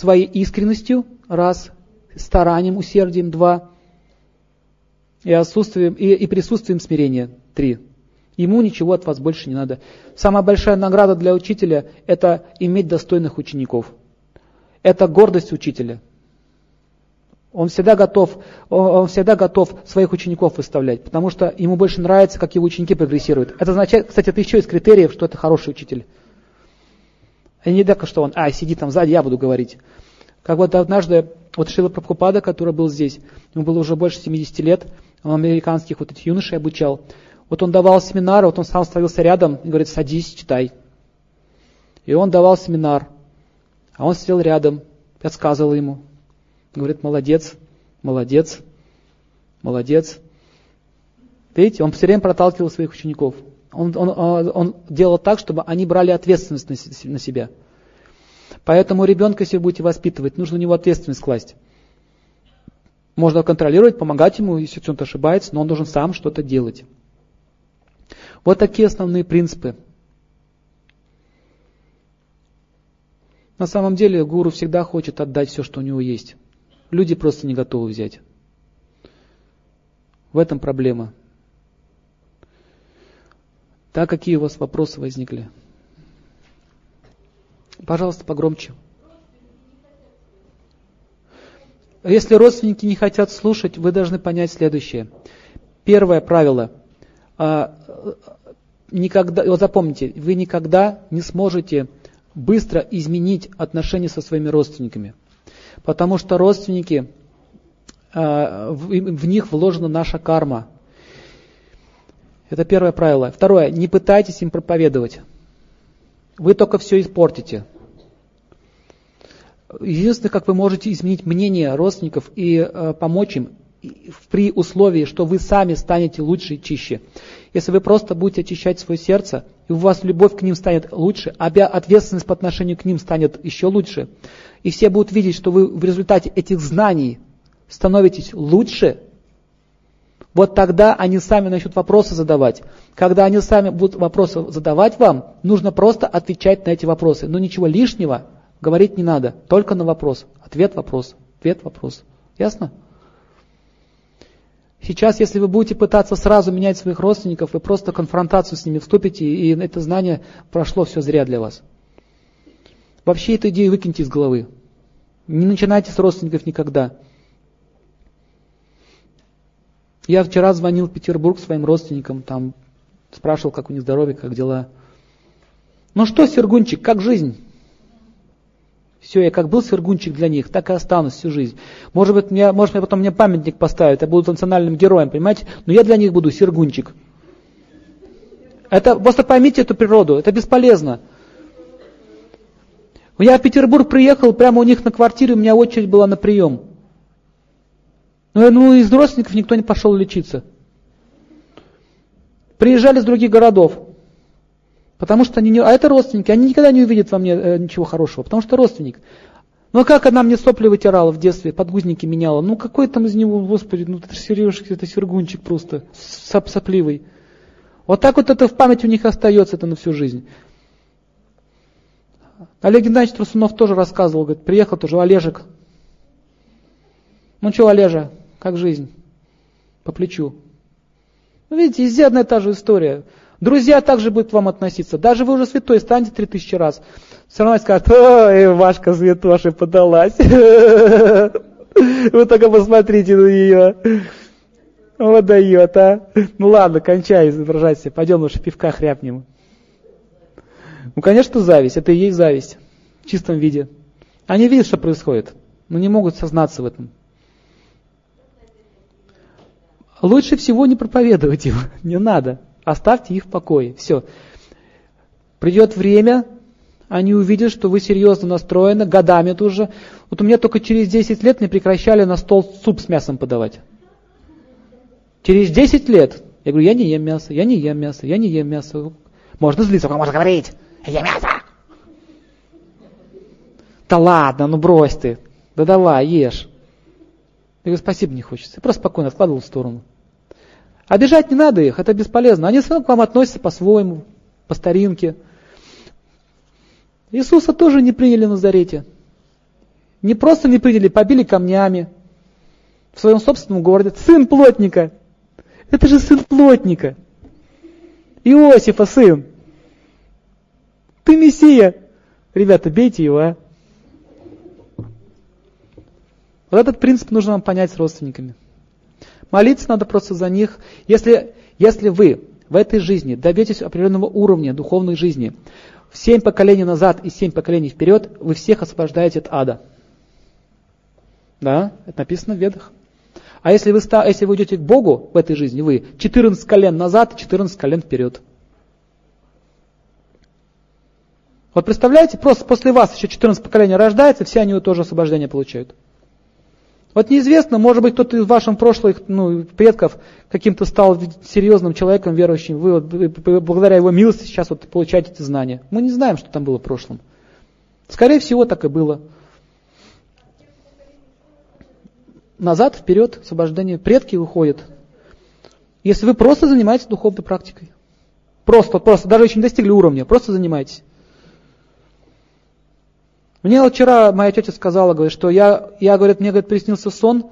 Своей искренностью, раз, старанием, усердием, два, и отсутствием, и, и присутствием смирения, три. Ему ничего от вас больше не надо. Самая большая награда для учителя – это иметь достойных учеников. Это гордость учителя – он всегда готов, он всегда готов своих учеников выставлять, потому что ему больше нравится, как его ученики прогрессируют. Это означает, кстати, это еще из критериев, что это хороший учитель. А не только, что он, а, сиди там сзади, я буду говорить. Как вот однажды, вот Шила Прабхупада, который был здесь, ему было уже больше 70 лет, он американских вот этих юношей обучал. Вот он давал семинар, вот он сам становился рядом и говорит, садись, читай. И он давал семинар, а он сидел рядом, подсказывал ему, Говорит, молодец, молодец, молодец. Видите, он все время проталкивал своих учеников. Он, он, он делал так, чтобы они брали ответственность на себя. Поэтому ребенка, если вы будете воспитывать, нужно у него ответственность класть. Можно контролировать, помогать ему, если он ошибается, но он должен сам что-то делать. Вот такие основные принципы. На самом деле гуру всегда хочет отдать все, что у него есть. Люди просто не готовы взять. В этом проблема. Так, какие у вас вопросы возникли? Пожалуйста, погромче. Если родственники не хотят слушать, вы должны понять следующее. Первое правило. А, никогда, вот запомните, вы никогда не сможете быстро изменить отношения со своими родственниками. Потому что родственники, э, в них вложена наша карма. Это первое правило. Второе, не пытайтесь им проповедовать. Вы только все испортите. Единственное, как вы можете изменить мнение родственников и э, помочь им, при условии, что вы сами станете лучше и чище. Если вы просто будете очищать свое сердце, и у вас любовь к ним станет лучше, а ответственность по отношению к ним станет еще лучше, и все будут видеть, что вы в результате этих знаний становитесь лучше, вот тогда они сами начнут вопросы задавать. Когда они сами будут вопросы задавать вам, нужно просто отвечать на эти вопросы. Но ничего лишнего говорить не надо, только на вопрос. Ответ, вопрос, ответ, вопрос. Ясно? Сейчас, если вы будете пытаться сразу менять своих родственников, вы просто конфронтацию с ними вступите, и это знание прошло все зря для вас. Вообще эту идею выкиньте из головы. Не начинайте с родственников никогда. Я вчера звонил в Петербург своим родственникам, там спрашивал, как у них здоровье, как дела. Ну что, Сергунчик, как жизнь? Все, я как был сергунчик для них, так и останусь всю жизнь. Может быть, мне, может, мне потом мне памятник поставят, я буду национальным героем, понимаете? Но я для них буду сергунчик. Это, просто поймите эту природу, это бесполезно. Я в Петербург приехал, прямо у них на квартире, у меня очередь была на прием. Ну, ну из родственников никто не пошел лечиться. Приезжали с других городов. Потому что они не... А это родственники, они никогда не увидят во мне э, ничего хорошего, потому что родственник. Ну а как она мне сопли вытирала в детстве, подгузники меняла? Ну какой там из него, господи, ну это Сережка, это Сергунчик просто, соп сопливый. Вот так вот это в память у них остается, это на всю жизнь. Олег Геннадьевич Трусунов тоже рассказывал, говорит, приехал тоже Олежек. Ну что, Олежа, как жизнь? По плечу. Ну, видите, везде одна и та же история. Друзья также будут к вам относиться. Даже вы уже святой станете три тысячи раз. Все равно скажут, ой, Вашка святоши подалась. Вы только посмотрите на нее. Вот дает, а. Ну ладно, кончай изображать Пойдем лучше пивка хряпнем. Ну, конечно, зависть. Это и есть зависть. В чистом виде. Они видят, что происходит, но не могут сознаться в этом. Лучше всего не проповедовать им. Не надо. Оставьте их в покое. Все. Придет время, они увидят, что вы серьезно настроены, годами тоже. Вот у меня только через 10 лет не прекращали на стол суп с мясом подавать. Через 10 лет. Я говорю, я не ем мясо, я не ем мясо, я не ем мясо. Можно злиться, можно говорить, я ем мясо. Да ладно, ну брось ты. Да давай, ешь. Я говорю, спасибо не хочется. Я просто спокойно откладывал в сторону. Обижать не надо их, это бесполезно. Они все равно к вам относятся по-своему, по старинке. Иисуса тоже не приняли в Назарете. Не просто не приняли, побили камнями в своем собственном городе. Сын плотника. Это же сын плотника. Иосифа сын. Ты Мессия. Ребята, бейте его, а. Вот этот принцип нужно вам понять с родственниками. Молиться надо просто за них. Если, если вы в этой жизни добьетесь определенного уровня духовной жизни, в семь поколений назад и семь поколений вперед, вы всех освобождаете от ада. Да, это написано в Ведах. А если вы, если вы идете к Богу в этой жизни, вы 14 колен назад, 14 колен вперед. Вот представляете, просто после вас еще 14 поколений рождается, все они тоже освобождение получают. Вот неизвестно, может быть, кто-то из ваших прошлых ну, предков каким-то стал серьезным человеком, верующим. Вы вот, благодаря его милости сейчас вот получаете эти знания. Мы не знаем, что там было в прошлом. Скорее всего, так и было. Назад, вперед, освобождение. Предки выходят. Если вы просто занимаетесь духовной практикой. Просто, просто, даже еще не достигли уровня, просто занимайтесь. Мне вот вчера моя тетя сказала, говорит, что я, я говорит, мне говорит, приснился сон,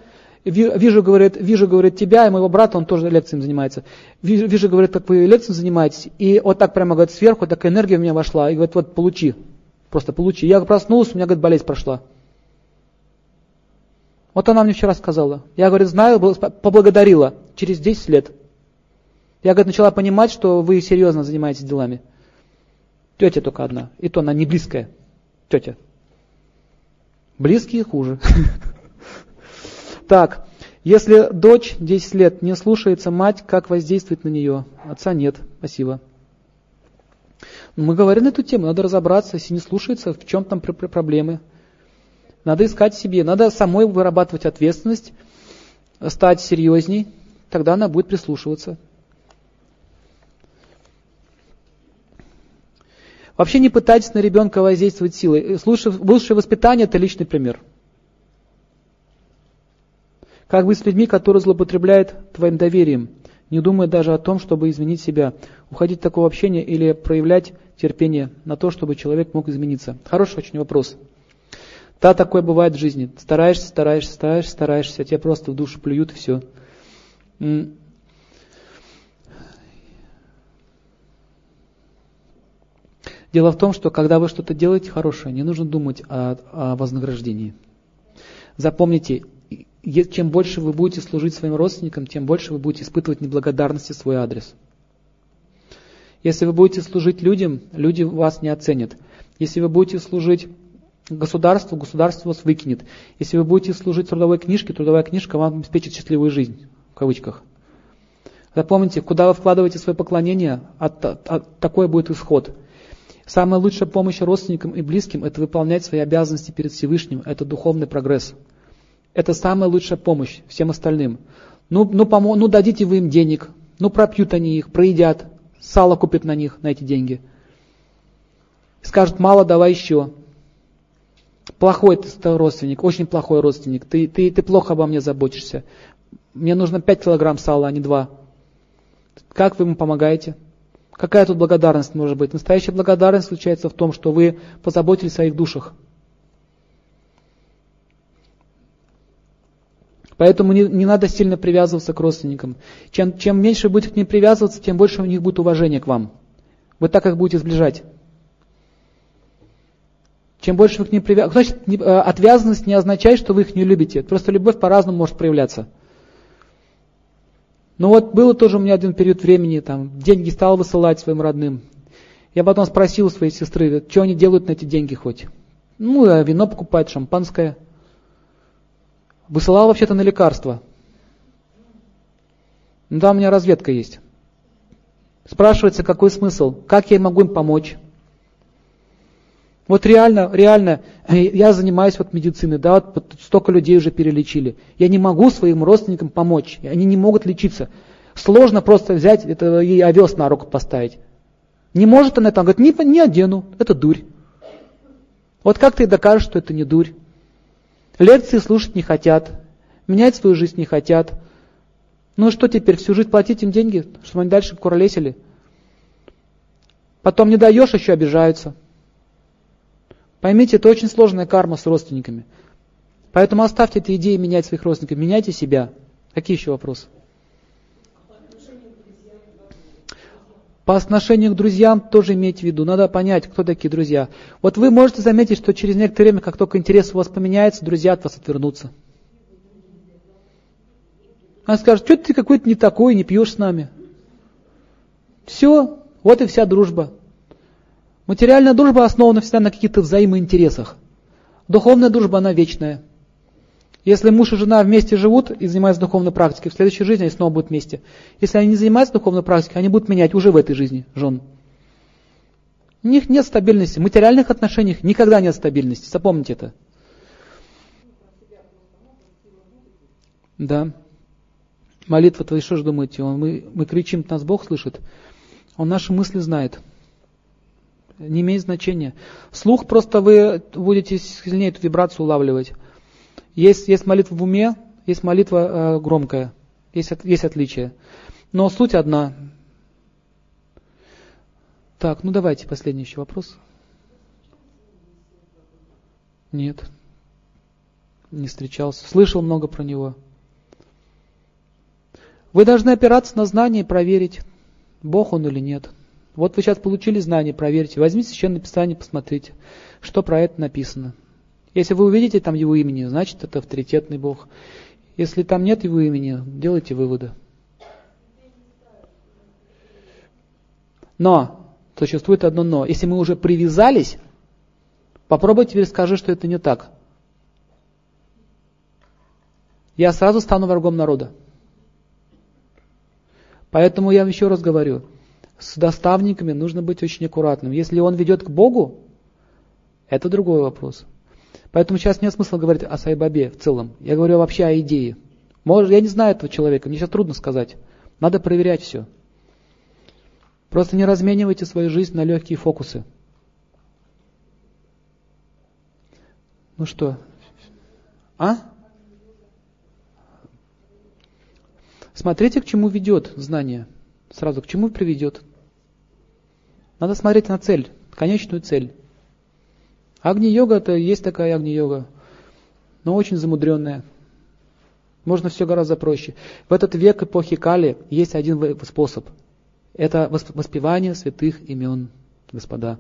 вижу, говорит, вижу, говорит, тебя и моего брата, он тоже лекциями занимается. Вижу, вижу говорит, как вы лекциями занимаетесь, и вот так прямо, говорит, сверху такая энергия в меня вошла, и говорит, вот получи, просто получи. Я проснулся, у меня, говорит, болезнь прошла. Вот она мне вчера сказала. Я, говорит, знаю, поблагодарила через 10 лет. Я, говорит, начала понимать, что вы серьезно занимаетесь делами. Тетя только одна, и то она не близкая. Тетя. Близкие хуже. Так, если дочь 10 лет не слушается мать, как воздействует на нее? Отца нет. Спасибо. Мы говорим на эту тему, надо разобраться, если не слушается, в чем там проблемы. Надо искать себе, надо самой вырабатывать ответственность, стать серьезней, тогда она будет прислушиваться. Вообще не пытайтесь на ребенка воздействовать силой. Лучшее воспитание – это личный пример. Как быть с людьми, которые злоупотребляют твоим доверием, не думая даже о том, чтобы изменить себя, уходить от такого общения или проявлять терпение на то, чтобы человек мог измениться? Хороший очень вопрос. Да, такое бывает в жизни. Стараешься, стараешься, стараешься, стараешься, а тебя просто в душу плюют и все. Дело в том, что когда вы что-то делаете хорошее, не нужно думать о, о вознаграждении. Запомните, чем больше вы будете служить своим родственникам, тем больше вы будете испытывать неблагодарности свой адрес. Если вы будете служить людям, люди вас не оценят. Если вы будете служить государству, государство вас выкинет. Если вы будете служить трудовой книжке, трудовая книжка вам обеспечит счастливую жизнь, в кавычках. Запомните, куда вы вкладываете свое поклонение, от, от, от, такой будет исход. Самая лучшая помощь родственникам и близким – это выполнять свои обязанности перед Всевышним, это духовный прогресс. Это самая лучшая помощь всем остальным. Ну, ну, помо- ну дадите вы им денег, ну пропьют они их, проедят, сало купят на них, на эти деньги. Скажут, мало, давай еще. Плохой ты родственник, очень плохой родственник, ты, ты, ты плохо обо мне заботишься. Мне нужно 5 килограмм сала, а не 2. Как вы ему помогаете? Какая тут благодарность может быть? Настоящая благодарность случается в том, что вы позаботились о своих душах. Поэтому не, не надо сильно привязываться к родственникам. Чем, чем меньше будете к ним привязываться, тем больше у них будет уважение к вам. Вы так их будете сближать. Чем больше вы к ним привязываетесь. Значит, э, отвязанность не означает, что вы их не любите. Просто любовь по-разному может проявляться. Ну вот было тоже у меня один период времени, там, деньги стал высылать своим родным. Я потом спросил своей сестры, что они делают на эти деньги хоть. Ну, а вино покупают, шампанское. Высылал вообще-то на лекарства. Ну да, у меня разведка есть. Спрашивается, какой смысл? Как я могу им помочь? Вот реально, реально, я занимаюсь вот медициной, да, вот столько людей уже перелечили. Я не могу своим родственникам помочь, они не могут лечиться. Сложно просто взять это, ей овес на руку поставить. Не может она там, говорит, не, не одену, это дурь. Вот как ты докажешь, что это не дурь? Лекции слушать не хотят, менять свою жизнь не хотят. Ну что теперь, всю жизнь платить им деньги, чтобы они дальше куролесили? Потом не даешь, еще обижаются. Поймите, это очень сложная карма с родственниками. Поэтому оставьте эти идеи менять своих родственников, меняйте себя. Какие еще вопросы? По отношению к друзьям тоже имейте в виду. Надо понять, кто такие друзья. Вот вы можете заметить, что через некоторое время, как только интерес у вас поменяется, друзья от вас отвернутся. Она скажет, что ты какой-то не такой, не пьешь с нами. Все, вот и вся дружба. Материальная дружба основана всегда на каких-то взаимоинтересах. Духовная дружба, она вечная. Если муж и жена вместе живут и занимаются духовной практикой, в следующей жизни они снова будут вместе. Если они не занимаются духовной практикой, они будут менять уже в этой жизни жен. У них нет стабильности. В материальных отношениях никогда нет стабильности. Запомните это. Да. Молитва, вы что же думаете? Он, мы, мы кричим, нас Бог слышит. Он наши мысли знает не имеет значения. Слух просто вы будете сильнее эту вибрацию улавливать. Есть, есть молитва в уме, есть молитва э, громкая, есть, есть отличие. Но суть одна. Так, ну давайте последний еще вопрос. Нет, не встречался. Слышал много про него. Вы должны опираться на знания и проверить, Бог он или нет. Вот вы сейчас получили знание, проверьте. Возьмите священное писание, посмотрите, что про это написано. Если вы увидите там его имени, значит это авторитетный Бог. Если там нет его имени, делайте выводы. Но, существует одно но. Если мы уже привязались, попробуйте теперь скажи, что это не так. Я сразу стану врагом народа. Поэтому я еще раз говорю, с доставниками нужно быть очень аккуратным. Если он ведет к Богу, это другой вопрос. Поэтому сейчас нет смысла говорить о Сайбабе в целом. Я говорю вообще о идее. Может, я не знаю этого человека, мне сейчас трудно сказать. Надо проверять все. Просто не разменивайте свою жизнь на легкие фокусы. Ну что? А? Смотрите, к чему ведет знание. Сразу, к чему приведет. Надо смотреть на цель, конечную цель. Агни-йога, это есть такая агни-йога, но очень замудренная. Можно все гораздо проще. В этот век эпохи Кали есть один способ. Это воспевание святых имен, господа.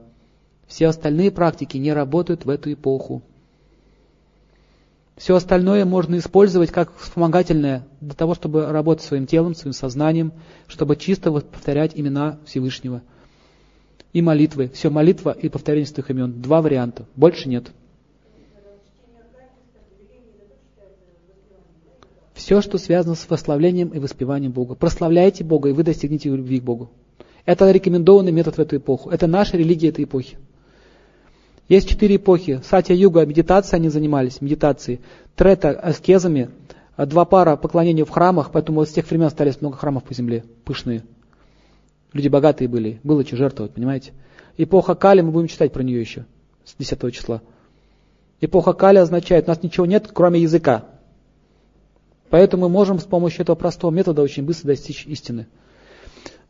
Все остальные практики не работают в эту эпоху. Все остальное можно использовать как вспомогательное для того, чтобы работать своим телом, своим сознанием, чтобы чисто повторять имена Всевышнего – и молитвы. Все, молитва и повторение святых имен. Два варианта. Больше нет. Все, что связано с восславлением и воспеванием Бога. Прославляйте Бога, и вы достигнете любви к Богу. Это рекомендованный метод в эту эпоху. Это наша религия этой эпохи. Есть четыре эпохи. Сатья-юга, медитация они занимались, медитацией. Трета, аскезами. Два пара поклонения в храмах, поэтому с тех времен остались много храмов по земле, пышные. Люди богатые были, было что жертвовать, понимаете? Эпоха Кали, мы будем читать про нее еще, с 10 числа. Эпоха Кали означает, у нас ничего нет, кроме языка. Поэтому мы можем с помощью этого простого метода очень быстро достичь истины.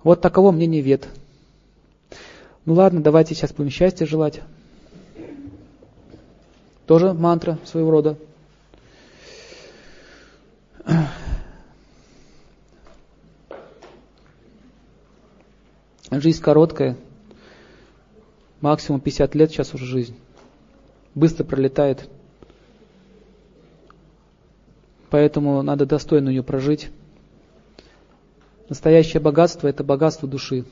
Вот таково мнение вет. Ну ладно, давайте сейчас будем счастья желать. Тоже мантра своего рода. Жизнь короткая, максимум 50 лет сейчас уже жизнь. Быстро пролетает. Поэтому надо достойно ее прожить. Настоящее богатство – это богатство души.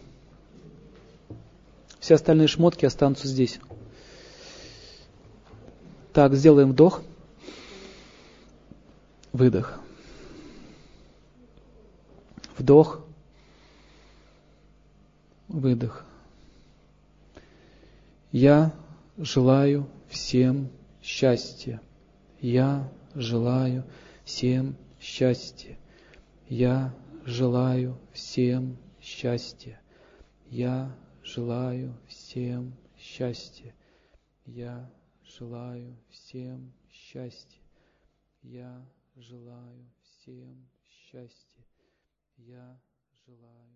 Все остальные шмотки останутся здесь. Так, сделаем вдох. Выдох. Вдох. Выдох. Я желаю всем счастья. Я желаю всем счастья. Я желаю всем счастья. Я желаю всем счастья. Я желаю всем счастья. Я желаю всем счастья. Я желаю.